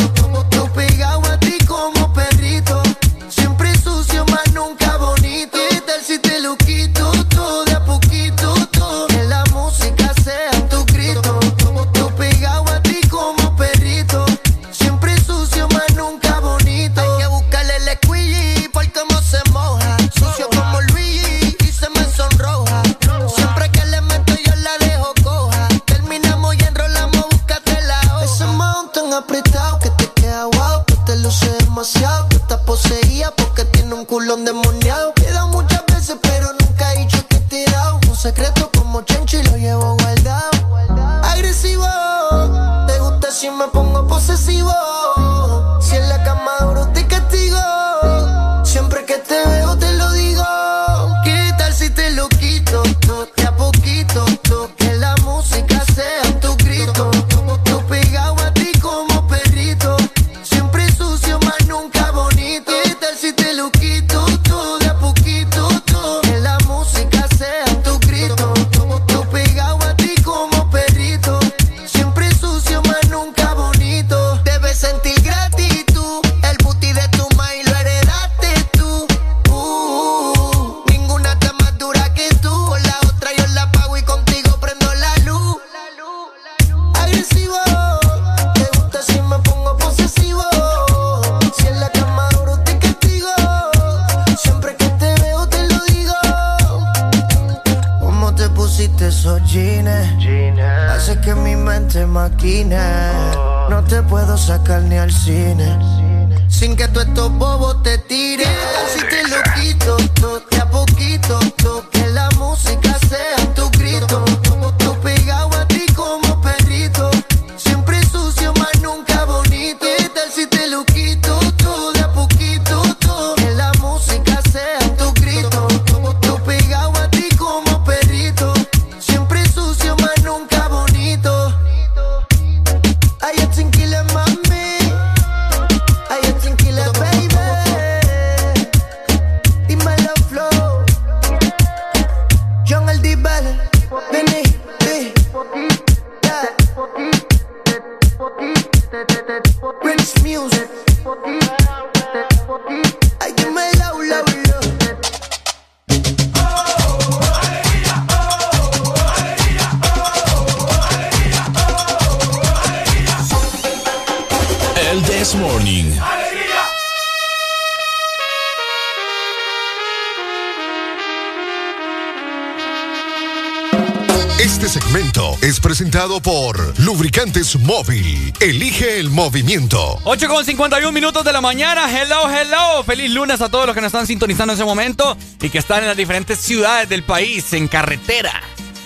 Móvil. Elige el movimiento. 8 con 51 minutos de la mañana. Hello, hello. Feliz lunes a todos los que nos están sintonizando en ese momento y que están en las diferentes ciudades del país, en carretera.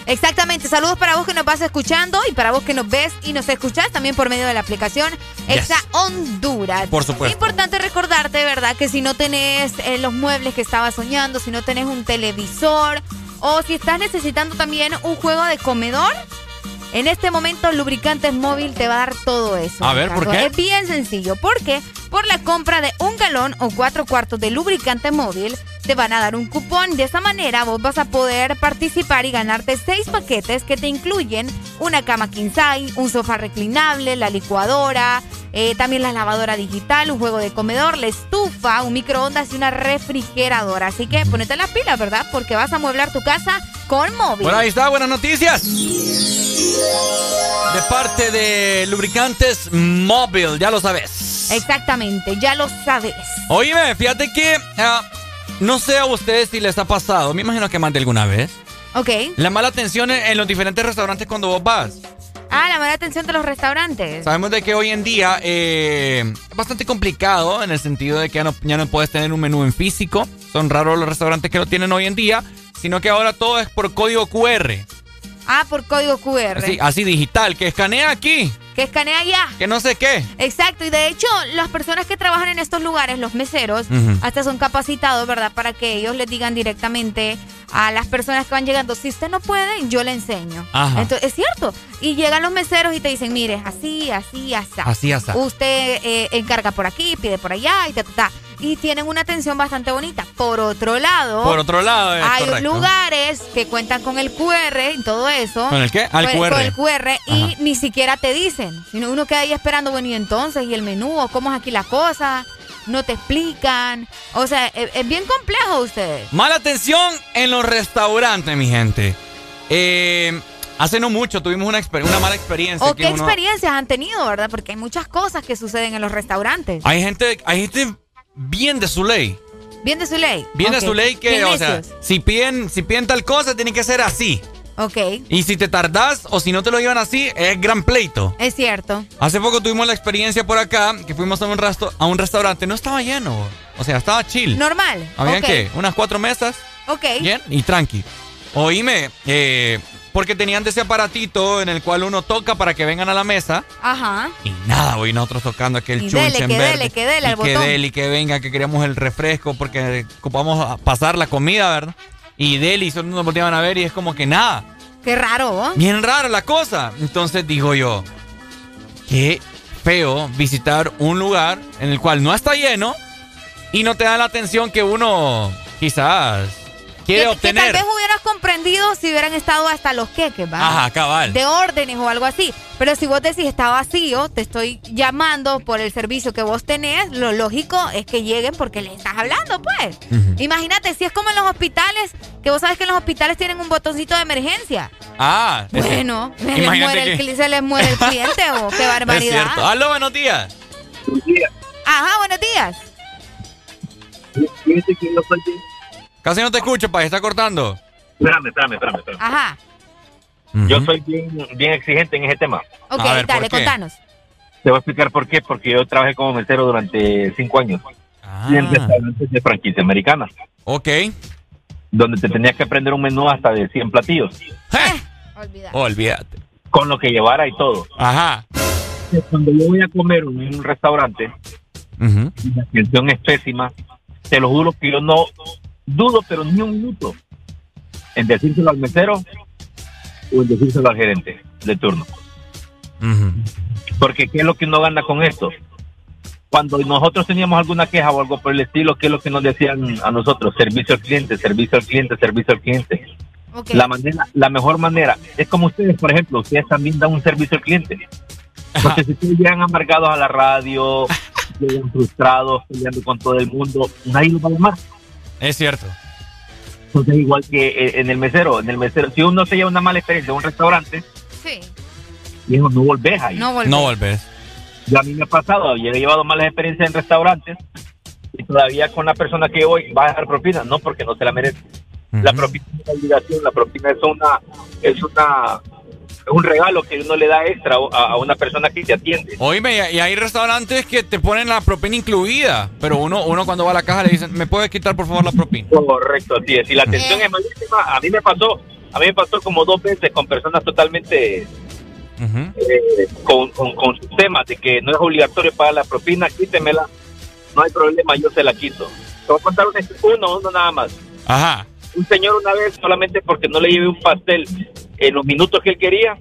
Exactamente, saludos para vos que nos vas escuchando y para vos que nos ves y nos escuchás también por medio de la aplicación Exa Honduras. Por supuesto. Importante recordarte, ¿verdad? Que si no tenés eh, los muebles que estabas soñando, si no tenés un televisor o si estás necesitando también un juego de comedor, en este momento Lubricantes Móvil te va a dar todo eso. A ver, ¿por qué? Es bien sencillo. porque Por la compra de un galón o cuatro cuartos de lubricante móvil, te van a dar un cupón. De esa manera vos vas a poder participar y ganarte seis paquetes que te incluyen una cama king size, un sofá reclinable, la licuadora, eh, también la lavadora digital, un juego de comedor, la estufa, un microondas y una refrigeradora. Así que ponete las pilas, ¿verdad? Porque vas a mueblar tu casa con móvil. Bueno, ahí está, buenas noticias. De parte de Lubricantes Móvil, ya lo sabes. Exactamente, ya lo sabes. Oíme, fíjate que ah, no sé a ustedes si les ha pasado, me imagino que más de alguna vez. Ok. La mala atención en, en los diferentes restaurantes cuando vos vas. Ah, la mala atención de los restaurantes. Sabemos de que hoy en día eh, es bastante complicado en el sentido de que ya no, ya no puedes tener un menú en físico. Son raros los restaurantes que lo tienen hoy en día, sino que ahora todo es por código QR. Ah, por código QR. Así, así digital, que escanea aquí, Que escanea ya. que no sé qué. Exacto, y de hecho, las personas que trabajan en estos lugares, los meseros, hasta son capacitados, ¿verdad? Para que ellos les digan directamente a las personas que van llegando, si usted no puede, yo le enseño. Ajá. Entonces, es cierto. Y llegan los meseros y te dicen, mire, así, así, así. Así, así. Usted eh, encarga por aquí, pide por allá y ta, ta, ta. Y tienen una atención bastante bonita. Por otro lado, Por otro lado, es hay correcto. lugares que cuentan con el QR y todo eso. ¿Con el qué? Al Con- QR. Con el QR y ni siquiera te dicen. Sino uno queda ahí esperando, bueno, y entonces, y el menú, o cómo es aquí la cosa. No te explican. O sea, es, es bien complejo ustedes. Mala atención en los restaurantes, mi gente. Eh, hace no mucho tuvimos una, una mala experiencia. ¿O qué uno- experiencias han tenido, verdad? Porque hay muchas cosas que suceden en los restaurantes. Hay gente, hay gente bien de su ley. Bien de su ley. Bien de su ley que, o sea, si piden, si piden tal cosa, tiene que ser así. Ok, Y si te tardás o si no te lo llevan así, es gran pleito. es cierto. Hace poco tuvimos la experiencia por acá, que fuimos a un, a un restaurante, no estaba lleno. O sea, estaba chill. Normal. ¿Habían qué? Unas cuatro mesas. Ok. Bien, y tranqui. Oíme, eh, porque tenían de ese aparatito en el cual uno toca para que vengan a la mesa. Ajá. Y nada, güey, nosotros tocando aquel chunche dele, en que verde. dele, que dele y al que botón. dele, y que venga, que queríamos el refresco porque ocupamos a pasar la comida, ¿verdad? Y dele, y solo nos volteaban a ver y es como que nada. Qué raro, ¿oh? Bien rara la cosa. Entonces digo yo, qué feo visitar un lugar en el cual no está lleno y no te da la atención que uno quizás quiere que, que obtener. tal vez hubieras comprendido si hubieran estado hasta los queques, ¿va? Ajá, cabal. De órdenes o algo así. Pero si vos decís está vacío, te estoy llamando por el servicio que vos tenés, lo lógico es que lleguen porque le estás hablando, pues. Imagínate, si es como en los hospitales, que vos sabes que en los hospitales tienen un botoncito de emergencia. Ah, es Bueno, se les, muere el, que- cli- se les muere el cliente o qué Es barbaridad. cierto. Aló, buenos días. Ajá, buenos días. Casi no te escucho, pa, está cortando. Espérame, espérame, espérame. espérame. Ajá. Yo soy bien, bien exigente en ese tema. Ok, dale, contanos. Te voy a explicar por qué. Porque yo trabajé como mesero durante cinco años. Y en restaurantes de franquicia americana. Ok. Donde te tenías que aprender un menú hasta de 100 platillos. Olvídate. Con lo que llevara y todo. Ajá. Cuando yo voy a comer en un restaurante, y la atención es pésima, te lo juro que yo no dudo, pero ni un minuto, en decírselo al mesero o en decírselo al gerente de turno. Porque ¿qué es lo que uno gana con esto? Cuando nosotros teníamos alguna queja o algo por el estilo, ¿qué es lo que nos decían a nosotros? Servicio al cliente, servicio al cliente, servicio al cliente. La manera, la mejor manera es como ustedes, por ejemplo, ustedes también dan un servicio al cliente. Porque si ustedes llegan amargados a la radio, llegan frustrados, peleando con todo el mundo, nadie los va a llamar. Es cierto. Entonces, igual que eh, en el mesero, en el mesero, si uno se lleva una mala experiencia en un restaurante, Sí. dijo, no volvés ahí. No volvés. No volvés. Yo a mí me ha pasado, yo he llevado malas experiencias en restaurantes y todavía con la persona que voy va a dejar propina, no porque no se la merece. La propina es una obligación, la propina es una, es una, un regalo que uno le da extra a, a una persona que te atiende. Oíme, y hay restaurantes que te ponen la propina incluida, pero uno, uno cuando va a la caja le dicen, ¿me puedes quitar por favor la propina? Correcto, así es. Y la atención es malísima. A mí me pasó, a mí me pasó como dos veces con personas totalmente eh, con, con, con sus temas de que no es obligatorio pagar la propina, quítemela, no hay problema, yo se la quito. Te voy a contar uno, uno nada más. Ajá. Un señor una vez, solamente porque no le llevé un pastel en los minutos que él quería,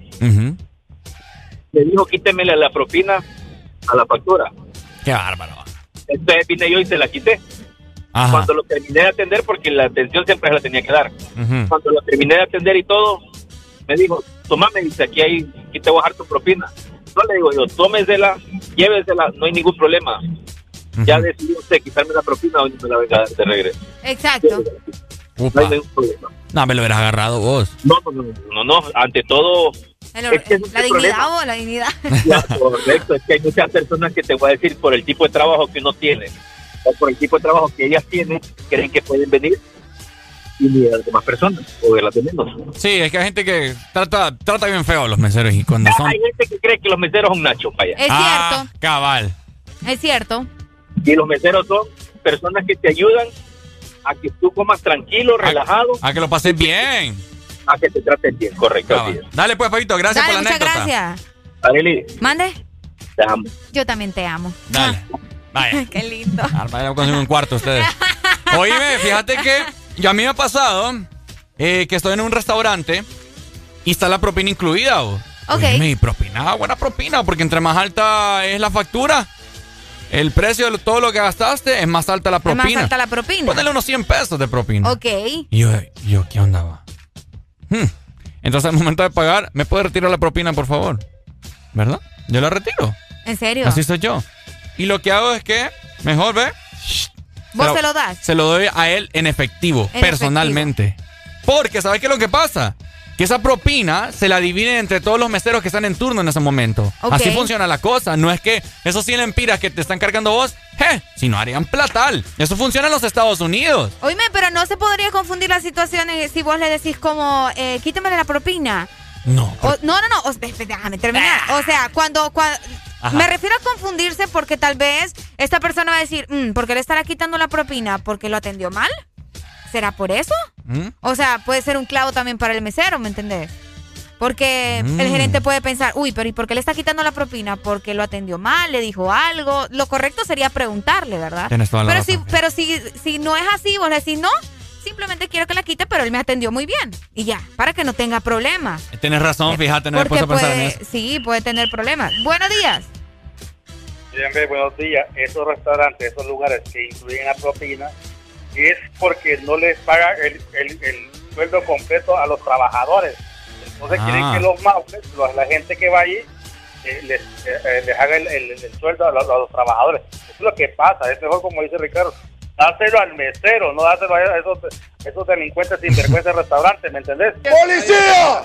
le dijo quítemele la propina a la factura. Qué bárbaro. Entonces vine yo y se la quité. Ajá. Cuando lo terminé de atender, porque la atención siempre se la tenía que dar. Ujú. Cuando lo terminé de atender y todo, me dijo, toma, me dice, aquí, hay, aquí te voy a dejar tu propina. No le digo yo, tómesela, llévesela, no hay ningún problema. Ya decidió usted quitarme la propina o me la venga a dar de regreso. Exacto. Upa. No hay ningún problema. No, me lo hubieras agarrado vos. No, no, no, no, no, ante todo, El- Es que ese es la dignidad o la dignidad. correcto, es que hay muchas personas que te voy a decir por el tipo de trabajo que uno tiene o por el tipo de trabajo que ellas tienen, creen que pueden venir y ni de las demás personas o de las de menos. Sí, es que hay gente que trata, trata bien feo a los meseros y cuando son... Hay gente que cree que los meseros son nachos, vaya. Es Ah, cabal. Es cierto. Y los meseros son personas que te ayudan a que tú comas tranquilo, relajado, A que lo pases bien. a que te traten bien, correcto. Dale pues, Fabito, gracias Dale, por la muchas anécdota. gracias. Arely, Mande. te amo. Yo también te amo. Dale. Vaya. Qué lindo. Ah, vaya a conseguir un cuarto ustedes. Oíme, fíjate que yo a mí me ha pasado eh, que estoy en un restaurante y está la propina incluida. Ok. Oíme, y propina, buena propina, porque entre más alta es la factura, el precio de todo lo que gastaste es más alta la Es propina. más alta la propina. Ponele unos 100 pesos de propina. Ok. Y yo, yo, ¿qué onda? va? Hmm. Entonces, al momento de pagar, ¿me puede retirar la propina, por favor? ¿Verdad? Yo la retiro. ¿En serio? Así soy yo. Y lo que hago es que, mejor, ¿ve? ¿Vos Se se lo das? Se lo doy a él en efectivo, En personalmente. Porque, ¿sabes qué es lo que pasa? Que esa propina se la dividen entre todos los meseros que están en turno en ese momento. Así funciona la cosa. No es que esos 100 empiras que te están cargando vos, je, si no harían platal. Eso funciona en los Estados Unidos. Oíme, pero no se podría confundir las situaciones si vos le decís como, eh, quítamele la propina. No. O- no, no, no, o- déjame terminar. O sea, cuando, Ajá. me refiero a confundirse porque tal vez esta persona va a decir, "Mm, ¿por qué le estará quitando la propina? ¿Porque lo atendió mal? ¿Será por eso? ¿Mm? O sea, puede ser un clavo también para el mesero, ¿me entendés? Porque Mm. el gerente puede pensar, uy, pero ¿y por qué le está quitando la propina? Porque lo atendió mal, le dijo algo. Lo correcto sería preguntarle, ¿verdad? Tienes toda la pero razón. si, pero si, si no es así, vos le decís, no, simplemente quiero que la quite, pero él me atendió muy bien. Y ya, para que no tenga problemas. Tienes razón, fíjate, no Porque puesto a pensar en puede, eso. sí, puede tener problemas. Buenos días. Bien, bien, buenos días. Esos restaurantes, esos lugares que incluyen la propina, es porque no les paga el, el- el sueldo completo a los trabajadores. Entonces Ah. quieren que los maules, los- la gente que va allí, eh, les, eh, eh, les haga el, el- el sueldo a los, a los trabajadores. Eso es lo que pasa. Es mejor, como dice Ricardo, dárselo al mesero, no dárselo a esos, esos delincuentes sinvergüenza del restaurante, ¿me entendés? ¡Policía!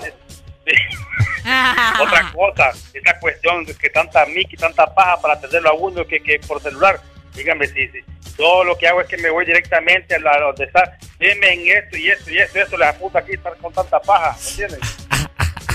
Otra cosa, esa cuestión de que tanta mic y tanta paja para atenderlo a uno que, que por celular. Dígame, si, si todo lo que hago es que me voy directamente a, la, donde está, deme en esto y esto y esto y esto, la puta aquí estar con tanta paja, ¿me entiendes?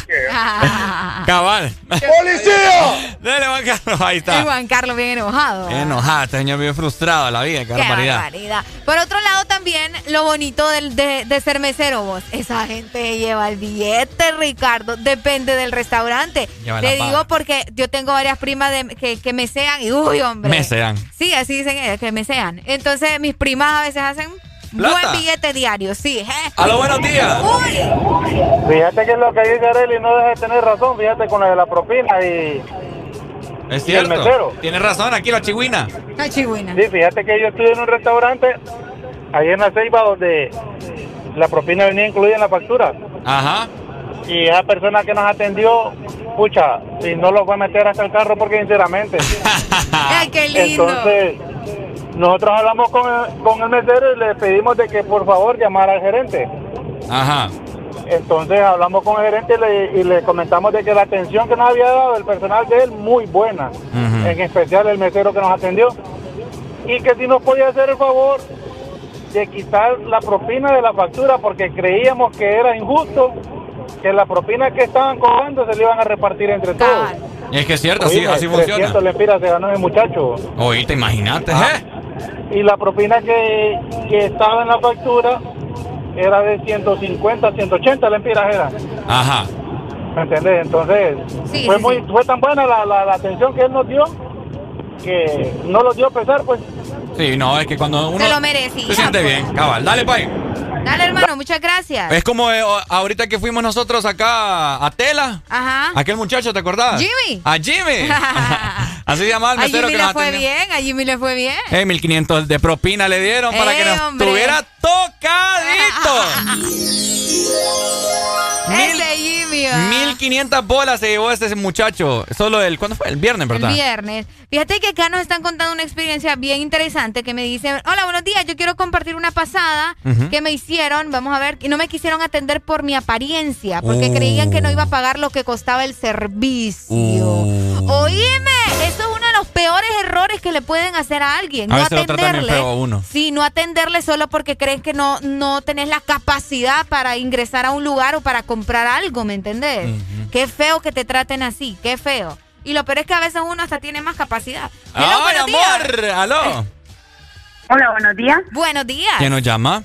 Cabal. ¡Policía! Dale, Juan Carlos, ahí Y está. Juan Carlos bien enojado. Bien enojado, este señor bien frustrado a la vida, qué, Qué barbaridad. barbaridad. Por otro lado, también lo bonito del- de, de ser mesero, vos. Esa gente lleva el billete, Ricardo. Depende del restaurante. Lleva Te paga. digo porque yo tengo varias primas de, que, que mesean y, uy, hombre. Mesean. Sí, así dicen ellas, que mesean. Entonces, mis primas a veces hacen Plata. buen billete diario, sí. ¿eh? Aló, buenos días. Uy. Fíjate que es lo que dice Arely, no deja de tener razón, fíjate con lo de la propina y... Es Y el cierto. mesero. Tienes razón, aquí la chigüina. La chigüina. Sí, fíjate que yo estuve en un restaurante ahí en la Ceiba donde la propina venía incluida en la factura. Ajá. Y esa persona que nos atendió, pucha, y no lo fue a meter hasta el carro porque sinceramente. Ay, qué lindo. Entonces, nosotros hablamos con el, con el mesero y le pedimos de que por favor llamara al gerente. Ajá. Entonces hablamos con el gerente y le, y le comentamos de que la atención que nos había dado el personal de él muy buena, en especial el mesero que nos atendió, y que si nos podía hacer el favor de quitar la propina de la factura porque creíamos que era injusto que la propina que estaban cobrando se le iban a repartir entre todos. Es que es cierto, así, Oíme, así funciona. 300 lempiras se ganó el muchacho. Oíste, imagínate, ¿eh? Y la propina que, que estaba en la factura era de 150, 180 lempiras era. Ajá. ¿Me entendés? Entonces, Sí, fue sí, muy sí. fue tan buena la, la, la atención que él nos dio que no lo dio a pesar, pues. Sí, no, es que cuando uno Se lo merecía. se siente pues. bien, cabal. Dale, pay. Dale, hermano, muchas gracias. Es como eh, ahorita que fuimos nosotros acá a Tela. Ajá. Aquel muchacho, ¿te acordás? Jimmy. A Jimmy. Así se llamaba el A mesero Jimmy que le nos fue atendió. bien, a Jimmy le fue bien. Eh, 1500 de propina le dieron para Eh, que nos hombre. tuviera tocadito. Ese Jimmy. ¿verdad? 1500 bolas se llevó este muchacho. Solo el, ¿cuándo fue? El viernes, El ¿verdad? viernes. Fíjate que acá nos están contando una experiencia bien interesante que me dicen, hola, buenos días, yo quiero compartir una pasada que me hicieron, vamos a ver, y no me quisieron atender por mi apariencia, porque Oh. creían que no iba a pagar lo que costaba el servicio. Uh. Oíme, eso es uno de los peores errores que le pueden hacer a alguien. A no atenderle. feo a uno. Sí, no atenderle solo porque crees que no, no tenés la capacidad para ingresar a un lugar o para comprar algo, ¿me entendés? Qué feo que te traten así, qué feo. Y lo peor es que a veces uno hasta tiene más capacidad. ¡Ay, amor! días. ¡Aló! Hola, buenos días. Buenos días. ¿Quién nos llama?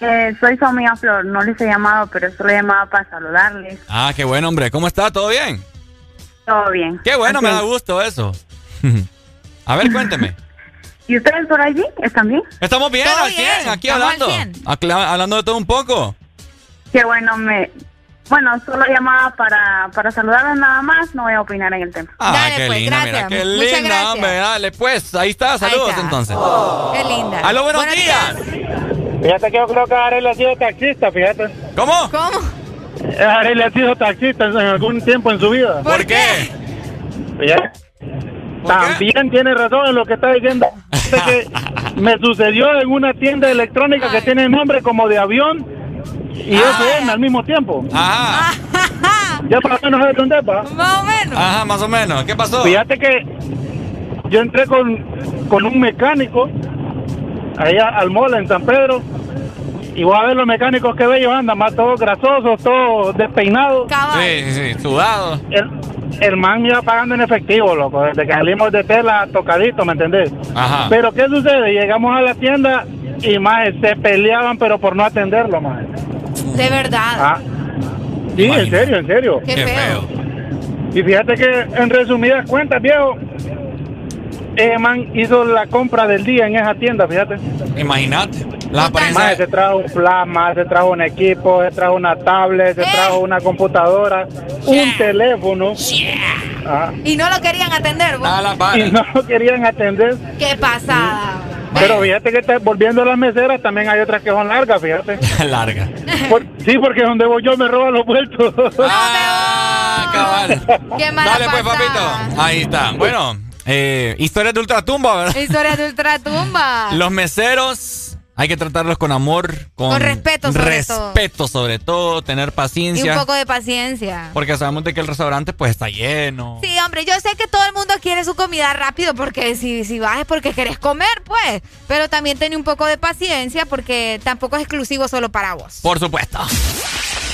Eh, soy su amiga Flor. No les he llamado, pero solo he llamado para saludarles. Ah, qué bueno, hombre. ¿Cómo está? ¿Todo bien? Todo bien. Qué bueno, Ok. me da gusto eso. A ver, cuénteme. ¿Y ustedes por allí? ¿Están bien? Estamos bien, al 100, bien, aquí estamos al hablando. 100. Acla- hablando de todo un poco. Qué bueno, me... Bueno, solo llamaba para, para saludarles nada más. No voy a opinar en el tema. Ah, qué linda, mira, qué linda, hombre. Dale, pues, ahí está, saludos está. entonces. Qué linda. Aló, buenos, días. Fíjate que yo creo que Arely ha sido taxista, fíjate. ¿Cómo? ¿Cómo? Arely ha sido taxista en, algún tiempo en su vida. ¿Por qué? También tiene razón en lo que está diciendo. Que me sucedió en una tienda electrónica que tiene nombre como de avión y FM al mismo tiempo. Ajá. Ya para menos sabes dónde va. Más o menos. Ajá, más o menos. ¿Qué pasó? Fíjate que yo entré con, con un mecánico allá al mall en San Pedro y voy a ver los mecánicos que bellos andan, más todos grasosos, todos despeinados. Sí, sí, sí, sudado. El, el man me iba pagando en efectivo, loco, desde que salimos de tela tocadito, ¿me entendés? Ajá. Pero ¿qué sucede? Llegamos a la tienda y más se peleaban, pero por no atenderlo, más. De verdad. Ah. Sí, en serio, en serio. Qué Qué feo. Y fíjate que en resumidas cuentas, viejo, eh, man hizo la compra del día en esa tienda, fíjate. Imagínate. La apariencia. Más, se trajo un plasma, se trajo un equipo, se trajo una tablet, se trajo una computadora, un teléfono. Ah, Y no lo querían atender. vos. y no lo querían atender. Qué pasada. Pero fíjate que está- volviendo a las meseras también hay otras que son largas, fíjate. Larga. Por- sí, porque donde voy yo me roban los vueltos. Ah, cabal. Qué mala Dale, pues, papito. Ahí está. Bueno, eh, historias de ultratumba, ¿verdad? Historia de ultratumba. Los meseros hay que tratarlos con amor, con, Con respeto, sobre todo. respeto sobre todo, tener Y paciencia. un poco de paciencia. Porque sabemos de que el restaurante pues está lleno. Sí, hombre, yo sé que todo el mundo quiere su comida rápido porque si, si vas es porque querés comer, pues. Pero también ten un poco de paciencia porque tampoco es exclusivo solo para vos. Por supuesto.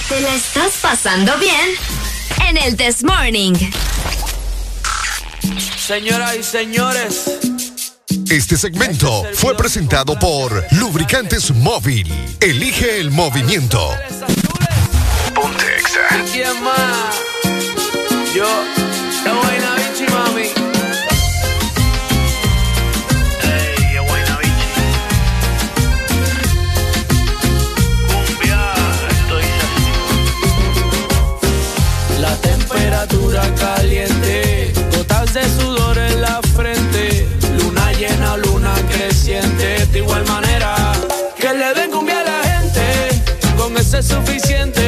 ¿Te la estás pasando bien? En el This Morning. Señoras y señores. Este segmento fue presentado por Lubricantes Móvil. Elige el movimiento. Ponte Exa. ¿Quién más? Yo, es suficiente,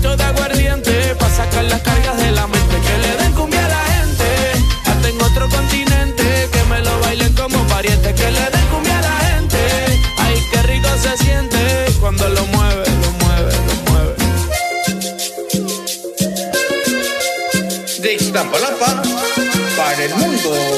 de aguardiente. Pa' sacar las cargas de la mente. Que le den cumbia a la gente, hasta en otro continente. Que me lo bailen como pariente. Que le den cumbia a la gente, ay, qué rico se siente cuando lo mueve, lo mueve, lo mueve. De Iztapalapa para el mundo.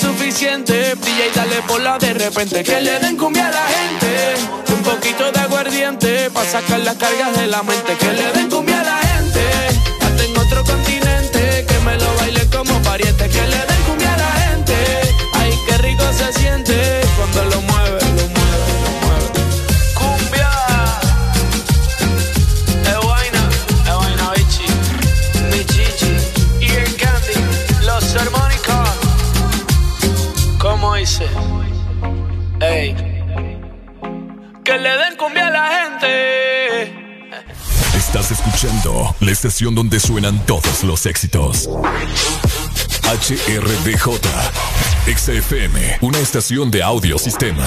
suficiente. Brilla y dale bola de repente. Que le den cumbia a la gente. Un poquito de aguardiente. Pa' sacar las cargas de la mente. Que le den cumbia que le den cumbia a la gente. Estás escuchando la estación donde suenan todos los éxitos. HRDJ, XFM, una estación de audiosistema.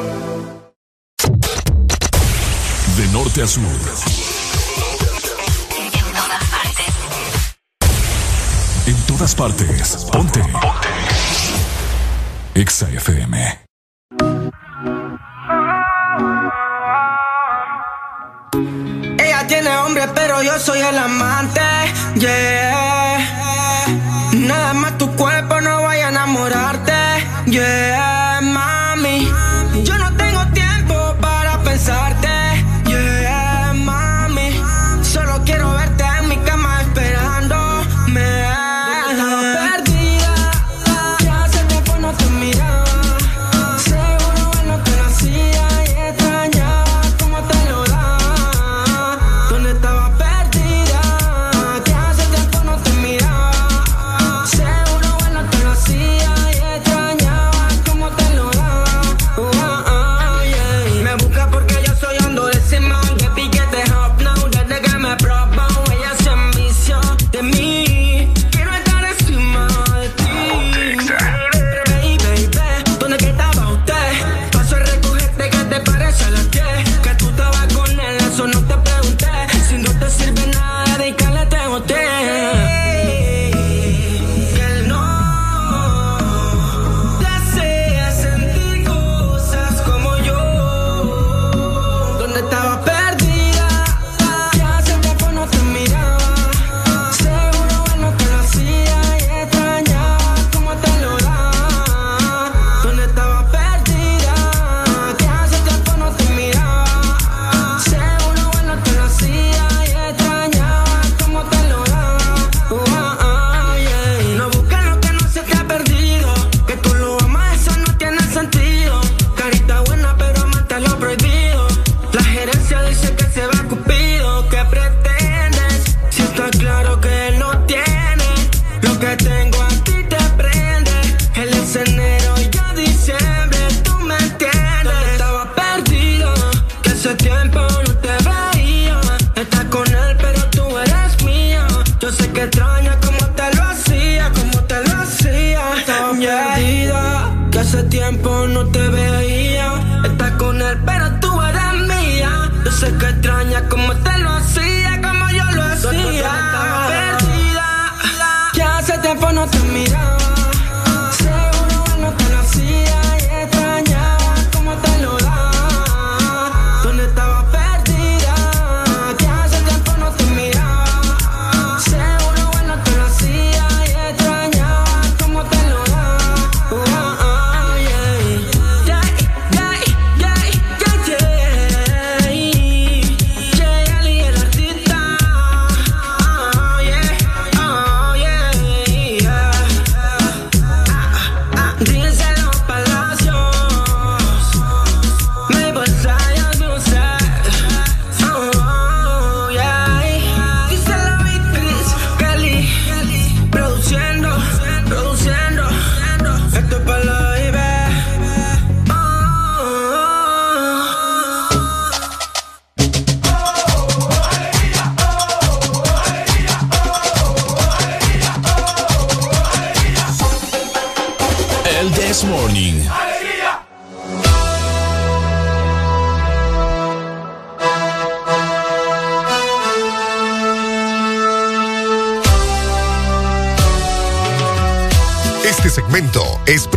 Norte a sur. En todas partes. Ponte. Ponte. Exa FM. Ella tiene hombre, pero yo soy el amante. Yeah. Nada más tu cuerpo no vaya a enamorarte. Yeah,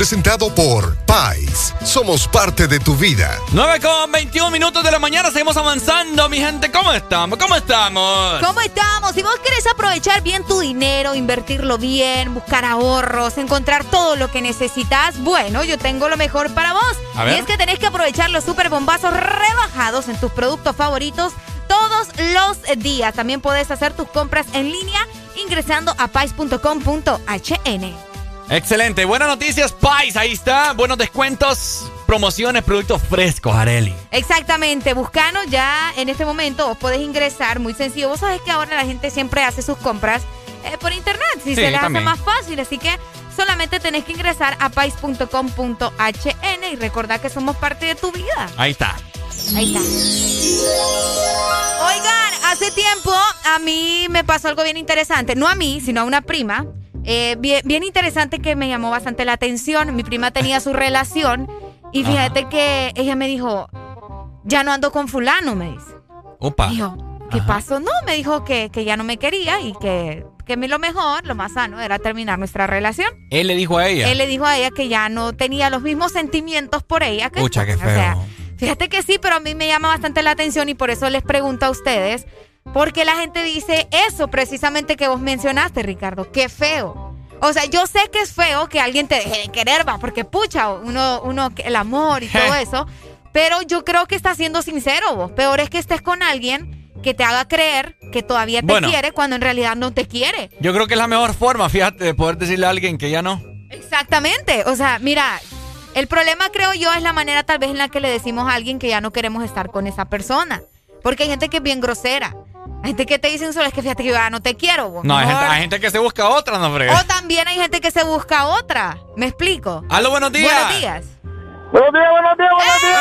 presentado por Pais. Somos parte de tu vida. 9 con 21 minutos de la mañana, seguimos avanzando, mi gente. ¿Cómo estamos? ¿Cómo estamos? ¿Cómo estamos? Si vos querés aprovechar bien tu dinero, invertirlo bien, buscar ahorros, encontrar todo lo que necesitas, bueno, yo tengo lo mejor para vos. A ver. Y es que tenés que aprovechar los super bombazos rebajados en tus productos favoritos todos los días. También podés hacer tus compras en línea ingresando a pais.com.hn. Excelente, buenas noticias, Pais, ahí está. Buenos descuentos, promociones, productos frescos, Areli. Exactamente, buscanos ya en este momento, vos podés ingresar, muy sencillo. Vos sabés que ahora la gente siempre hace sus compras eh, por internet, si Sí, se les también. hace más fácil, así que solamente tenés que ingresar a pais.com.hn y recordar que somos parte de tu vida. Ahí está. Ahí está. Oigan, hace tiempo a mí me pasó algo bien interesante. No a mí, sino a una prima. Eh, bien, bien, interesante que me llamó bastante la atención. Mi prima tenía su relación y fíjate que ella me dijo, ya no ando con fulano, me dice. Opa. Dijo, ¿qué pasó? No, me dijo que, que ya no me quería y que que lo mejor, lo más sano, era terminar nuestra relación. Él le dijo a ella. Él le dijo a ella que ya no tenía los mismos sentimientos por ella. Que, Pucha, qué feo. fíjate que sí, pero a mí me llama bastante la atención y por eso les pregunto a ustedes, porque la gente dice eso precisamente que vos mencionaste, Ricardo, qué feo. O sea, yo sé que es feo que alguien te deje de querer, va, porque pucha, uno, uno, el amor y todo eso, pero yo creo que está siendo sincero vos. Peor es que estés con alguien que te haga creer que todavía te quiere cuando en realidad no te quiere. Yo creo que es la mejor forma, fíjate, de poder decirle a alguien que ya no. Exactamente. O sea, mira, el problema creo yo es la manera tal vez en la que le decimos a alguien que ya no queremos estar con esa persona. Porque hay gente que es bien grosera. Hay gente que te dicen solo es que fíjate que yo ya no te quiero. No, hay gente, hay gente, que se busca otra, no frega. O también hay gente que se busca otra. ¿Me explico? Aló, buenos días. Buenos días. Buenos días, buenos días, buenos días.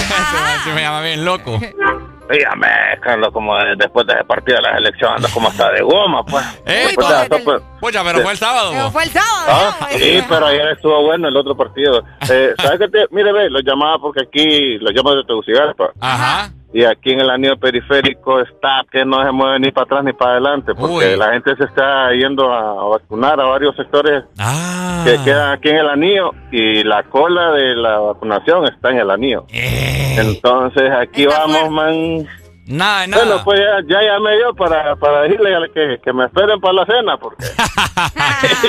¡Eh! Se me llama bien loco. Dígame, Carlos, como después de ese partido de las elecciones, anda como hasta de goma, pues. Eh, pues, pues, Pucha, pero fue el sábado. Pero fue el sábado. Ah, sí, pero ayer estuvo bueno el otro partido. Eh, ¿Sabes qué? Te, mire, ve, lo llamaba porque aquí, lo llamo de Tegucigalpa. Ajá. Y aquí en el anillo periférico está que no se mueve ni para atrás ni para adelante, porque la gente se está yendo a, vacunar a varios sectores ah. que quedan aquí en el anillo y la cola de la vacunación está en el anillo. Eh. Entonces aquí vamos, man. Nada, nada. Bueno, pues ya, ya llamé yo para, para decirle que, que me esperen para la cena, porque...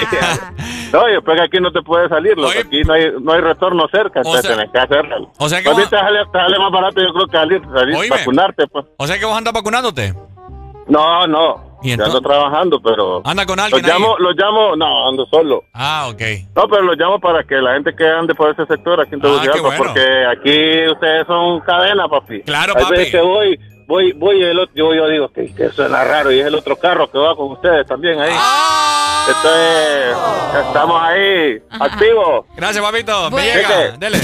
no, yo pues aquí no te puedes salir, aquí no hay, no hay retorno cerca, entonces tenés que hacerlo. O sea que pues vos... te, sale, te sale más barato, yo creo que salir, salir vacunarte, pues. O sea que vos andas vacunándote. No, no. ¿Y ando trabajando, pero... ¿Anda con alguien Los llamo, los llamo, no, ando solo. Ah, ok. No, pero los llamo para que la gente que ande por ese sector aquí en Tegucigalpa, bueno. porque aquí ustedes son cadena, papi. Claro, Hay papi. veces que voy, voy, voy, el otro, yo, yo digo que, que suena raro y es el otro carro que va con ustedes también ahí. Ah. Entonces, estamos ahí, activos. Gracias, papito. Bueno. Me llega. Dele.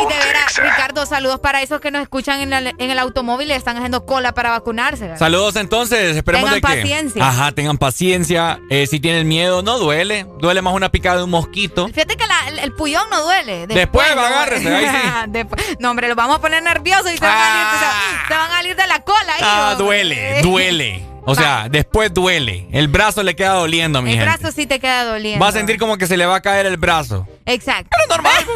Ey, de veras, Ricardo, saludos para esos que nos escuchan en, la- en el automóvil y están haciendo cola para vacunarse. ¿verdad? Saludos entonces, esperemos Tengan de que... paciencia. Ajá, tengan paciencia. Eh, si tienen miedo, no duele. Duele más una picada de un mosquito. Fíjate que la- el, el puyón no duele. Después, no duele. agárrese, ahí sí. Después- no, hombre, los vamos a poner nerviosos y se van, a ir, se- se van a salir de la cola. ahí, Ah, hombre. duele, duele. O sea, después duele. El brazo le queda doliendo, mi El gente. brazo sí te queda doliendo. Va a sentir como que se le va a caer el brazo. Exacto. Pero normal.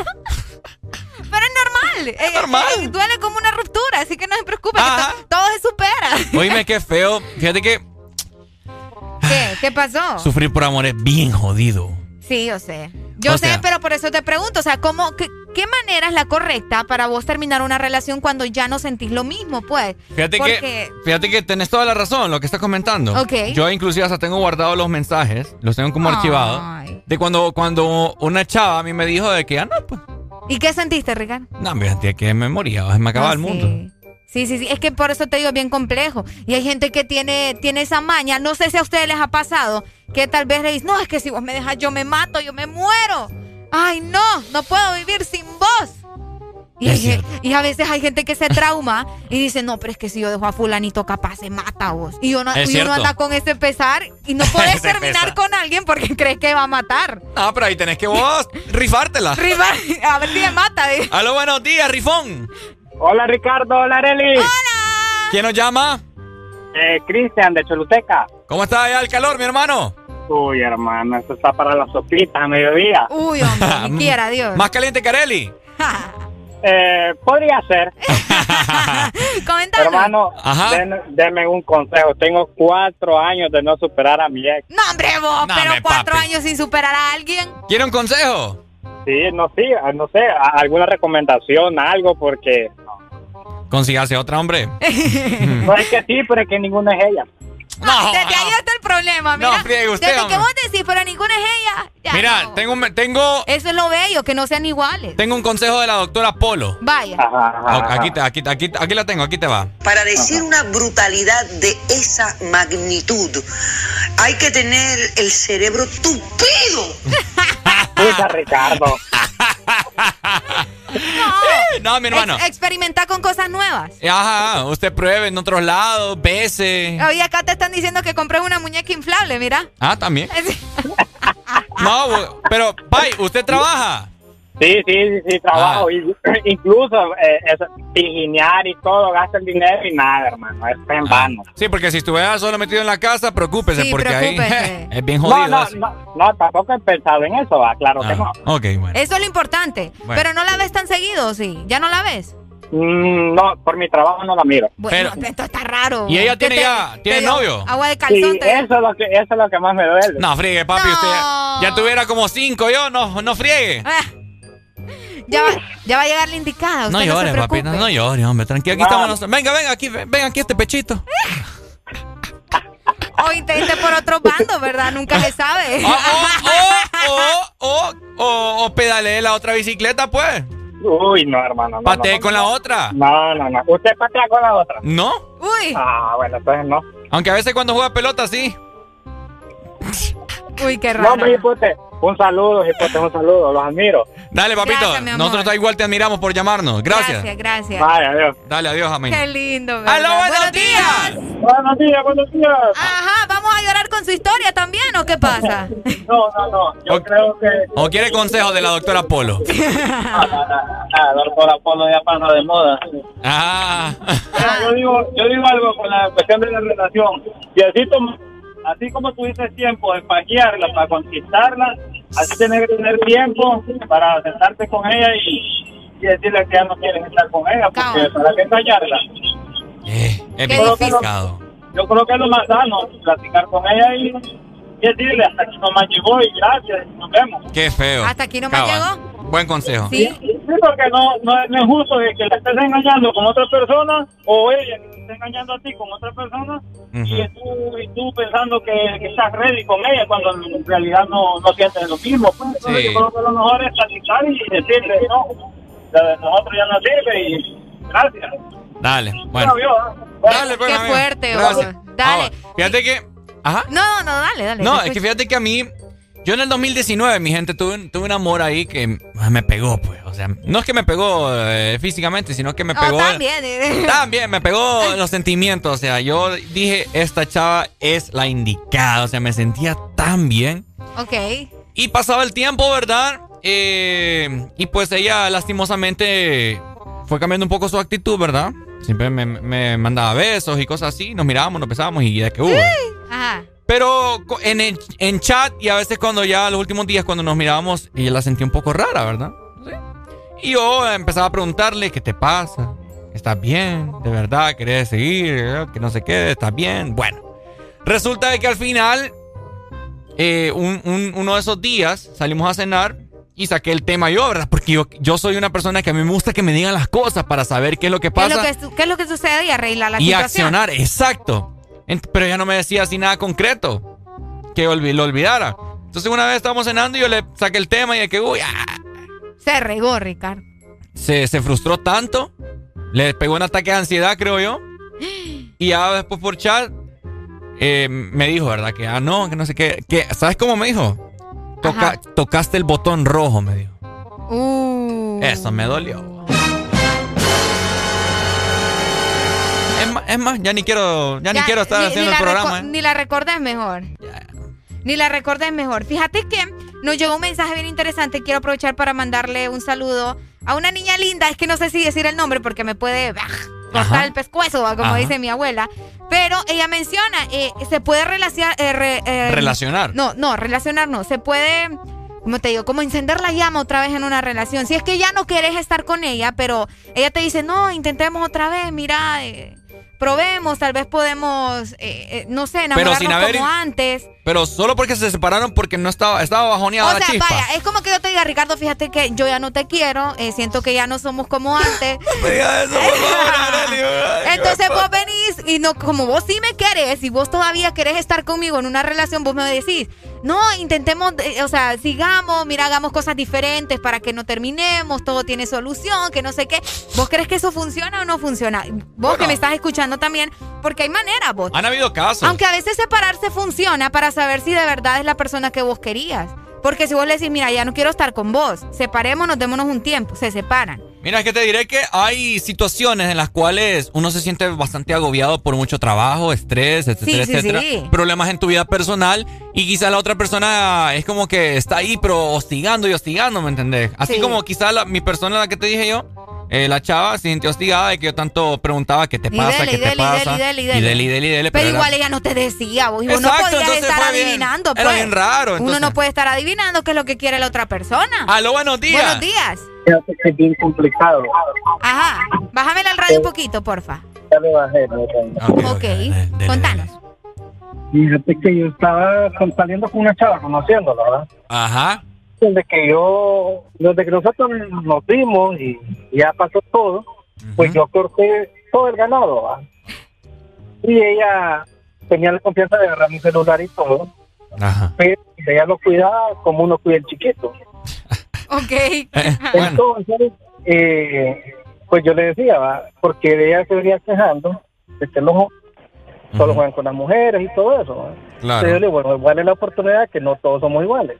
Pero es normal. Es normal. duele como una ruptura, así que no se preocupe, que to- todo se supera. Oíme, qué feo. Fíjate que ¿Qué? ¿Qué pasó? sufrir por amor es bien jodido. Sí, yo sé. Yo O sé, sea- pero por eso te pregunto, o sea, ¿cómo, qué, qué manera es la correcta para vos terminar una relación cuando ya no sentís lo mismo, pues? Fíjate Porque, que, fíjate que tenés toda la razón, lo que estás comentando. Ok. Yo inclusive hasta tengo guardados los mensajes, los tengo como Ay. archivados. De cuando, cuando una chava a mí me dijo de que, ah, no, pues, ¿Y qué sentiste, Ricardo? no, fíjate que me moría, se me acababa Ah, el sí. mundo. Sí, sí, sí. Es que por eso te digo, es bien complejo. Y hay gente que tiene, tiene esa maña. No sé si a ustedes les ha pasado que tal vez le dicen, no, es que si vos me dejas, yo me mato, yo me muero. Ay, no, no puedo vivir sin vos. Y, hay gen- y a veces hay gente que se trauma y dice, no, pero es que si yo dejo a fulanito capaz se mata a vos. Y uno, y uno anda con ese pesar y no puedes Ese terminar con alguien porque crees que va a matar. Ah, pero ahí tenés que vos rifártela. Riva- a ver si me mata. dice. Aló, buenos días, Rifón. Hola Ricardo, hola Areli. ¿Quién nos llama? Eh, Cristian de Choluteca. ¿Cómo está allá el calor, mi hermano? Uy, hermano, esto está para la sopita a mediodía. Uy, hombre, ni quiera Dios. Más caliente que Areli. Eh, podría ser. Coméntame. Hermano, Ajá. den- denme un consejo. Tengo cuatro años de no superar a mi ex. No, hombre, vos, No, pero cuatro papi. años sin superar a alguien. ¿Quiere un consejo? Sí, no, sí, ah, no sé, alguna recomendación, algo, porque... Consígase otra, hombre. No es que sí, pero es que ninguna es ella. No. Desde ahí está el problema. Mira, no, friegue usted. Desde que vos decís, pero ninguna es ella. Mira, tengo, tengo. Eso es lo bello, que no sean iguales. Tengo un consejo de la doctora Polo. Vaya. Aquí, aquí, aquí, aquí la tengo, aquí te va. Para decir una brutalidad de esa magnitud, hay que tener el cerebro tupido. Puta, Ricardo. No, no, mi hermano. Ex experimentar con cosas nuevas. Ajá, usted pruebe en otros lados, bese. Oye, acá te están diciendo que compres una muñeca inflable, mira. Ah, también. no, pero, Pai, ¿usted trabaja? Sí, sí, sí, sí trabajo. Ah. Incluso eh, eso, y todo, gasta el dinero y nada, hermano. Es en vano. Sí, porque si estuviera solo metido en la casa, preocúpese, Sí, porque preocúpese. ahí es bien jodido. No, no, eso. no, no, tampoco he pensado en eso, va, claro que Ah, no. Ok, bueno. Eso es lo importante. Bueno. Pero no la ves tan seguido, sí. ¿Ya no la ves? Mm, no, por mi trabajo no la miro. Bueno, esto está raro. ¿Y ella ¿Qué tiene te- ya- tiene novio? Agua de Sí, calzón. te- eso es lo que, eso es lo que más me duele. No, friegue, papi, usted ya, ya tuviera como cinco yo, no, no friegue. Ya va, ya va a llegar la indicada. No usted llore, se papi, no, no llore, hombre, tranquilo, aquí No. estamos nosotros. Venga, venga, aquí, venga aquí este pechito. O intente por otro bando, ¿verdad? Nunca se sabe. O, o, o, o pedalee la otra bicicleta, pues. Uy, no, hermano. No, Patee no, no, con la otra. No, no, no. ¿Usted patea con la otra? ¿No? Uy. Ah, bueno, entonces no. Aunque a veces cuando juega pelota, sí. Uy, qué No, raro. hombre, hipote, un saludo, hipote, un saludo, los admiro. Dale, papito. Gracias. Nosotros igual te admiramos por llamarnos. Gracias. Gracias, gracias. Vaya, adiós. Dale, adiós, amén. Qué lindo, ¿verdad? ¡Aló, buenos días! Buenos días, buenos días. Ajá, ¿vamos a llorar con su historia también o qué pasa? No, no, no. Yo creo que. ¿O quiere consejo de la doctora Polo? Ah, doctora Polo ya pasa de moda. Ah. Yo digo, yo digo algo con la cuestión de la relación. Y así como, así como tuviste tiempo de pajearla para conquistarla, así tienes que tener tiempo para sentarte con ella y, y decirle que ya no quieres estar con ella, porque para qué engañarla. Es bien difícil. complicado. Yo creo que es lo más sano, platicar con ella y, y decirle hasta aquí nomás llegó y gracias, nos vemos. Qué feo. Hasta aquí nomás Cabal. Buen consejo. Sí, porque no, no, es- no es justo que la estés engañando con otra persona o ella esté engañando a ti con otra persona y, tú, y tú pensando que, que estás ready con ella cuando en realidad no, no sientes lo mismo. Pues, Entonces, Sí. Yo creo que lo mejor es platicar y decirle, no, la de nosotros ya no sirve y gracias. Dale, bueno. Bueno, yo, Dale, pues, Qué amigo. fuerte. Dale. Ah, fíjate que. Ajá. No, no, dale, dale. No, es que fíjate que a mí. Yo en el 2019, mi gente, tuve, tuve un amor ahí que me pegó, pues. O sea, no es que me pegó eh, físicamente, sino que me pegó. también. eh. También me pegó los sentimientos. O sea, yo dije, esta chava es la indicada. O sea, me sentía tan bien. Ok. Y pasaba el tiempo, ¿verdad? Eh, y pues ella lastimosamente fue cambiando un poco su actitud, ¿verdad? Siempre me, me mandaba besos y cosas así. Nos mirábamos, nos besábamos y de que uh. Ajá. Pero en, el- en chat y a veces cuando ya los últimos días cuando nos mirábamos, ella la sentía un poco rara, ¿verdad? Sí. Y yo empezaba a preguntarle, ¿qué te pasa? ¿Estás bien? ¿De verdad querés seguir? Que no se quede, ¿estás bien? Bueno, resulta de que al final, eh, un- un- uno de esos días salimos a cenar y saqué el tema yo, ¿verdad? Porque yo, yo soy una persona que a mí me gusta que me digan las cosas para saber qué es lo que ¿Qué es, pasa lo que, qué es lo que sucede y arreglar la y situación? accionar, exacto. Pero ella no me decía así nada concreto que lo olvidara. Entonces una vez estábamos cenando y yo le saqué el tema y de que, uy, ah, Se regó, Ricardo. se, se frustró tanto, le pegó un ataque de ansiedad, creo yo. Y ya después por chat eh, me dijo, ¿verdad? Que, ah, no, que no sé qué. Que, ¿Sabes cómo me dijo? Toca- tocaste el botón rojo, me dijo. Uh. Eso me dolió. Es más, ya ni quiero, ya, ni quiero estar ni- haciendo ni el programa. ¿eh? Ni la recordes mejor. Ni la recordes mejor. Fíjate que nos llegó un mensaje bien interesante. Quiero aprovechar para mandarle un saludo a una niña linda. Es que no sé si decir el nombre porque me puede bah, cortar Ajá. el pescuezo, ¿va? como Ajá. dice mi abuela. Pero ella menciona, eh, se puede relacionar... eh, re- eh, Relacionar. No, no, relacionar no. Se puede, como te digo, como encender la llama otra vez en una relación. Si es que ya no quieres estar con ella, pero ella te dice, no, intentemos otra vez, mira, probemos, tal vez podemos, eh, eh, no sé, enamorarnos como antes. Pero solo porque se separaron porque no estaba, estaba bajoneada o sea, chispa. vaya, es como que yo te diga, Ricardo, fíjate que yo ya no te quiero, eh, siento que ya no somos como antes. Entonces vos venís y no, como vos sí me querés y vos todavía querés estar conmigo en una relación, vos me decís, no, intentemos, o sea, sigamos, mira, hagamos cosas diferentes para que no terminemos, todo tiene solución, que no sé qué. ¿Vos crees que eso funciona o no funciona? Vos que me estás escuchando también, porque hay manera, vos. Han habido casos. Aunque a veces separarse funciona para saber si de verdad es la persona que vos querías. Porque si vos le decís, mira, ya no quiero estar con vos, separémonos, démonos un tiempo, se separan. Mira, es que te diré que hay situaciones en las cuales uno se siente bastante agobiado por mucho trabajo, estrés, etcétera, etcétera. Problemas en tu vida personal y quizá la otra persona es como que está ahí, pero hostigando y hostigando, ¿me entendés? Así como quizá mi persona, la que te dije yo, eh, la chava se sintió hostigada de que yo tanto preguntaba qué te pasa, qué te pasa. Pero, igual ella no te decía, vos, no podías estar adivinando. Era pues. bien raro. Uno no puede estar adivinando qué es lo que quiere la otra persona. Aló, buenos días. Buenos días. Es bien complicado. Ajá. Bájame al radio un poquito, porfa. Ya le bajé. ok, contanos. Fíjate que yo estaba saliendo con una chava, conociéndola, ¿verdad? Ajá desde que yo, desde que nosotros nos vimos y ya pasó todo, pues yo corté todo el ganado. Y ella tenía la confianza de agarrar mi celular y todo. Pero ella lo cuidaba como uno cuida el chiquito. ok. Entonces, eh, pues yo le decía, porque ella se venía quejando de que los solo juegan con las mujeres y todo eso. Claro. Entonces yo le digo, bueno, igual es la oportunidad que no todos somos iguales.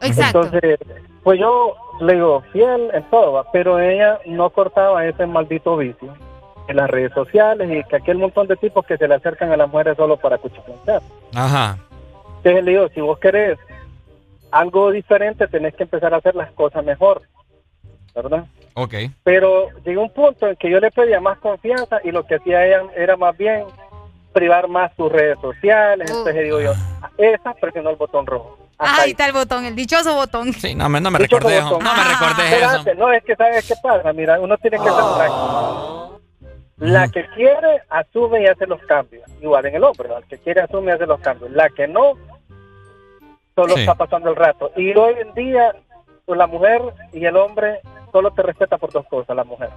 Entonces, pues yo le digo, fiel en todo, pero ella no cortaba ese maldito vicio en las redes sociales y que aquel montón de tipos que se le acercan a las mujeres solo para cuchichear. Ajá. Entonces le digo, si vos querés algo diferente, tenés que empezar a hacer las cosas mejor, ¿verdad? Ok. Pero llegó un punto en que yo le pedía más confianza y lo que hacía ella era más bien privar más sus redes sociales. Entonces digo yo, esa presionó el botón rojo. ahí está el botón, el dichoso botón. Sí, no, me, no me recordé eso. No me ah. recordé eso. No, es que sabes qué pasa. Mira, uno tiene que ser práctico. La que quiere, asume y hace los cambios. Igual en el hombre, el que quiere, asume y hace los cambios. La que no, solo está pasando el rato. Y hoy en día, pues, la mujer y el hombre solo te respeta por dos cosas, la mujer.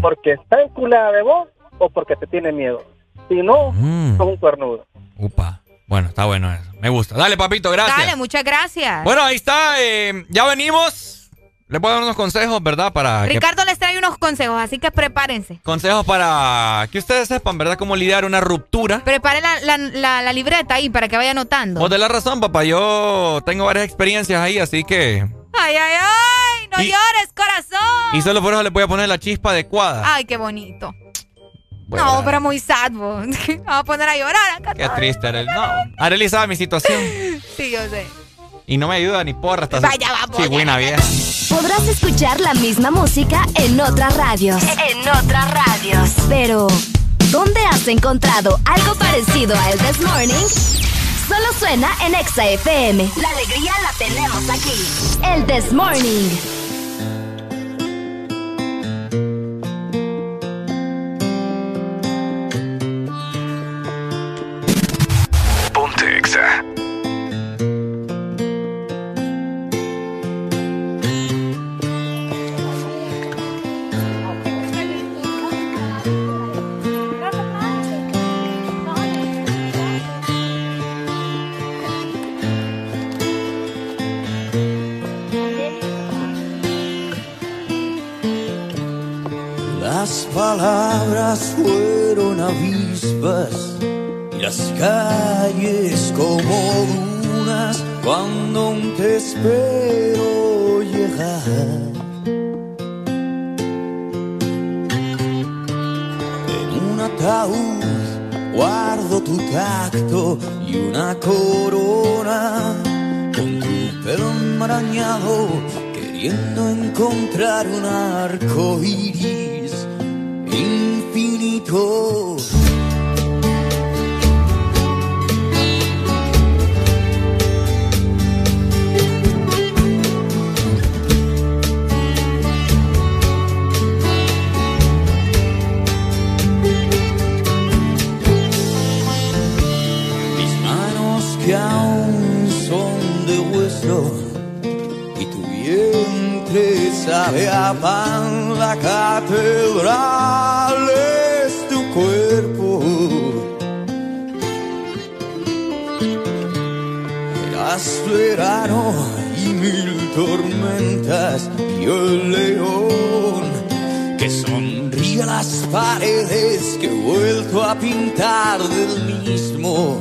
Porque está enculada de vos o porque te tiene miedo. Si no, mm. un cuernudo. Upa. Bueno, está bueno eso. Me gusta. Dale, papito, gracias. Dale, muchas gracias. Bueno, ahí está. Eh, ya venimos. Le puedo dar unos consejos, ¿verdad? Para Ricardo les trae unos consejos, así que prepárense. Consejos para que ustedes sepan, ¿verdad? Cómo lidiar una ruptura. Prepare la, la, libreta ahí para que vaya anotando. Vos de la razón, papá. Yo tengo varias experiencias ahí, así que... ¡Ay, ay, ay! ¡No llores, corazón! Y solo por eso le voy a poner la chispa adecuada. ¡Ay, qué bonito! no, pero muy sad, Vamos a poner a llorar acá. Qué triste, Arely. No, Arely sabe mi situación. sí, yo sé. Y no me ayuda ni porra. Estás Vaya, vamos. buena vieja. Podrás escuchar la misma música en otras radios. En otras radios. Pero, ¿dónde has encontrado algo parecido a El This Morning? Solo suena en Exa FM. La alegría la tenemos aquí. El This Morning. Fueron avispas y las calles como dunas cuando aún te espero llegar. En un ataúd guardo tu tacto y una corona con tu pelo enmarañado queriendo encontrar un arco iris mis manos que aún son de hueso y tu vientre sabe a pan la catedral. Tormentas y el león que sonríe las paredes que he vuelto a pintar del mismo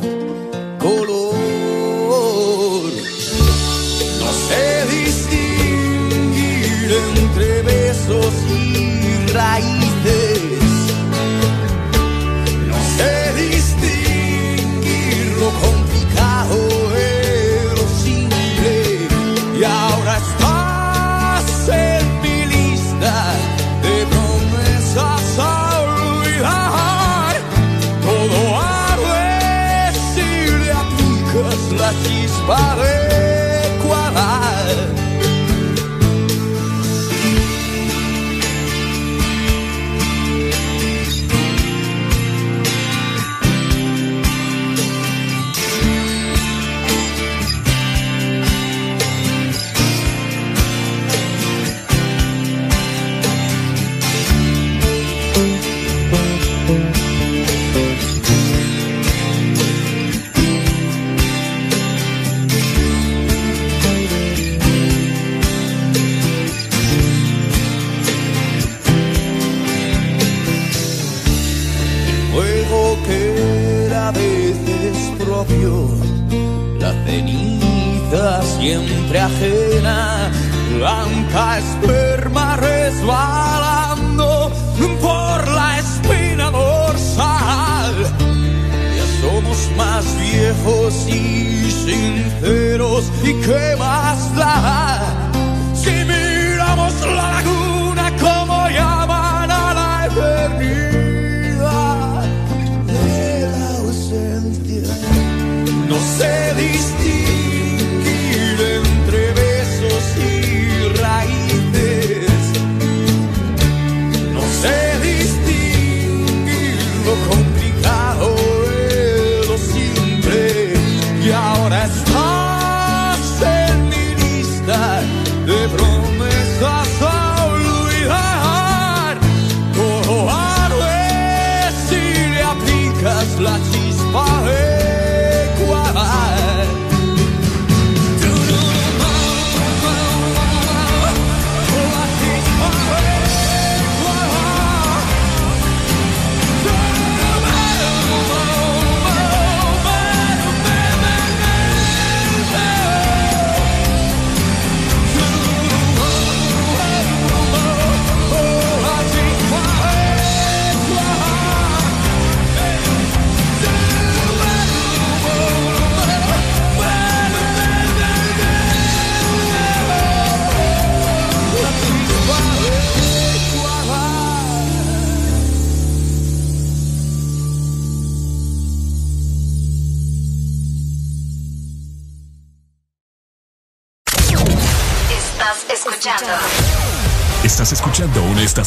la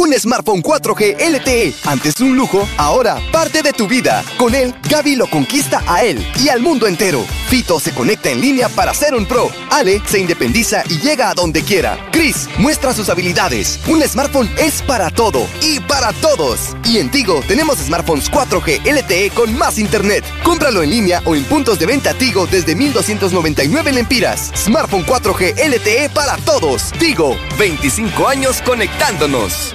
Un smartphone 4G LTE, antes un lujo, ahora parte de tu vida. Con él, Gaby lo conquista a él y al mundo entero. Fito se conecta en línea para ser un pro. Ale se independiza y llega a donde quiera. Chris muestra sus habilidades. Un smartphone es para todo y para todos. Y en Tigo tenemos smartphones 4G LTE con más internet. Cómpralo en línea o en puntos de venta Tigo desde 1299 lempiras. Smartphone 4G LTE para todos. Tigo, 25 años conectándonos.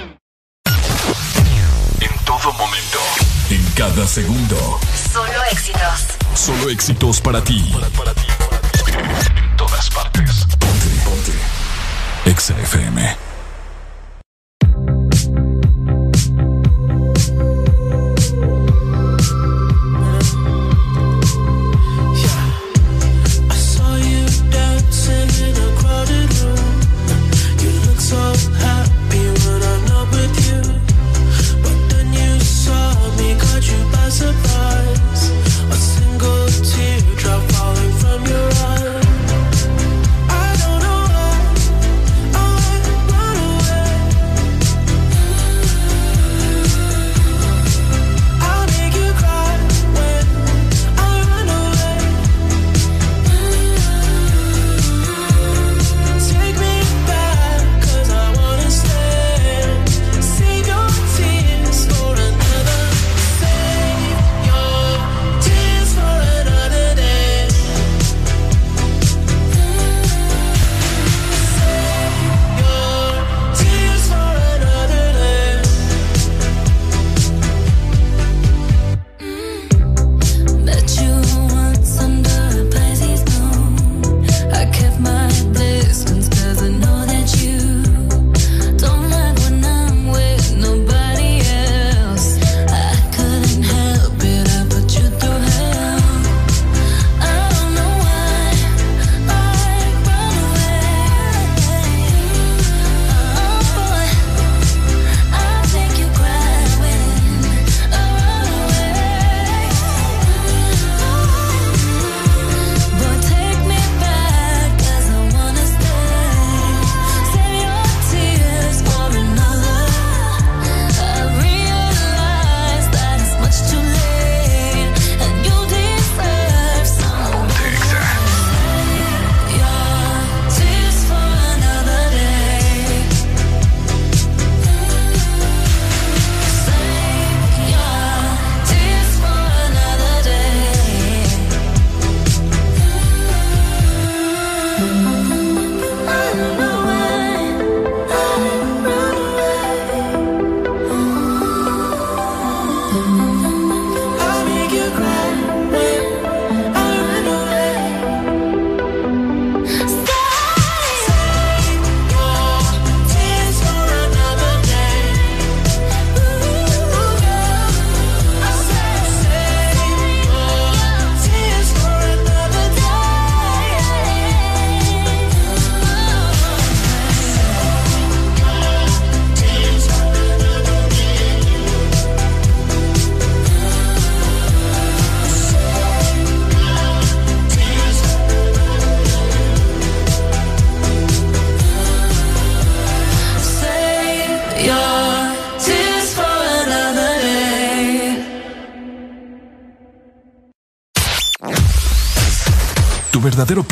Cada segundo. Solo éxitos. Solo éxitos para ti. En todas partes. Ponte, ponte. XFM. verdadero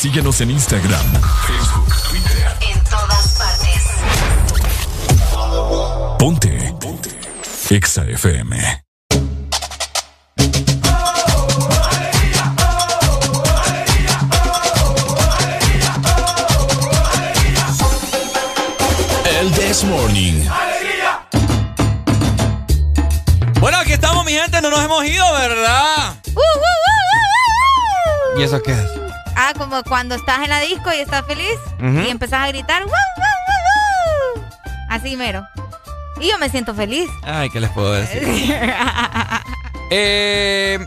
Síguenos en Instagram, Facebook, Twitter. En todas partes. Ponte. Ponte. Exa FM. El This Morning. Bueno, aquí estamos, mi gente. No nos hemos ido, ¿verdad? Uh, uh, uh, ¿Y eso qué es? ¿Verdad? Como cuando estás en la disco y estás feliz y empezás a gritar, ¡Wow, wow, wow, Así mero. Y yo me siento feliz. Ay, ¿qué les puedo decir? eh...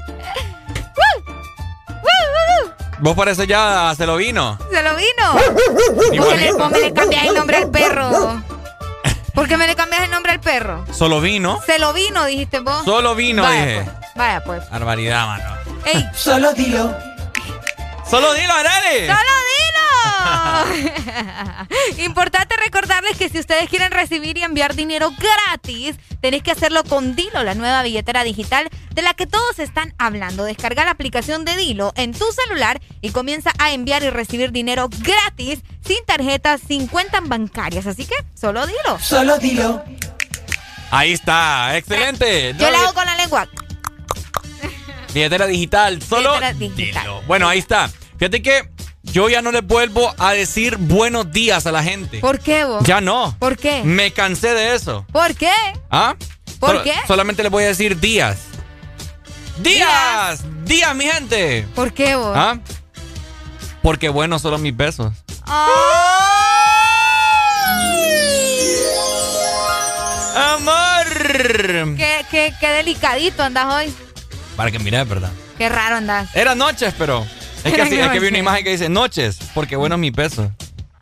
Vos parece ya se lo vino. Se lo vino. ¿Por qué le, le cambias el nombre al perro? ¿Por qué me le cambias el nombre al perro? Solo vino. Se lo vino, dijiste vos. Solo vino, dije. Pues. Vaya pues. Barbaridad, mano. Ey. Solo dilo. Solo dilo, Arale. Solo dilo. Importante recordarles que si ustedes quieren recibir y enviar dinero gratis, tenéis que hacerlo con Dilo, la nueva billetera digital de la que todos están hablando. Descarga la aplicación de Dilo en tu celular y comienza a enviar y recibir dinero gratis, sin tarjetas, sin cuentas bancarias. Así que solo Dilo. Solo Dilo. Ahí está, excelente. Yo lo hago con la lengua. Billetera digital, solo billetera digital. Dilo. Bueno, ahí está. Fíjate que yo ya no le vuelvo a decir buenos días a la gente. ¿Por qué vos? Ya no. ¿Por qué? Me cansé de eso. ¿Por qué? ¿Ah? ¿Por qué? Solamente le voy a decir días. ¡Días! ¡Días, mi gente! ¿Por qué vos? ¿Ah? Porque bueno, solo mis besos. ¡Amor! Qué, qué, qué delicadito andas hoy. Para que mires, ¿verdad? Qué raro andas. Era noches, pero... Es que, así, es que vi una imagen que dice noches, porque bueno mi peso.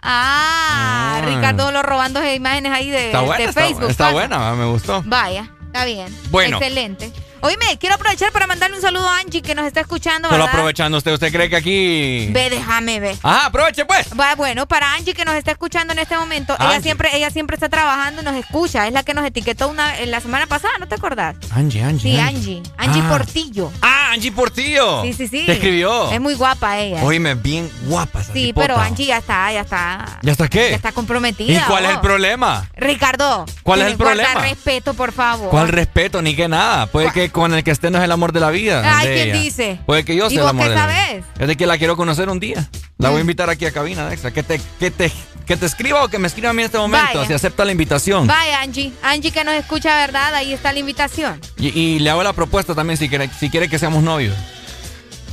Ah, ah. Ricardo lo robando imágenes ahí de, Facebook. Está, buena, me gustó. Vaya, está bien. Bueno. Excelente. Oíme, quiero aprovechar para mandarle un saludo a Angie que nos está escuchando. ¿verdad? Solo aprovechando usted, ¿usted cree que aquí. Ve, déjame ver. Ajá, aproveche pues. Va, bueno, para Angie que nos está escuchando en este momento, ella siempre, ella siempre está trabajando y nos escucha. Es la que nos etiquetó una en la semana pasada, ¿no te acordás? Angie, Angie. Sí, Angie. Angie, ah. Portillo. Ah, Angie Portillo. Sí, sí, sí. Te escribió. Es muy guapa ella. Oíme, bien guapa esa Sí, pero Angie ya está, ya está. ¿Ya está qué? Ya está comprometida. ¿Y cuál es el problema? Ricardo. ¿Cuál es el problema? respeto, por favor. ¿Cuál respeto? Ni que nada. Puede que con el que esté no es el amor de la vida. Ay, ¿quién dice? Puede que yo sea el amor qué de sabes? la vida. Es de que la quiero conocer un día. La voy a mm. invitar aquí a cabina, Dexa. Que te, que te, que te escriba o que me escriba a mí en este momento. Si acepta la invitación. Vaya, Angie. Angie que nos escucha, ¿verdad? Ahí está la invitación. Y, le hago la propuesta también si quiere, si quiere que seamos novios.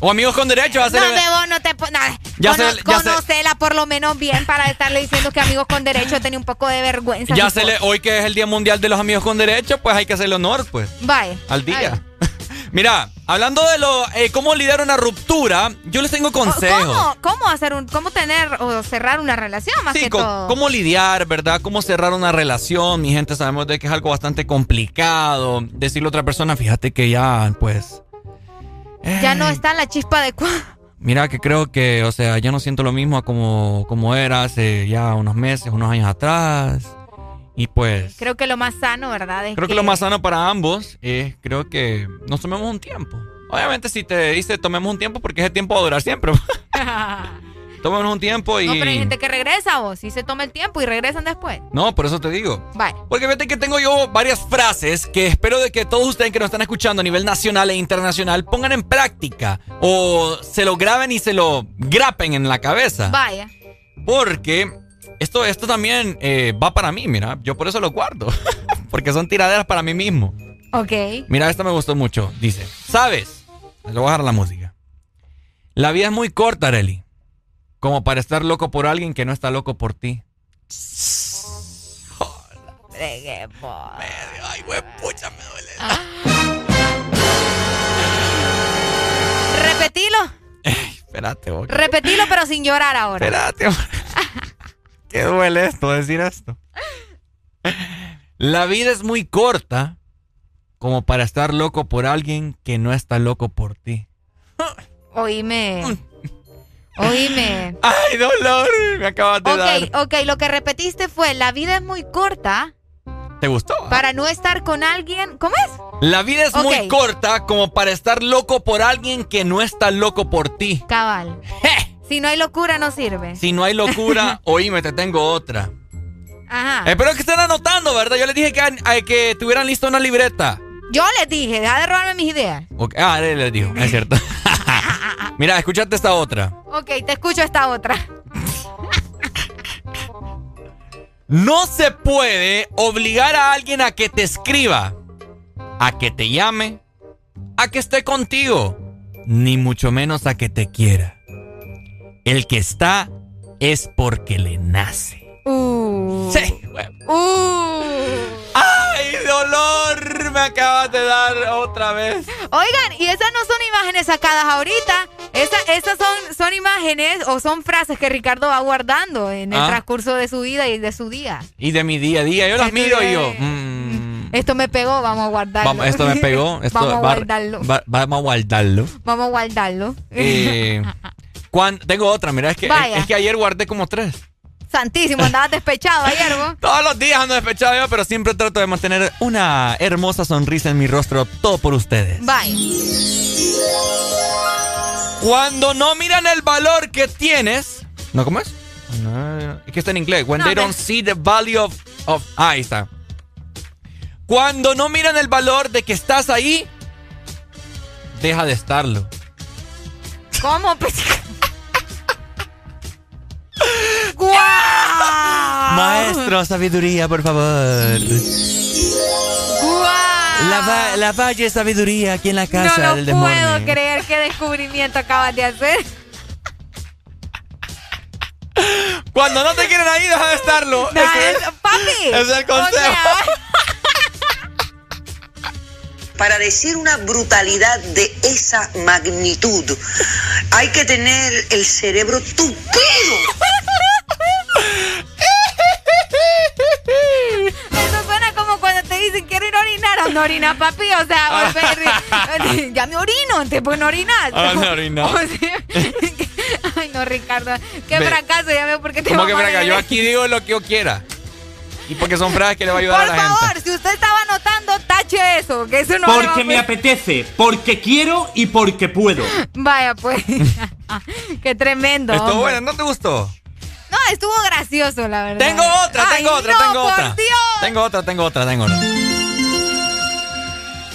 O amigos con derecho a hacer. No, vos no te. ya conocela por lo menos bien para estarle diciendo que amigos con derecho tenía un poco de vergüenza. Ya se le, hoy que es el Día Mundial de los Amigos con Derecho, pues hay que hacerle honor, pues. Vaya. Al día. Mira, hablando de lo eh, cómo lidiar una ruptura, yo les tengo consejos. ¿Cómo, cómo hacer un, cómo tener o cerrar una relación más que todo? Cómo lidiar, ¿verdad? Cómo cerrar una relación. Mi gente sabemos de que es algo bastante complicado. Decirle a otra persona, fíjate que ya, pues. Ya no está la chispa adecuada. Mira que creo que, o sea, ya no siento lo mismo como, como era hace ya unos meses, unos años atrás. Y pues... Creo que lo más sano, ¿verdad? creo que... lo más sano para ambos es, creo que nos tomemos un tiempo. Obviamente si te dice tomemos un tiempo porque ese tiempo va a durar siempre. Tomemos un tiempo y... No, pero hay gente que regresa o si se toma el tiempo y regresan después. No, por eso te digo. Vale. Porque fíjate que tengo yo varias frases que espero de que todos ustedes que nos están escuchando a nivel nacional e internacional pongan en práctica o se lo graben y se lo grapen en la cabeza. Vaya. Porque esto, esto también eh, va para mí, mira. Yo por eso lo guardo. Porque son tiraderas para mí mismo. Ok. Mira, esta me gustó mucho. Dice, ¿sabes? Le voy a dejar la música. La vida es muy corta, Arely. Como para estar loco por alguien que no está loco por ti. Ay, güey, pucha, me duele. Ah. Repetilo. espérate, güey. Repetilo, pero sin llorar ahora. Espérate, Qué duele esto, decir esto. La vida es muy corta como para estar loco por alguien que no está loco por ti. Oíme. Oíme. Ay, dolor, me acabas de dar. Ok, ok, lo que repetiste fue, la vida es muy corta. ¿Te gustó? Para no estar con alguien, ¿cómo es? La vida es muy corta como para estar loco por alguien que no está loco por ti. Cabal. Si no hay locura, no sirve. Si no hay locura, oíme, te tengo otra. Ajá. Espero que estén anotando, ¿verdad? Yo les dije que, que tuvieran lista una libreta. Yo les dije, deja de robarme mis ideas. Ah, les dijo, es cierto. Mira, escúchate esta otra. Ok, te escucho esta otra. no se puede obligar a alguien a que te escriba, a que te llame, a que esté contigo, ni mucho menos a que te quiera. el que está es porque le nace. Uh. Sí, Uh. ¡Ay, dolor! Me acabas de dar otra vez. Oigan, y esas no son imágenes sacadas ahorita. Esa, esas son, son imágenes o son frases que Ricardo va guardando en el Ah. transcurso de su vida y de su día. Y de mi día a día. Yo las Esto miro y yo. mm, Esto me pegó, vamos a guardarlo. vamos, esto me pegó. Esto vamos a guardarlo. va- vamos a guardarlo. Vamos a guardarlo. Eh, tengo otra, mira, es que, es que ayer guardé como tres. Santísimo, andabas despechado ayer, vos. Todos los días ando despechado yo, pero siempre trato de mantener una hermosa sonrisa en mi rostro, todo por ustedes. Bye. Cuando no miran el valor que tienes. ¿No cómo es? No, es que está en inglés. When No, they me- don't see the value of, of- ah, ahí está. Cuando no miran el valor de que estás ahí, deja de estarlo. ¿Cómo? ¡Guau! Maestro, sabiduría, por favor. ¡Guau! La, va- la valle sabiduría aquí en la casa no lo del puedo demonio. creer qué descubrimiento acabas de hacer. Cuando no te quieren ahí, deja de estarlo. No, es- es- papi. es el o consejo. sea, Para decir una brutalidad de esa magnitud, hay que tener el cerebro tupido. Eso suena como cuando te dicen quiero ir a orinar. ¿Dónde orina, papi? O sea, ya me orino, te pues no orinas. Ah, no orina. O sea, Ay, no, Ricardo. Qué Ve. fracaso, ya veo por qué te Como va que en yo aquí digo lo que yo quiera. Y porque son frases que le va a ayudar Por a la favor, gente. si usted estaba anotando, tache eso, que eso no Porque me apetece, porque quiero y porque puedo. Vaya, pues. Qué tremendo. Estuvo hombre. bueno, ¿no te gustó? No, estuvo gracioso, la verdad. Tengo otra, Ay, tengo otra, no, tengo por otra. Dios. Tengo otra, tengo otra, tengo otra.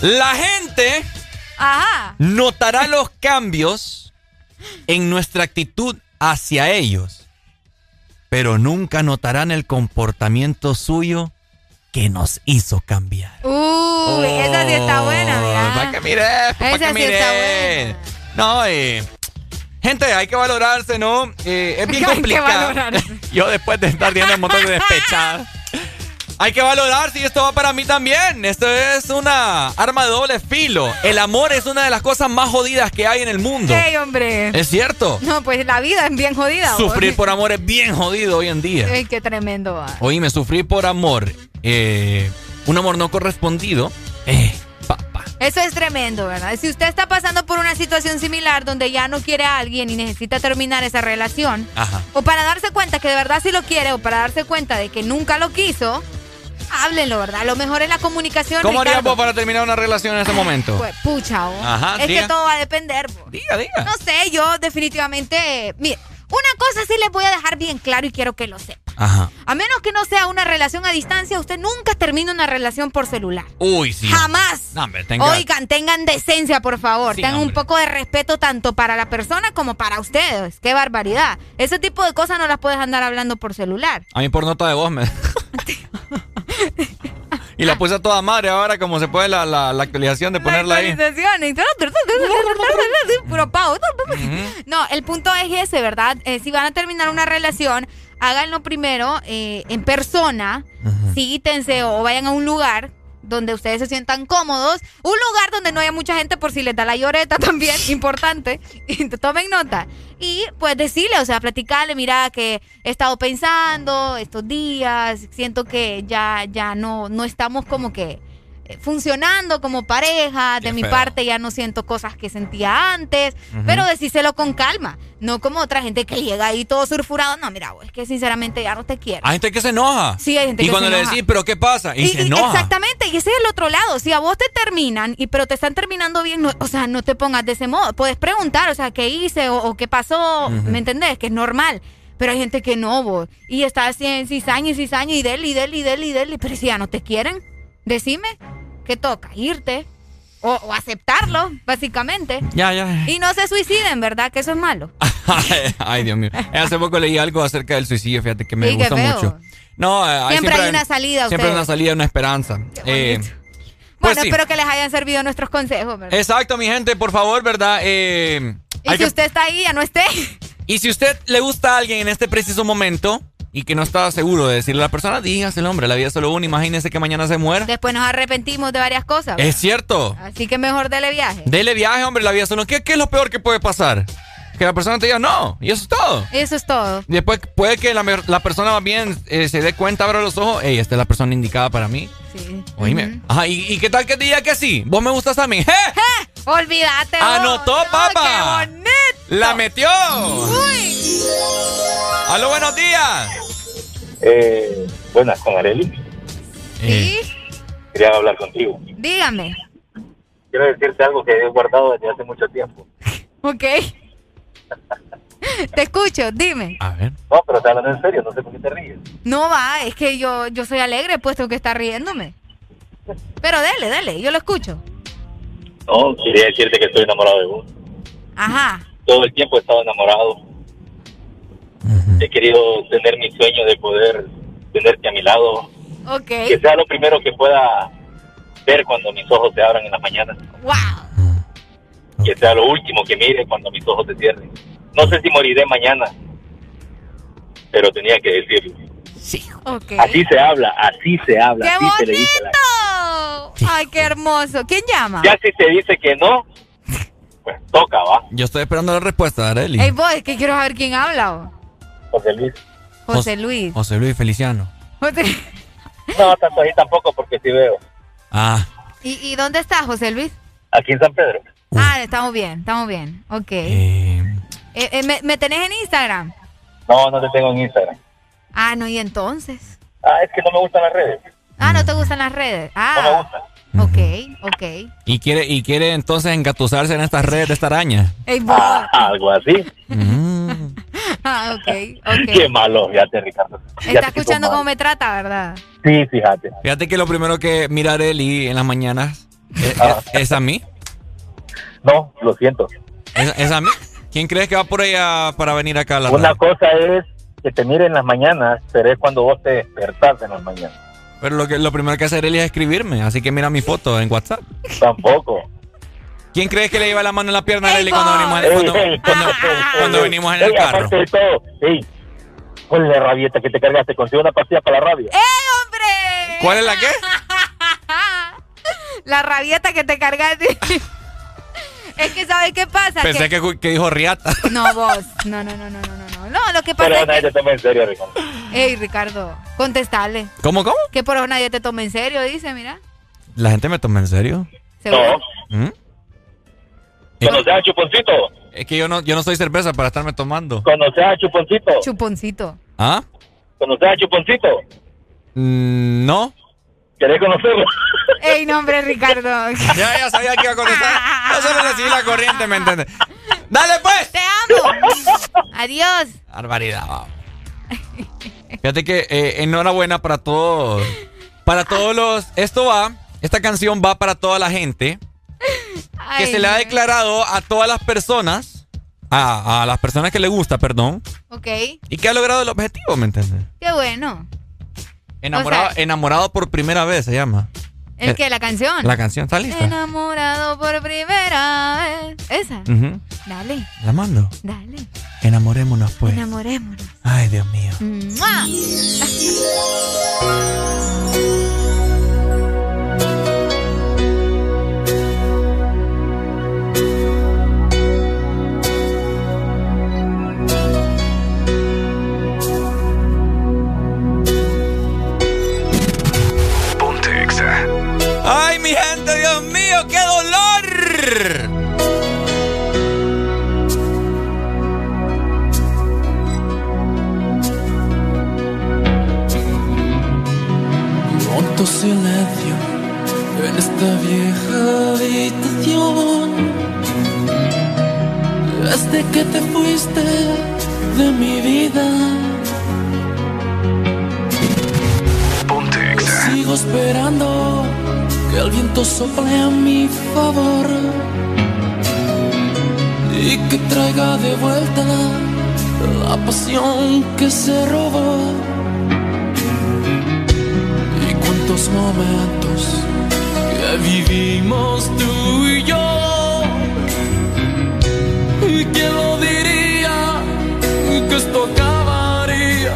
La gente Ajá. notará los cambios en nuestra actitud hacia ellos, pero nunca notarán el comportamiento suyo que nos hizo cambiar. Uy, esa sí está buena, mira. Para que mire, para Esa que sí está mire. No, eh. Gente, hay que valorarse, ¿no? Eh, es bien complicado. Yo después de estar viendo un montón de despechadas. Hay que valorarse y esto va para mí también. Esto es una arma de doble filo. El amor es una de las cosas más jodidas que hay en el mundo. Ey, hombre. Es cierto. No, pues la vida es bien jodida. vos. Sufrir por amor es bien jodido hoy en día. Ey, qué tremendo va. Oíme, sufrir por amor, eh, un amor no correspondido, eh, Eso es tremendo, ¿verdad? Si usted está pasando por una situación similar donde ya no quiere a alguien y necesita terminar esa relación, ajá. o para darse cuenta que de verdad sí lo quiere, o para darse cuenta de que nunca lo quiso, háblenlo, ¿verdad? Lo mejor es la comunicación. ¿Cómo harías vos para terminar una relación en ese momento? Pues, pucha, vos. Ajá, es diga. que todo va a depender. Diga, diga. No sé, yo definitivamente. Mire, una cosa sí les voy a dejar bien claro y quiero que lo sepan. Ajá. A menos que no sea una relación a distancia, usted nunca termina una relación por celular. Uy, sí. Jamás. No, hombre, tenga- Oigan, tengan decencia, por favor. Sí, tengan un poco de respeto tanto para la persona como para ustedes. Qué barbaridad. Ese tipo de cosas no las puedes andar hablando por celular. A mí por nota de voz me... y la puse a toda madre ahora como se puede la, la- la actualización de ponerla ahí. Puro. No, el punto es ese, ¿verdad? Eh, si van a terminar una relación, háganlo primero eh, en persona, síguitense o vayan a un lugar donde ustedes se sientan cómodos, un lugar donde no haya mucha gente por si les da la lloreta también, importante, y tomen nota. Y pues decirle, o sea, platicarle, mira que he estado pensando estos días, siento que ya, ya no, no estamos como que funcionando como pareja, de Qué mi feo. parte ya no siento cosas que sentía antes, pero decírselo con calma, no como otra gente que llega ahí todo surfurado, no, mira, es que sinceramente ya no te quiero. Hay gente que se enoja. Sí, hay gente y que cuando se le enoja. decís, ¿pero qué pasa? Y, se enoja. Exactamente, y ese es el otro lado. Si a vos te terminan, y pero te están terminando bien, no- o sea, no te pongas de ese modo. Puedes preguntar, o sea, ¿qué hice o, o qué pasó? ¿Me entendés? Que es normal. Pero hay gente que no, vos. Y está así en cizaña y cizaña y del y del y del y del. Pero si ya no te quieren, decime, ¿qué toca? Irte. O, o aceptarlo, básicamente. Ya, ya. Y no se suiciden, ¿verdad? Que eso es malo. Ay, Dios mío. Hace poco leí algo acerca del suicidio, fíjate que me Sí, feo. mucho. No, eh, Siempre hay una salida, Siempre hay una salida, una esperanza. Eh, pues bueno, sí. espero que les hayan servido nuestros consejos, ¿verdad? Exacto, mi gente, por favor, ¿verdad? Eh, Y si que- usted está ahí, ya no esté. Y si usted le gusta a alguien en este preciso momento y que no está seguro de decirle a la persona, dígase el hombre, la vida es solo una, imagínese que mañana se muera. Después nos arrepentimos de varias cosas. Es cierto. Así que mejor dele viaje. Dele viaje, hombre, la vida es solo. ¿Qué, ¿Qué es lo peor que puede pasar? Que la persona te diga no, y eso es todo. Eso es todo. Después puede que la, la persona más bien eh, se dé cuenta, abra los ojos, ey, esta es la persona indicada para mí. Sí. Oíme. Ajá, ¿y, qué tal que te diga que sí? ¿Vos me gustas a mí? ¡Eh! Olvídate. Anotó, vos. papá. ¡Qué bonito! La metió. Uy. Aló, buenos días. Eh, buenas, con Areli. ¿Sí? Quería hablar contigo. Dígame. Quiero decirte algo que he guardado desde hace mucho tiempo. Ok. Te escucho, dime. A ver. No, pero te hablando en serio, no sé por qué te ríes. No va, es que yo, yo soy alegre puesto que está riéndome. Pero dele, dele, yo lo escucho. No, quería decirte que estoy enamorado de vos. Ajá. Todo el tiempo he estado enamorado. He querido tener mi sueño de poder tenerte a mi lado. Ok. Que sea lo primero que pueda ver cuando mis ojos se abran en las mañanas. Wow. Que sea lo último que mire cuando mis ojos se cierren. No sé si moriré mañana, pero tenía que decirlo. Sí. Ok. Así se habla, así se habla, ¡Qué así se le dice a la bonito! Ay, qué hermoso. ¿Quién llama? Ya si te dice que no, pues toca, va. Yo estoy esperando la respuesta, Areli. Ey, vos, es que quiero saber quién habla. José Luis. José Luis. José Luis Feliciano. José- No, tanto ahí tampoco, porque sí veo. Ah. ¿Y, ¿Y dónde está José Luis? Aquí en San Pedro. Ah, estamos bien, estamos bien. Ok. Eh, eh, ¿me, me tenés en Instagram? No, no te tengo en Instagram. Ah, no, y entonces. Ah, es que no me gustan las redes. Ah, no te gustan las redes. No me Ah, gustan. ok, ok. ¿Y quiere, y quiere entonces engatusarse en estas redes de esta araña? Ah, algo así. Ah, ok, ok. Qué malo, fíjate, Ricardo. Ya Está escuchando cómo me trata, ¿verdad? Sí, fíjate. Fíjate que lo primero que mira Areli en las mañanas es, es- es a mí. No, lo siento. ¿Es, es a mí? ¿Quién crees que va por ella para venir acá a la Una radio? cosa es que te mire en las mañanas, pero es cuando vos te despertás en las mañanas. Pero lo, que, lo primero que hace Areli es escribirme, así que mira mi foto en WhatsApp. Tampoco. ¿Quién crees que le lleva la mano en la pierna a Areli Ey, cuando venimos, en- cuando, cuando- cuando venimos en el carro? aparte de todo, ey, ¿cuál es la rabieta que te cargaste? Consigo una pastilla para la rabia. ¡Eh, hombre! ¿Cuál es la qué? La rabieta que te cargaste. es que, ¿sabes qué pasa? Pensé que, que dijo Riata. No, vos. No, no, no, no, no, no. No, no lo que pasa Pero es nadie que... te toma en serio, Ricardo. Ey, Ricardo, contestale. ¿Cómo, cómo? Que por eso nadie te toma en serio, dice, mira. ¿La gente me toma en serio? ¿Seguro? ¿Mm? ¿Conoces a Chuponcito? Es que yo no, yo no soy cerveza para estarme tomando. ¿Conoces a Chuponcito? Chuponcito. ¿Ah? ¿Conoces a Chuponcito? Mm, no. ¿Querés conocerlo? Ey, no, hombre, Ricardo. Ya, ya sabía que iba a contestar. Yo solo recibí la corriente, ¿me entiendes? ¡Dale, pues! ¡Te amo! Adiós. Barbaridad, vamos. Fíjate que eh, enhorabuena para todos. Para todos los. Esto va. Esta canción va para toda la gente que se le ha declarado a todas las personas. A, a las personas que le gusta, perdón. Ok, Y que ha logrado el objetivo, ¿me entiendes? qué bueno. Enamorado, O sea- enamorado por primera vez se llama. ¿El Eh, que ¿La canción? La canción, ¿está lista? Enamorado por primera vez. Esa. Dale, La mando. dale. Enamorémonos, pues. Enamorémonos. Ay, Dios mío. ¡Mua! ¡Ay, mi gente, Dios mío, qué dolor! Pronto silencio en esta vieja habitación. Desde que te fuiste de mi vida, Ponte sigo esperando que el viento sople a mi favor y que traiga de vuelta la pasión que se robó. Y cuántos momentos que vivimos tú y yo. ¿Y quién lo diría que esto acabaría?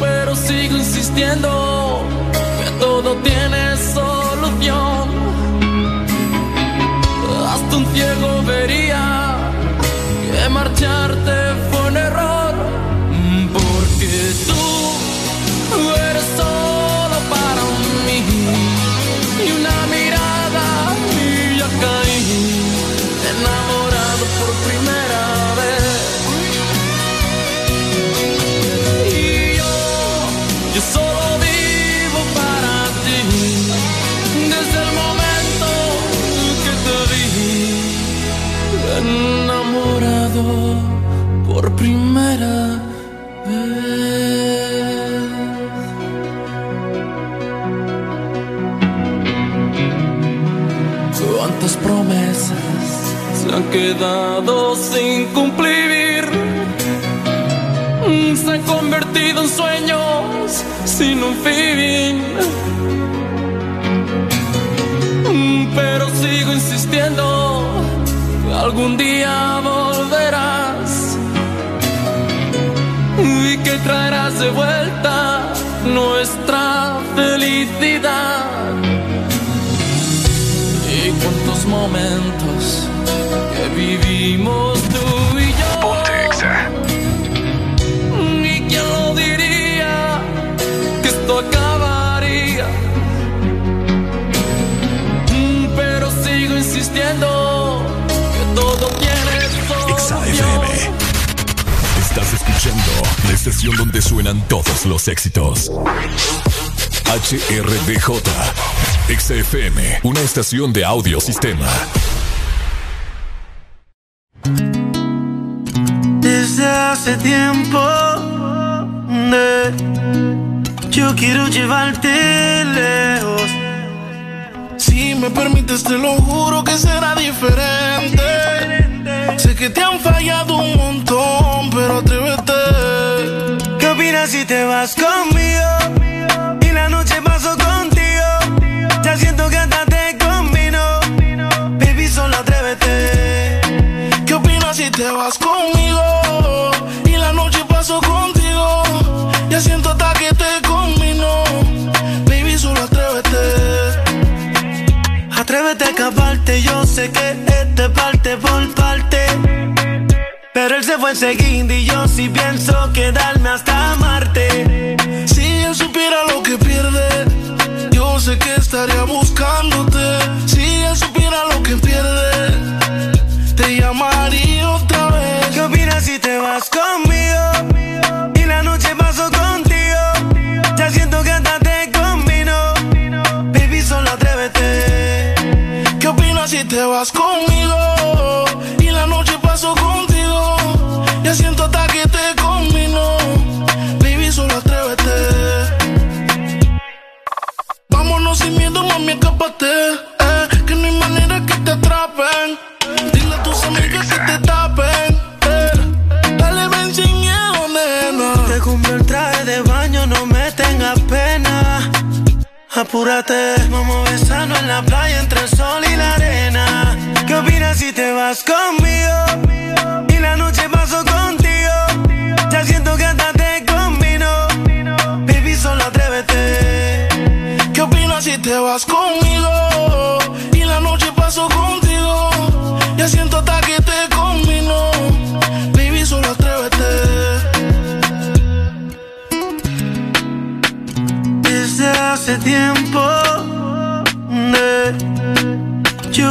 Pero sigo insistiendo tiene solución. Quedado sin cumplir. Mm, Se han convertido en sueños sin un fin. Mm, Pero sigo insistiendo, algún día volverás. Y que traerás de vuelta nuestra felicidad. Y cuántos momentos vivimos tú y yo. Ni quién lo diría que esto acabaría. Pero sigo insistiendo que todo tiene solución. Estás escuchando la estación donde suenan todos los éxitos. HRDJ, XFM, una estación de audio hace tiempo de- yo quiero llevarte lejos. Si me permites, te lo juro que será diferente. Pero él se fue enseguida y yo sí pienso quedarme hasta Marte. Si él supiera lo que pierde, yo sé que estaría buscándote. Apúrate, vamos a besarnos en la playa entre el sol y la arena. ¿Qué opinas si te vas conmigo? Y la noche paso contigo. Ya siento que hasta te combino. Baby, solo atrévete. ¿Qué opinas si te vas conmigo?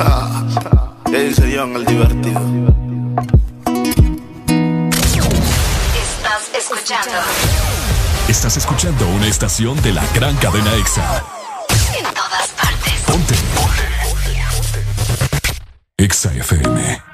¿Qué dice el divertido? Estás escuchando. Estás escuchando una estación de la gran cadena EXA. En todas partes. Ponte. Ponte. Ponte. EXA FM.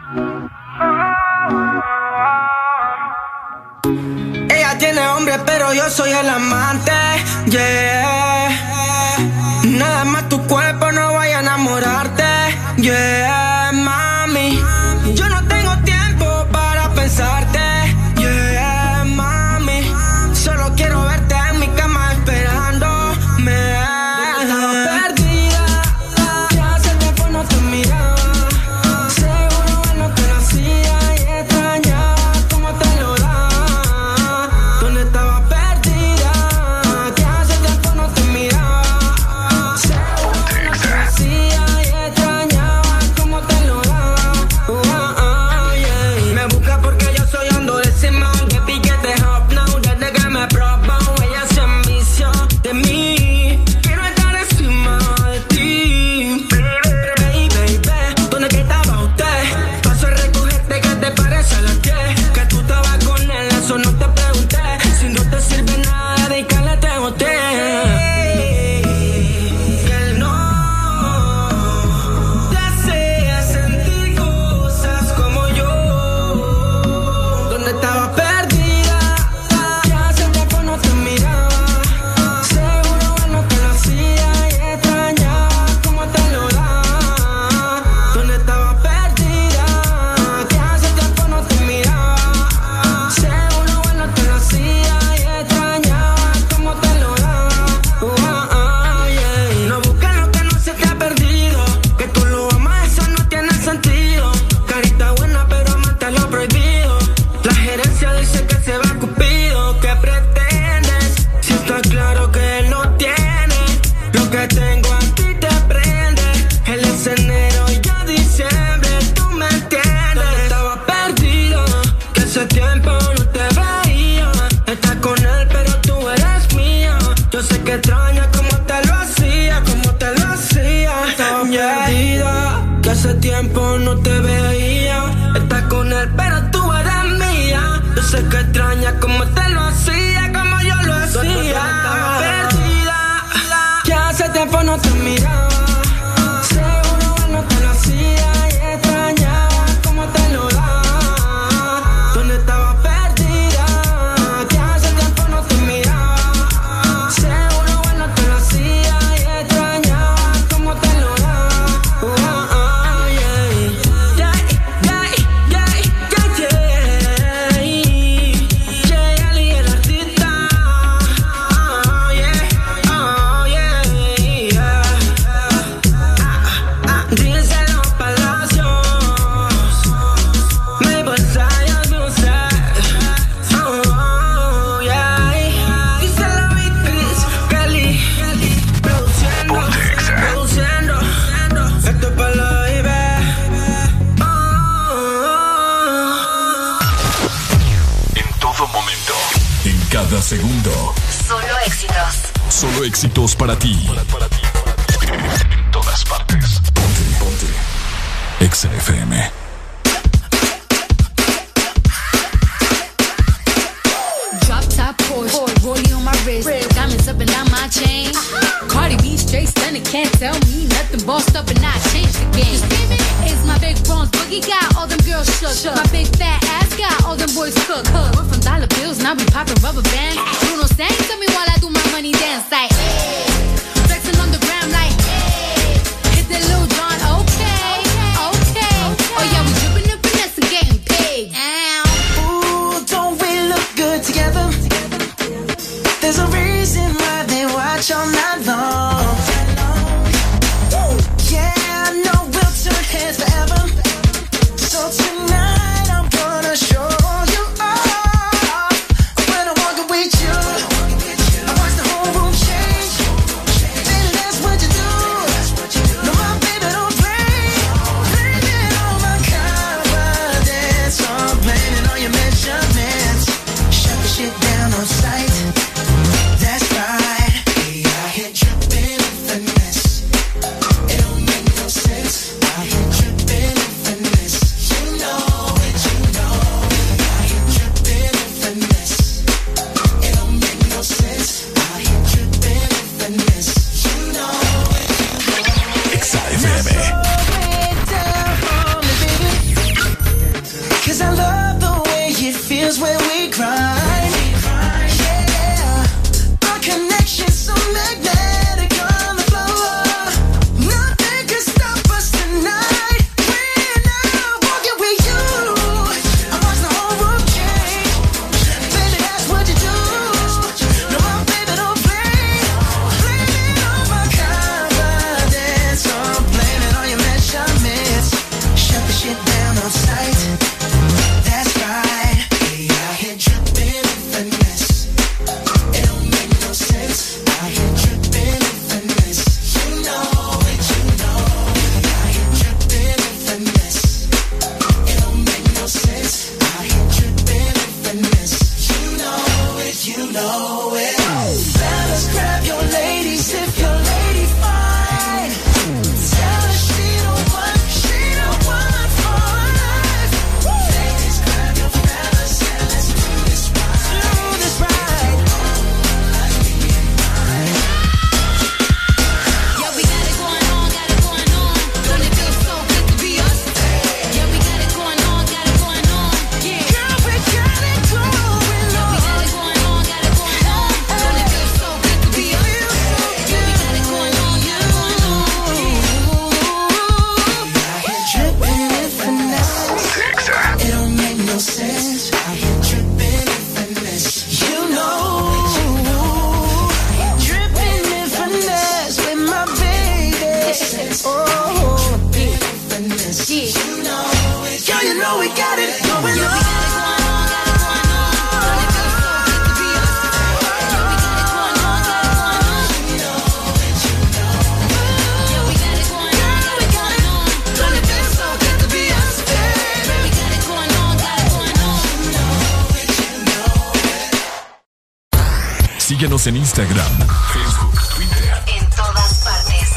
Instagram, Facebook, Twitter. En todas partes.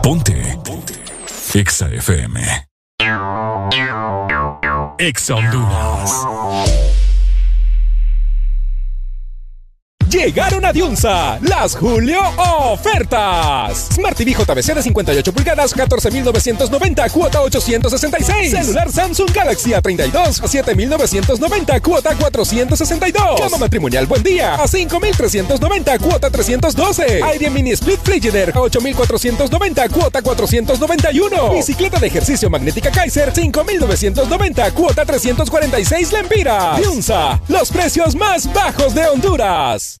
Ponte. Ponte. Exa FM. Exa Honduras. Llegaron a Diunsa las Julio ofertas. Smart TV JBC de 58 pulgadas, 14,990, cuota 866. Celular Samsung Galaxy A32 a 7,990, cuota 462. Cama matrimonial Buen Día a 5,390, cuota 312. Aire Mini Split Frigidaire a 8,490, cuota 491. Bicicleta de ejercicio magnética Kaiser 5,990, cuota 346 Lempira. Diunsa, los precios más bajos de Honduras.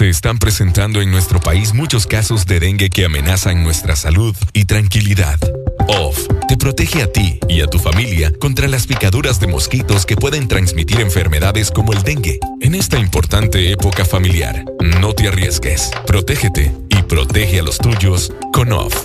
Se están presentando en nuestro país muchos casos de dengue que amenazan nuestra salud y tranquilidad. OFF te protege a ti y a tu familia contra las picaduras de mosquitos que pueden transmitir enfermedades como el dengue. En esta importante época familiar, no te arriesgues, protégete y protege a los tuyos con OFF.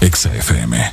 Ponte.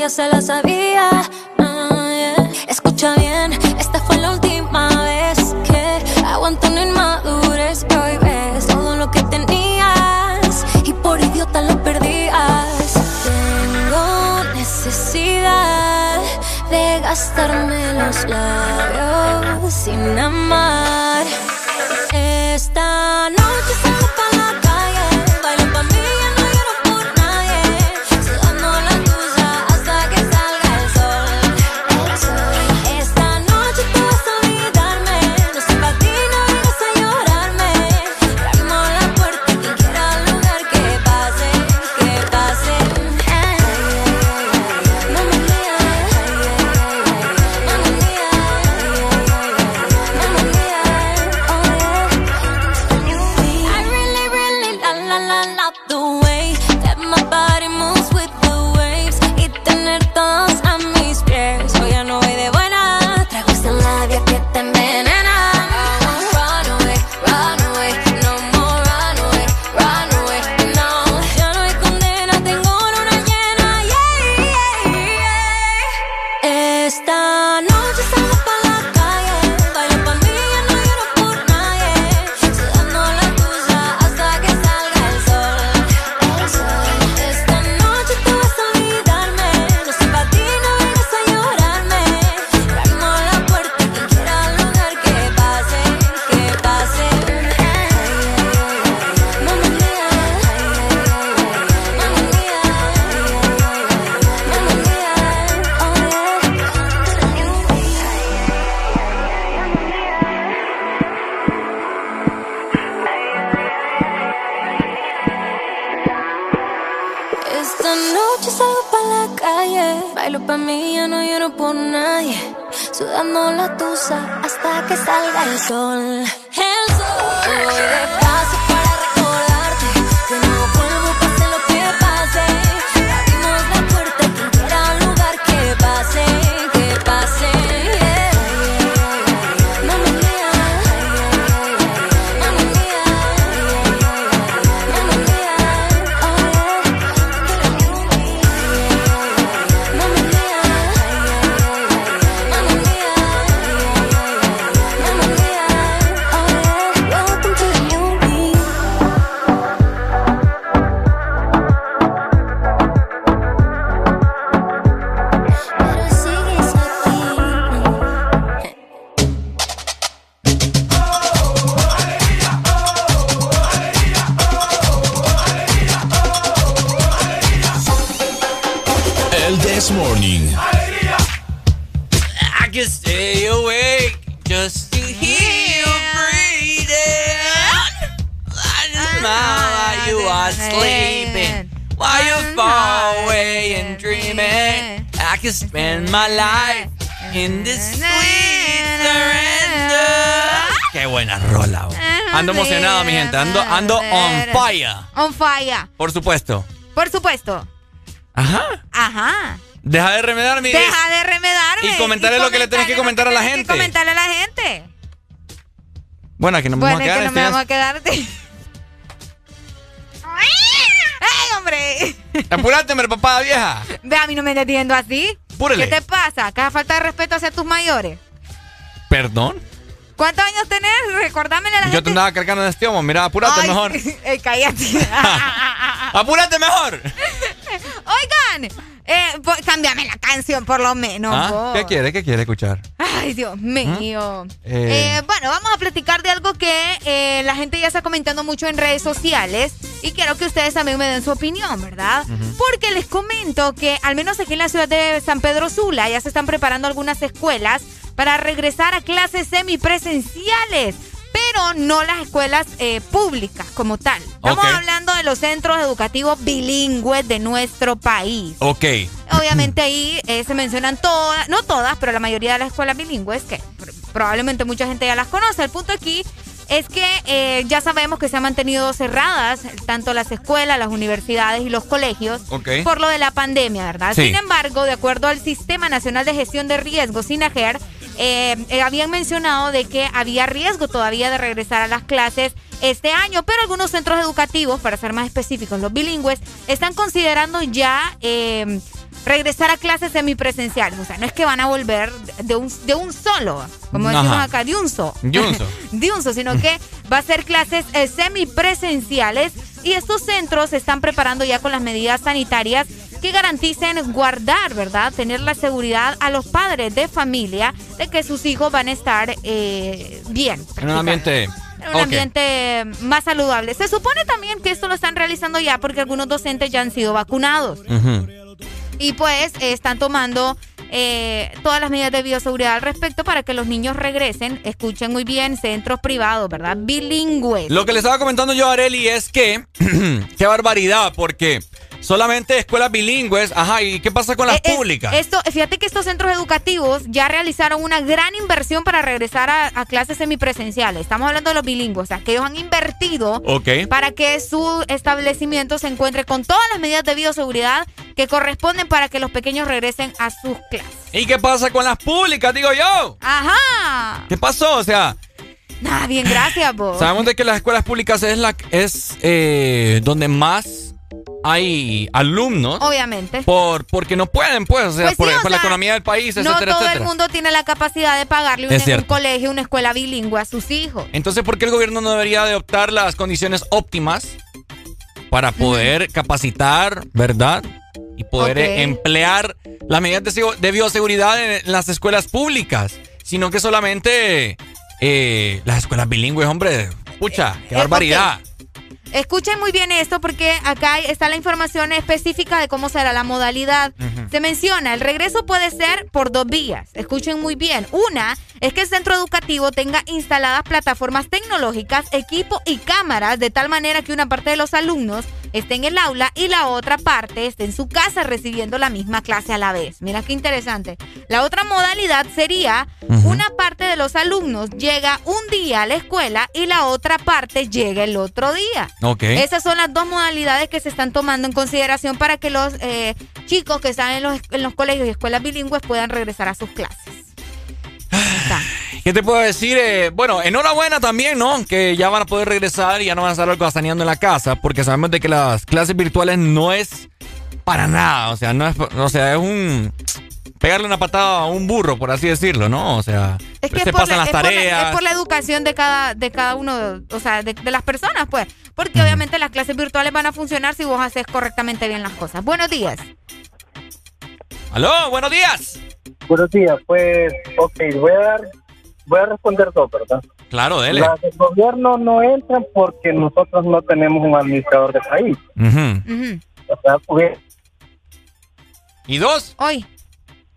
Ya se la sabía. Ah, Escucha bien, esta fue la última vez que aguanto una inmadurez. Ves todo lo que tenías. Y por idiota lo perdías. Tengo necesidad de gastarme los labios sin amar. This Morning. I can stay awake just to hear you breathing. I just smile while you are sleeping, while you're far away and dreaming. I can spend my life in this sweet surrender. Qué buena rola. oh. Ando emocionado, mi gente. Ando, ando on fire. On fire. Por supuesto. Por supuesto. Ajá. Ajá. Deja de remedar mi Deja de remedarme. Y comentarle lo que le tenés que comentar a la gente. que comentarle a la gente. Bueno, aquí nos Bueno, vamos a quedar. que no me este vamos a quedarte. ¡Ey, hombre! Apúrate, hombre, papá vieja. Ve, a mí no me estés diciendo así. ¿Qué te pasa? ¿Que falta de respeto hacia tus mayores? Perdón. ¿Cuántos años tenés? Recordámele a la Yo te andaba cargando en este homo. Mira, apúrate Ay, mejor. Ey, cállate. ¡Apúrate mejor! Oigan, eh, po- cámbiame la canción por lo menos. ¿Ah? ¿Qué quiere? ¿Qué quiere escuchar? Ay, Dios mío. Eh. Eh, bueno, vamos a platicar de algo que eh, la gente ya está comentando mucho en redes sociales y quiero que ustedes también me den su opinión, ¿verdad? Porque les comento que al menos aquí en la ciudad de San Pedro Sula ya se están preparando algunas escuelas para regresar a clases semipresenciales. Pero no las escuelas eh, públicas como tal. Estamos hablando de los centros educativos bilingües de nuestro país. Ok. Obviamente ahí eh, se mencionan todas, no todas, pero la mayoría de las escuelas bilingües, que pr- probablemente mucha gente ya las conoce. El punto aquí es que eh, ya sabemos que se han mantenido cerradas tanto las escuelas, las universidades y los colegios por lo de la pandemia, ¿verdad? Sin embargo, de acuerdo al Sistema Nacional de Gestión de Riesgos, SINAGER, eh, eh, habían mencionado de que había riesgo todavía de regresar a las clases este año, pero algunos centros educativos, para ser más específicos, los bilingües, están considerando ya eh, regresar a clases semipresenciales. O sea, no es que van a volver de un, de un solo, como decimos acá, de un so. De un so. de un so, sino que va a ser clases eh, semipresenciales y estos centros se están preparando ya con las medidas sanitarias que garanticen guardar, ¿verdad? Tener la seguridad a los padres de familia de que sus hijos van a estar eh, bien. En un ambiente un ambiente más saludable. Se supone también que esto lo están realizando ya porque algunos docentes ya han sido vacunados. Y pues están tomando eh, todas las medidas de bioseguridad al respecto para que los niños regresen, escuchen muy bien, centros privados, ¿verdad? Bilingües. Lo que les estaba comentando yo a Areli es que, qué barbaridad, porque Solamente escuelas bilingües. Ajá, ¿y qué pasa con las eh, públicas? Esto, fíjate que estos centros educativos ya realizaron una gran inversión para regresar a, clases semipresenciales. Estamos hablando de los bilingües, o sea, que ellos han invertido para que su establecimiento se encuentre con todas las medidas de bioseguridad que corresponden para que los pequeños regresen a sus clases. ¿Y qué pasa con las públicas, digo yo? Ajá. ¿Qué pasó? O sea... Nada, bien, gracias, vos. Sabemos de que las escuelas públicas es la es eh, donde más hay alumnos. Obviamente. Por, porque no pueden, pues, o sea, pues por, la economía del país, no etcétera, No todo el mundo tiene la capacidad de pagarle un, un, colegio, una escuela bilingüe a sus hijos. Entonces, ¿por qué el gobierno no debería adoptar las condiciones óptimas para poder capacitar, verdad? Y poder emplear las medidas de, bioseguridad en, las escuelas públicas, sino que solamente eh, las escuelas bilingües, hombre, pucha, qué eh, barbaridad. Escuchen muy bien esto porque acá está la información específica de cómo será la modalidad. Se menciona, el regreso puede ser por dos vías. Escuchen muy bien. Una es que el centro educativo tenga instaladas plataformas tecnológicas, equipo y cámaras de tal manera que una parte de los alumnos esté en el aula y la otra parte esté en su casa recibiendo la misma clase a la vez. Mira qué interesante. La otra modalidad sería una parte de los alumnos llega un día a la escuela y la otra parte llega el otro día. Esas son las dos modalidades que se están tomando en consideración para que los eh, chicos que están en los, en los colegios y escuelas bilingües puedan regresar a sus clases. ¿Qué te puedo decir? Eh, bueno, enhorabuena también, ¿no? Que ya van a poder regresar y ya no van a estar gastaneando en la casa, porque sabemos de que las clases virtuales no es para nada, o sea, no es, o sea, es un pegarle una patada a un burro, por así decirlo, ¿no? O sea, es que se pasan las tareas. es por la educación de cada, de cada uno, o sea, de, las personas, pues. Porque obviamente las clases virtuales van a funcionar si vos haces correctamente bien las cosas. Buenos días. Aló, buenos días. Buenos días, pues, ok, voy a dar, voy a responder dos, ¿verdad? Claro, dele. Las del gobierno no entran porque nosotros no tenemos un administrador de país. O sea, pues, ¿Y dos? Hoy.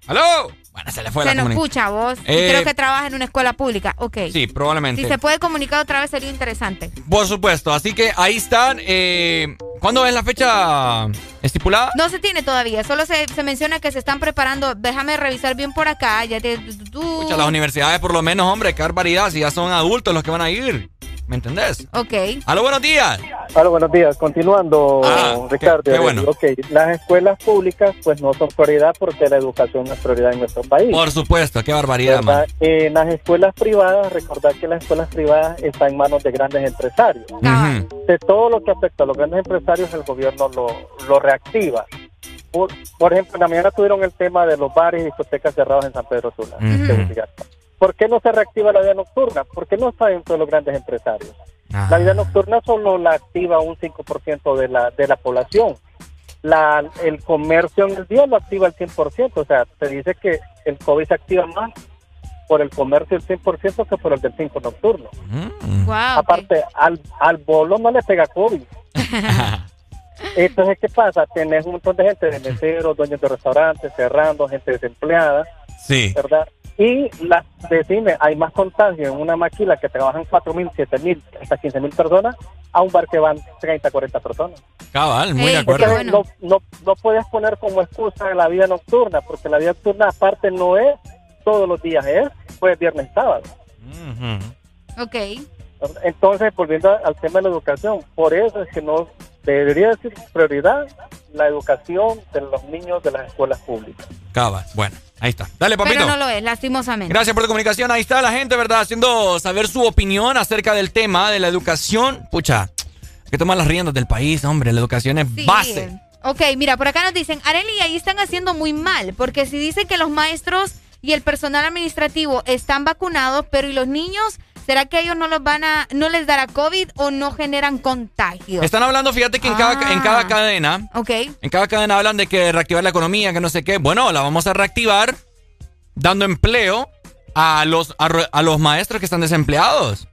¡Aló! Bueno, se le fue se la nos escucha vos. Eh, creo que trabaja en una escuela pública. Ok. Sí, probablemente. Si se puede comunicar otra vez sería interesante. Por supuesto. Así que ahí están. Eh, ¿Cuándo es la fecha estipulada? No se tiene todavía. Solo se, menciona que se están preparando. Déjame revisar bien por acá. Ya te, Escucha, las universidades por lo menos, hombre, qué barbaridad. Si ya son adultos los que van a ir. ¿Me entendés? Ok. Aló, buenos días. Aló, buenos días. Continuando, ah, Ricardo. Qué, bueno. Ok, las escuelas públicas pues no son prioridad porque la educación es prioridad en nuestro país. Por supuesto, qué barbaridad, man. En las escuelas privadas, recordar que las escuelas privadas están en manos de grandes empresarios. De todo lo que afecta a los grandes empresarios, el gobierno lo, lo reactiva. Por, por ejemplo, en la mañana tuvieron el tema de los bares y discotecas cerrados en San Pedro Sula. ¿Por qué no se reactiva la vida nocturna? Porque no está dentro de los grandes empresarios. La vida nocturna solo la activa un 5% de la, de la población. La, el comercio en el día lo activa el 100%. O sea, se dice que el COVID se activa más por el comercio el 100% que por el del 5 nocturno. Mm. Aparte, al, al bolo no le pega COVID. Entonces, ¿qué pasa? Tenés un montón de gente, de meseros, dueños de restaurantes, cerrando, gente desempleada. Sí. ¿Verdad? Y las decime, hay más contagio en una maquila que trabajan 4.000, 7.000, hasta 15.000 personas, a un bar que van 30, 40 personas. Cabal, muy de acuerdo. No, no, no puedes poner como excusa la vida nocturna, porque la vida nocturna aparte no es todos los días, es pues viernes, sábado. Ok. Entonces, volviendo al tema de la educación, por eso es que no debería ser prioridad la educación de los niños de las escuelas públicas. Cabas, bueno. Ahí está. Dale, papito. Pero no lo es, lastimosamente. Gracias por tu comunicación. Ahí está la gente, ¿verdad? Haciendo saber su opinión acerca del tema de la educación. Pucha, hay que tomar las riendas del país, hombre. La educación es base. Ok, mira, por acá nos dicen, Areli, ahí están haciendo muy mal, porque si dicen que los maestros y el personal administrativo están vacunados, pero ¿y los niños? ¿Será que ellos no los van a, no les dará COVID o no generan contagio? Están hablando, fíjate que en, cada, en cada ah. cadena, ok. en cada cadena hablan de que reactivar la economía, que no sé qué. Bueno, la vamos a reactivar dando empleo a los, a, los maestros que están desempleados.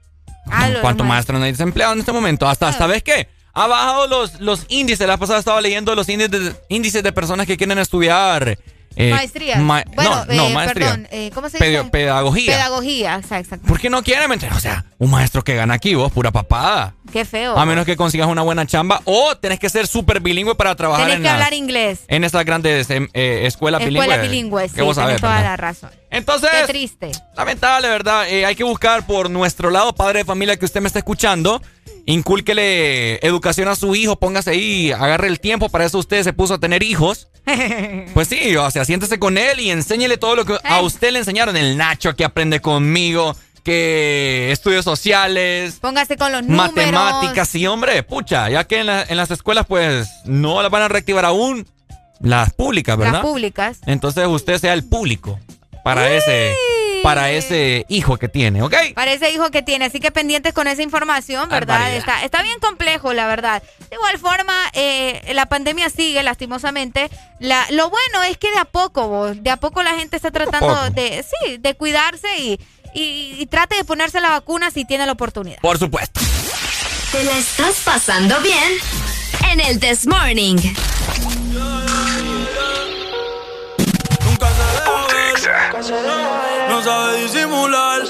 ¿Cuántos maestros hay desempleados en este momento? Hasta, ¿sabes qué? Ha bajado los, los índices. La pasada estaba leyendo los índices, índices de personas que quieren estudiar eh, maestría. no, no, eh, maestría. Perdón, eh, ¿cómo se dice? pedagogía. Pedagogía, exacto. ¿Por qué no quieren O sea, un maestro que gana aquí, vos, pura papada. Qué feo. A menos que consigas una buena chamba o tenés que ser súper bilingüe para trabajar tenés en que hablar inglés. En estas grandes eh, escuelas bilingües. Escuelas bilingües, sí, vos sabés, toda la razón. Entonces, Qué triste. Lamentable, ¿verdad? hay que buscar por nuestro lado, padre de familia que usted me está escuchando, Incúlquele educación a su hijo, póngase ahí, agarre el tiempo, para eso usted se puso a tener hijos. Pues sí, o sea, siéntese con él y enséñele todo lo que a usted le enseñaron. El Nacho que aprende conmigo, que estudios sociales. Póngase con los números. Matemáticas, sí, hombre, pucha, ya que en, las escuelas pues no las van a reactivar aún, las públicas, ¿verdad? Las públicas. Entonces usted sea el público para ese para ese hijo que tiene, ¿ok? Para ese hijo que tiene, así que pendientes con esa información, ¿verdad? Está, está bien complejo, la verdad. De igual forma, eh, la pandemia sigue, lastimosamente. La, lo bueno es que de a poco, de a poco la gente está tratando de, sí, de cuidarse y, y, trate de ponerse la vacuna si tiene la oportunidad. Por supuesto. ¿Te la estás pasando bien? En el This Morning. No sabe disimular.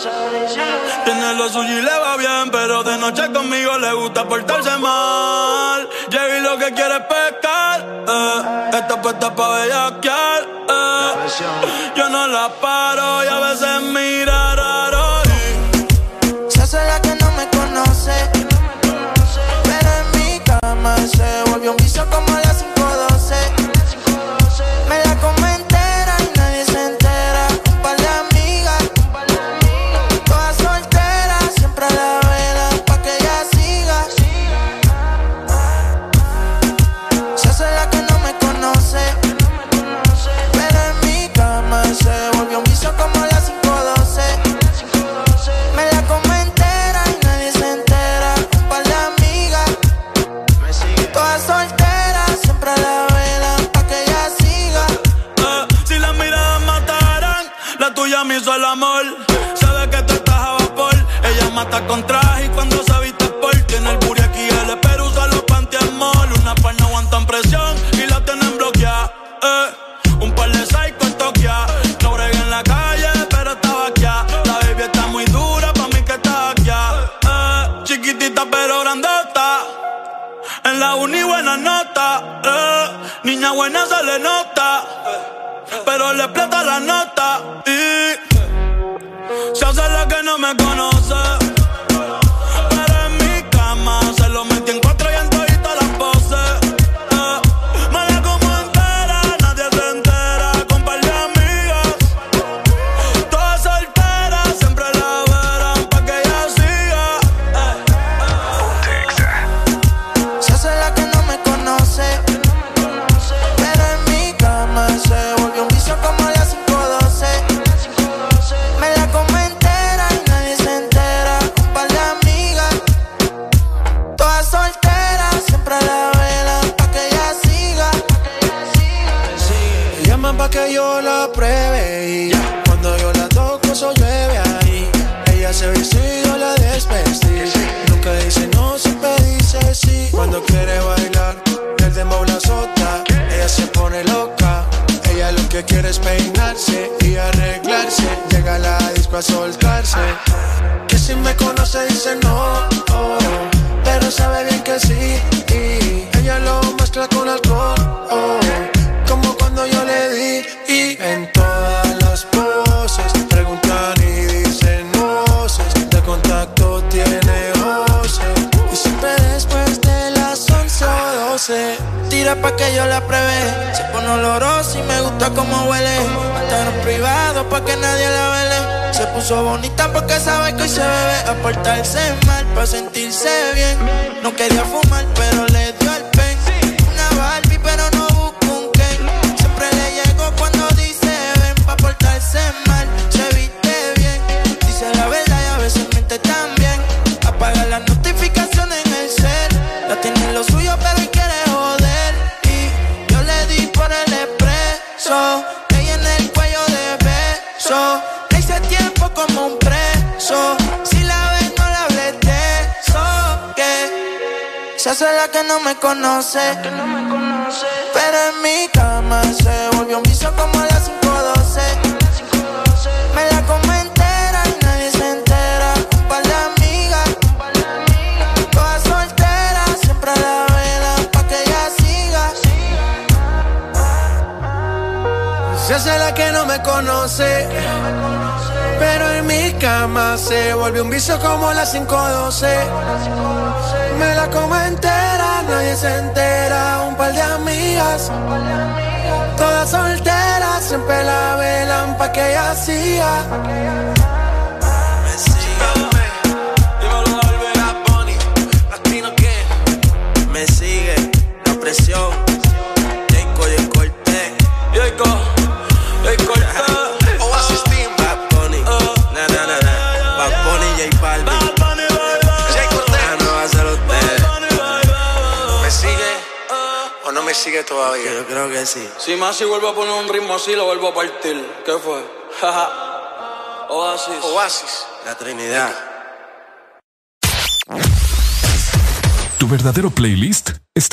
Tiene lo suyo y le va bien, pero de noche conmigo le gusta portarse mal. Llegué lo que quiere es pescar. Eh. Está puesta pa' bellaquear. Eh. Yo no la paro y a veces mira raro. Se hace la que no me conoce. Pero en mi cama se volvió un vicio como la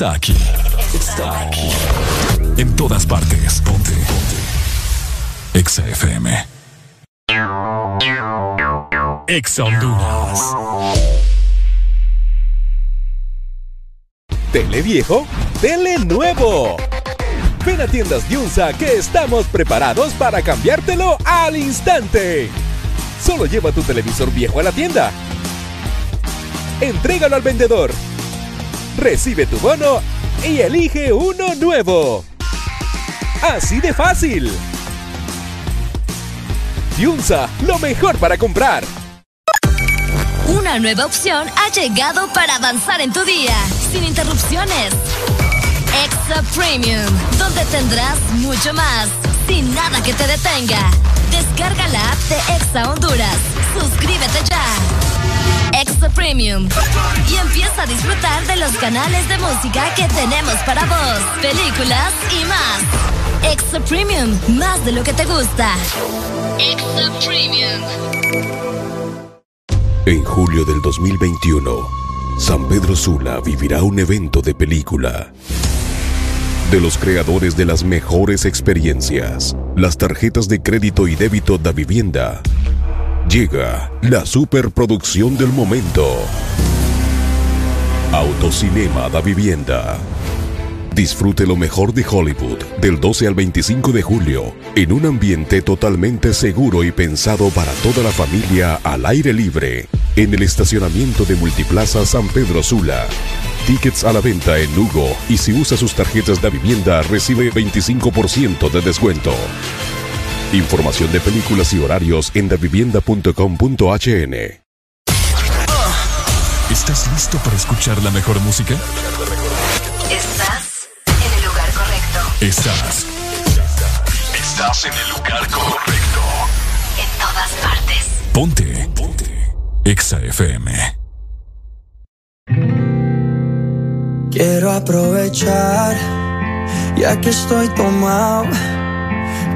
está aquí. Está aquí. En todas partes. Ponte. Ponte. Exa FM. Exa Honduras. Tele viejo, tele nuevo. Ven a tiendas Yunza que estamos preparados para cambiártelo al instante. Solo lleva tu televisor viejo a la tienda. Entrégalo al vendedor. Recibe tu bono y elige uno nuevo. Así de fácil. Yunza, lo mejor para comprar. Una nueva opción ha llegado para avanzar en tu día, sin interrupciones. Extra Premium, donde tendrás mucho más, sin nada que te detenga. Descarga la app de Exa Honduras. Suscríbete Premium. Y empieza a disfrutar de los canales de música que tenemos para vos, películas y más. Extra Premium, más de lo que te gusta. Extra Premium. En julio del 2021, San Pedro Sula vivirá un evento de película. De los creadores de las mejores experiencias, las tarjetas de crédito y débito da vivienda. Llega la superproducción del momento. Autocinema da vivienda. Disfrute lo mejor de Hollywood del 12 al 25 de julio en un ambiente totalmente seguro y pensado para toda la familia al aire libre en el estacionamiento de Multiplaza San Pedro Sula. Tickets a la venta en Lugo y si usa sus tarjetas de vivienda recibe 25% de descuento. Información de películas y horarios en davivienda.com.hn. ¿Estás listo para escuchar la mejor música? Estás en el lugar correcto. Estás. Estás en el lugar correcto. En todas partes. Ponte. Ponte. Exa FM. Quiero aprovechar, ya que estoy tomado,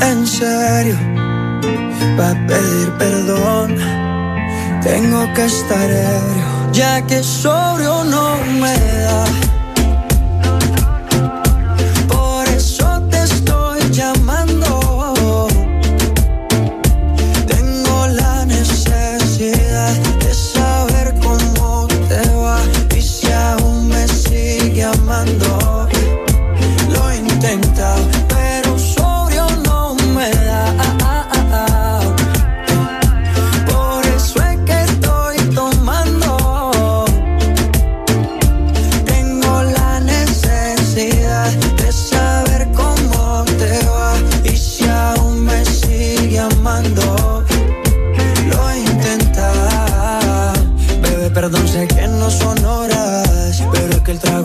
En serio, para pedir perdón, tengo que estar ebrio, ya que sobrio no me da.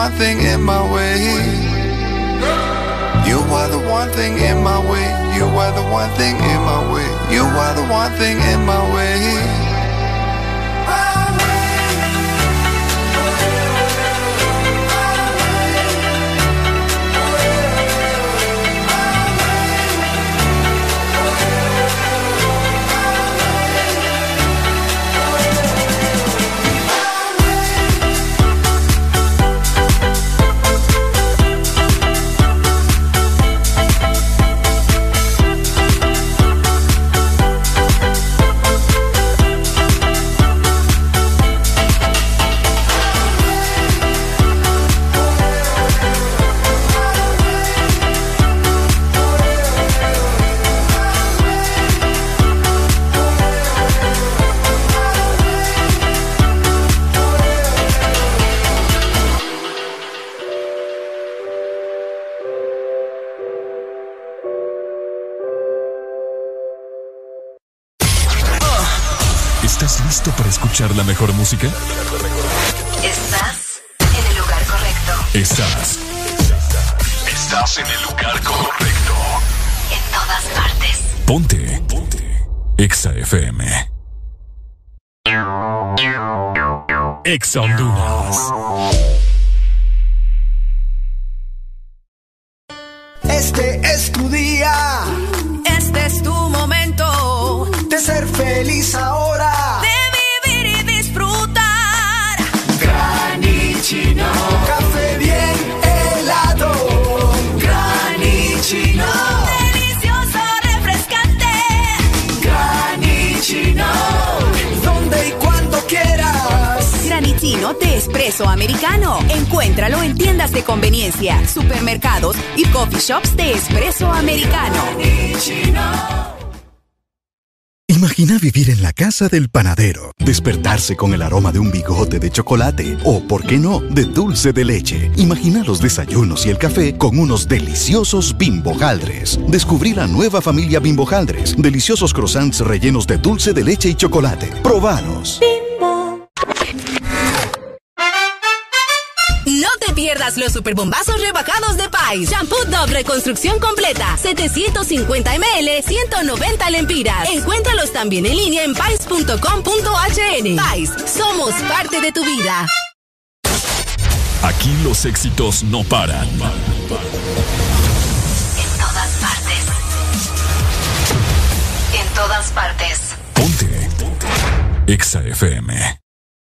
One thing música? Casa del panadero, despertarse con el aroma de un bigote de chocolate o, por qué no, de dulce de leche. Imagina los desayunos y el café con unos deliciosos bimbojaldres. Descubrí la nueva familia bimbojaldres, deliciosos croissants rellenos de dulce de leche y chocolate. Probanos. No te pierdas los superbombazos rebajados de Shampoo Dove Reconstrucción Completa. 750 ml, 190 lempiras. Encuéntralos también en línea en pais.com.hn. Pais, somos parte de tu vida. Aquí los éxitos no paran. En todas partes. En todas partes. Ponte. Exa FM.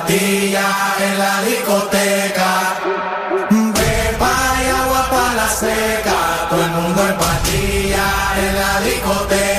Pastillas en la discoteca. Pepa y agua para la seca. Todo el mundo en en la discoteca.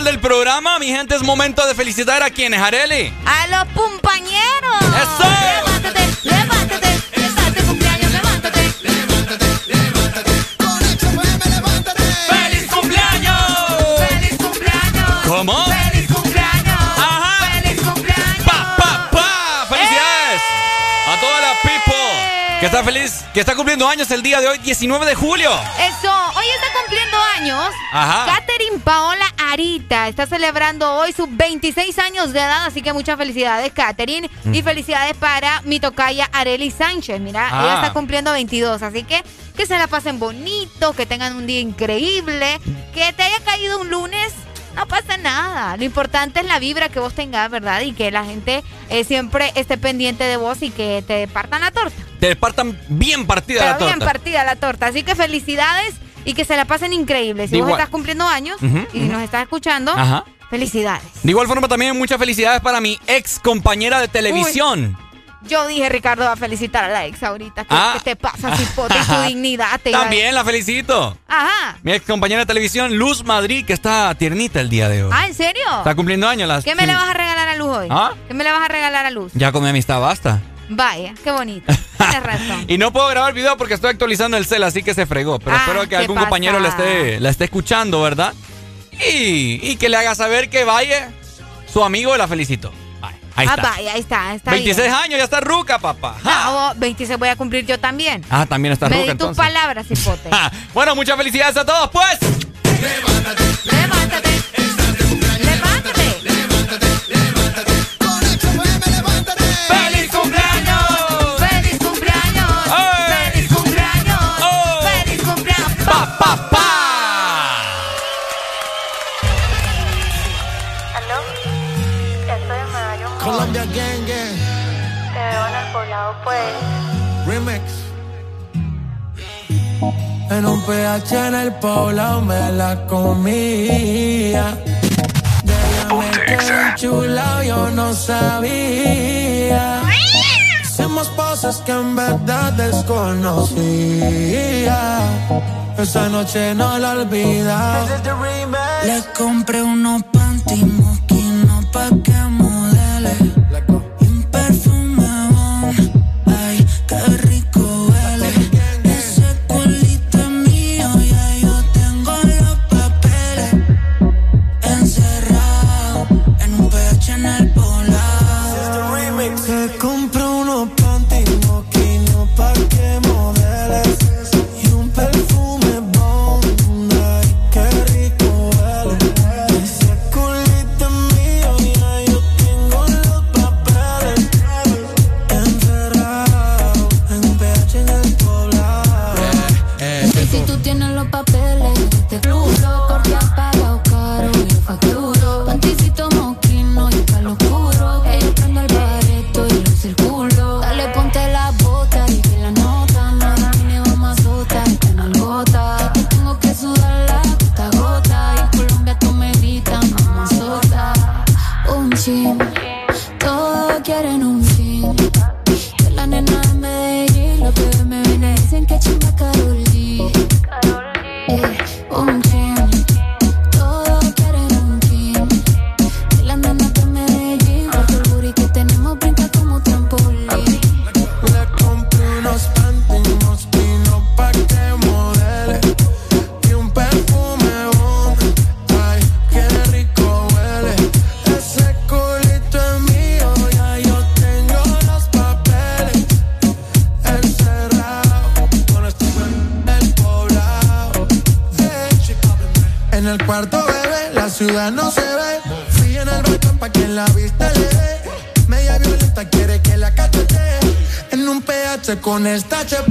Final del programa. Mi gente, es momento de felicitar a quienes, Areli. A los pumpañeros. ¡Eso! Levántate, levántate. Levántate, cumpleaños, levántate. ¡Feliz cumpleaños! ¡Feliz cumpleaños! ¿Cómo? ¡Feliz cumpleaños! Ajá. ¡Feliz cumpleaños! ¡Pa, pa, pa! ¡Felicidades! A toda la people que está feliz, que está cumpliendo años el día de hoy, 19 de julio. Eso, hoy está cumpliendo años. Ajá. Catherine Paola Está celebrando hoy sus 26 años de edad, así que muchas felicidades, Catherine. Y felicidades para mi tocaya Areli Sánchez. Mira, Ah. ella está cumpliendo 22, así que que se la pasen bonito, que tengan un día increíble, que te haya caído un lunes. No pasa nada. Lo importante es la vibra que vos tengas, ¿verdad? Y que la gente eh, siempre esté pendiente de vos y que te partan la torta. Te partan bien partida Pero la torta. bien partida la torta. Así que felicidades y que se la pasen increíble. Si De vos igual. estás cumpliendo años y nos estás escuchando, Ajá. felicidades. De igual forma, también muchas felicidades para mi ex compañera de televisión. Yo dije, Ricardo va a felicitar a la ex ahorita. ¿Qué, Ah. te pasa, cipote? y tu dignidad. Te También la felicito. Ajá. Mi ex compañera de televisión, Luz Madrid, que está tiernita el día de hoy. Ah, ¿en serio? Está cumpliendo años. Las... ¿Qué me le vas a regalar a Luz hoy? ¿Ah? ¿Qué me le vas a regalar a Luz? Ya con mi amistad basta. Vaya, qué bonito. Tienes razón. Y no puedo grabar video porque estoy actualizando el cel, así que se fregó. Pero Ah, espero que ¿qué algún pasa? compañero la esté, la esté escuchando, ¿verdad? Y, y que le haga saber que vaya su amigo la felicito. Ahí ah, está. vaya, ahí está. está 26 bien. años, ya está ruca, papá. Ah, vos, 26 voy a cumplir yo también. Ah, también está Me ruca di tus entonces. palabras, cipote. Ah, bueno, muchas felicidades a todos, pues. Levántate. Levántate. Pues. Remix. En un PH en el poblado me la comía. De ella me quedé chulao, yo no sabía. Hicimos cosas que en verdad desconocía. Esa noche no la olvidaba. Le compré unos panty mosquinos pa' que esta chapa.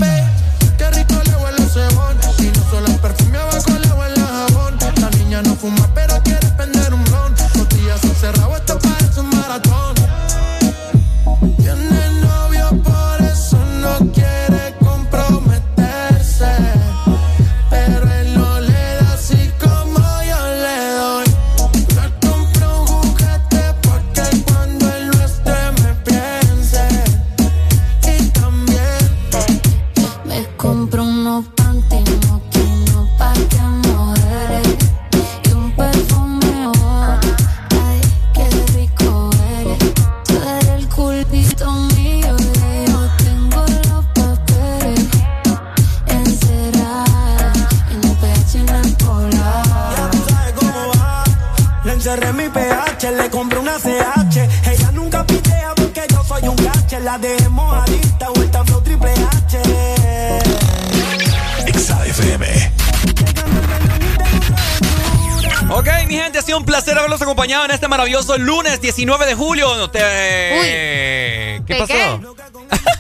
fabuloso lunes 19 de julio. No te... Uy. ¿Qué pasó? Qué?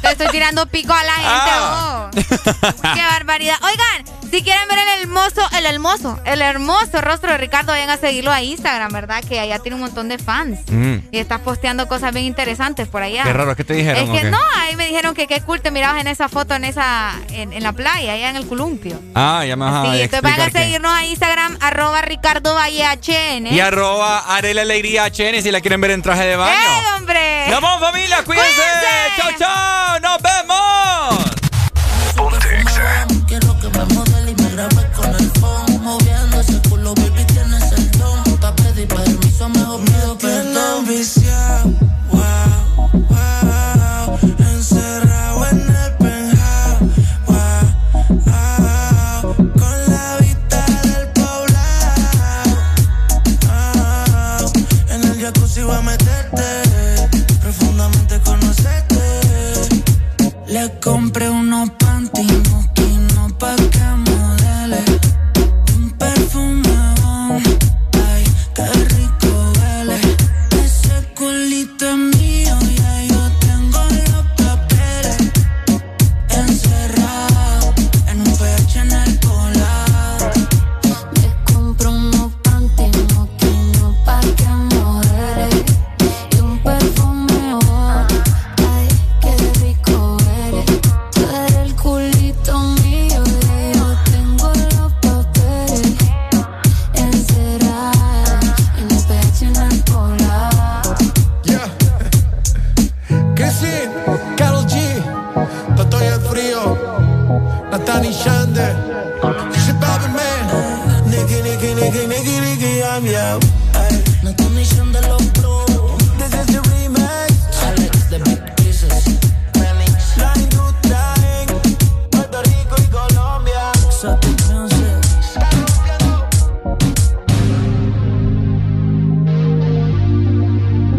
Te estoy tirando pico a la gente. Ah. Oh. ¡Qué barbaridad! Oigan, si quieren ver el hermoso, el hermoso rostro de Ricardo, vayan a seguirlo a Instagram, ¿verdad? Que allá tiene un montón de fans. Mm. Y está posteando cosas bien interesantes por allá. Qué raro, ¿qué te dijeron? Es que no, ahí me dijeron que qué cool mirabas en esa foto en esa en, la playa, allá en el columpio. Ah, ya me vas a entonces Vayan a seguirnos a Instagram, arroba Ricardo Valle HN. Y arroba Arela Alegría HN si la quieren ver en traje de baño. ¡Eh, hombre! Vamos, familia! ¡Cuídense! ¡Cuídense! ¡Chao, ¡Nos vemos!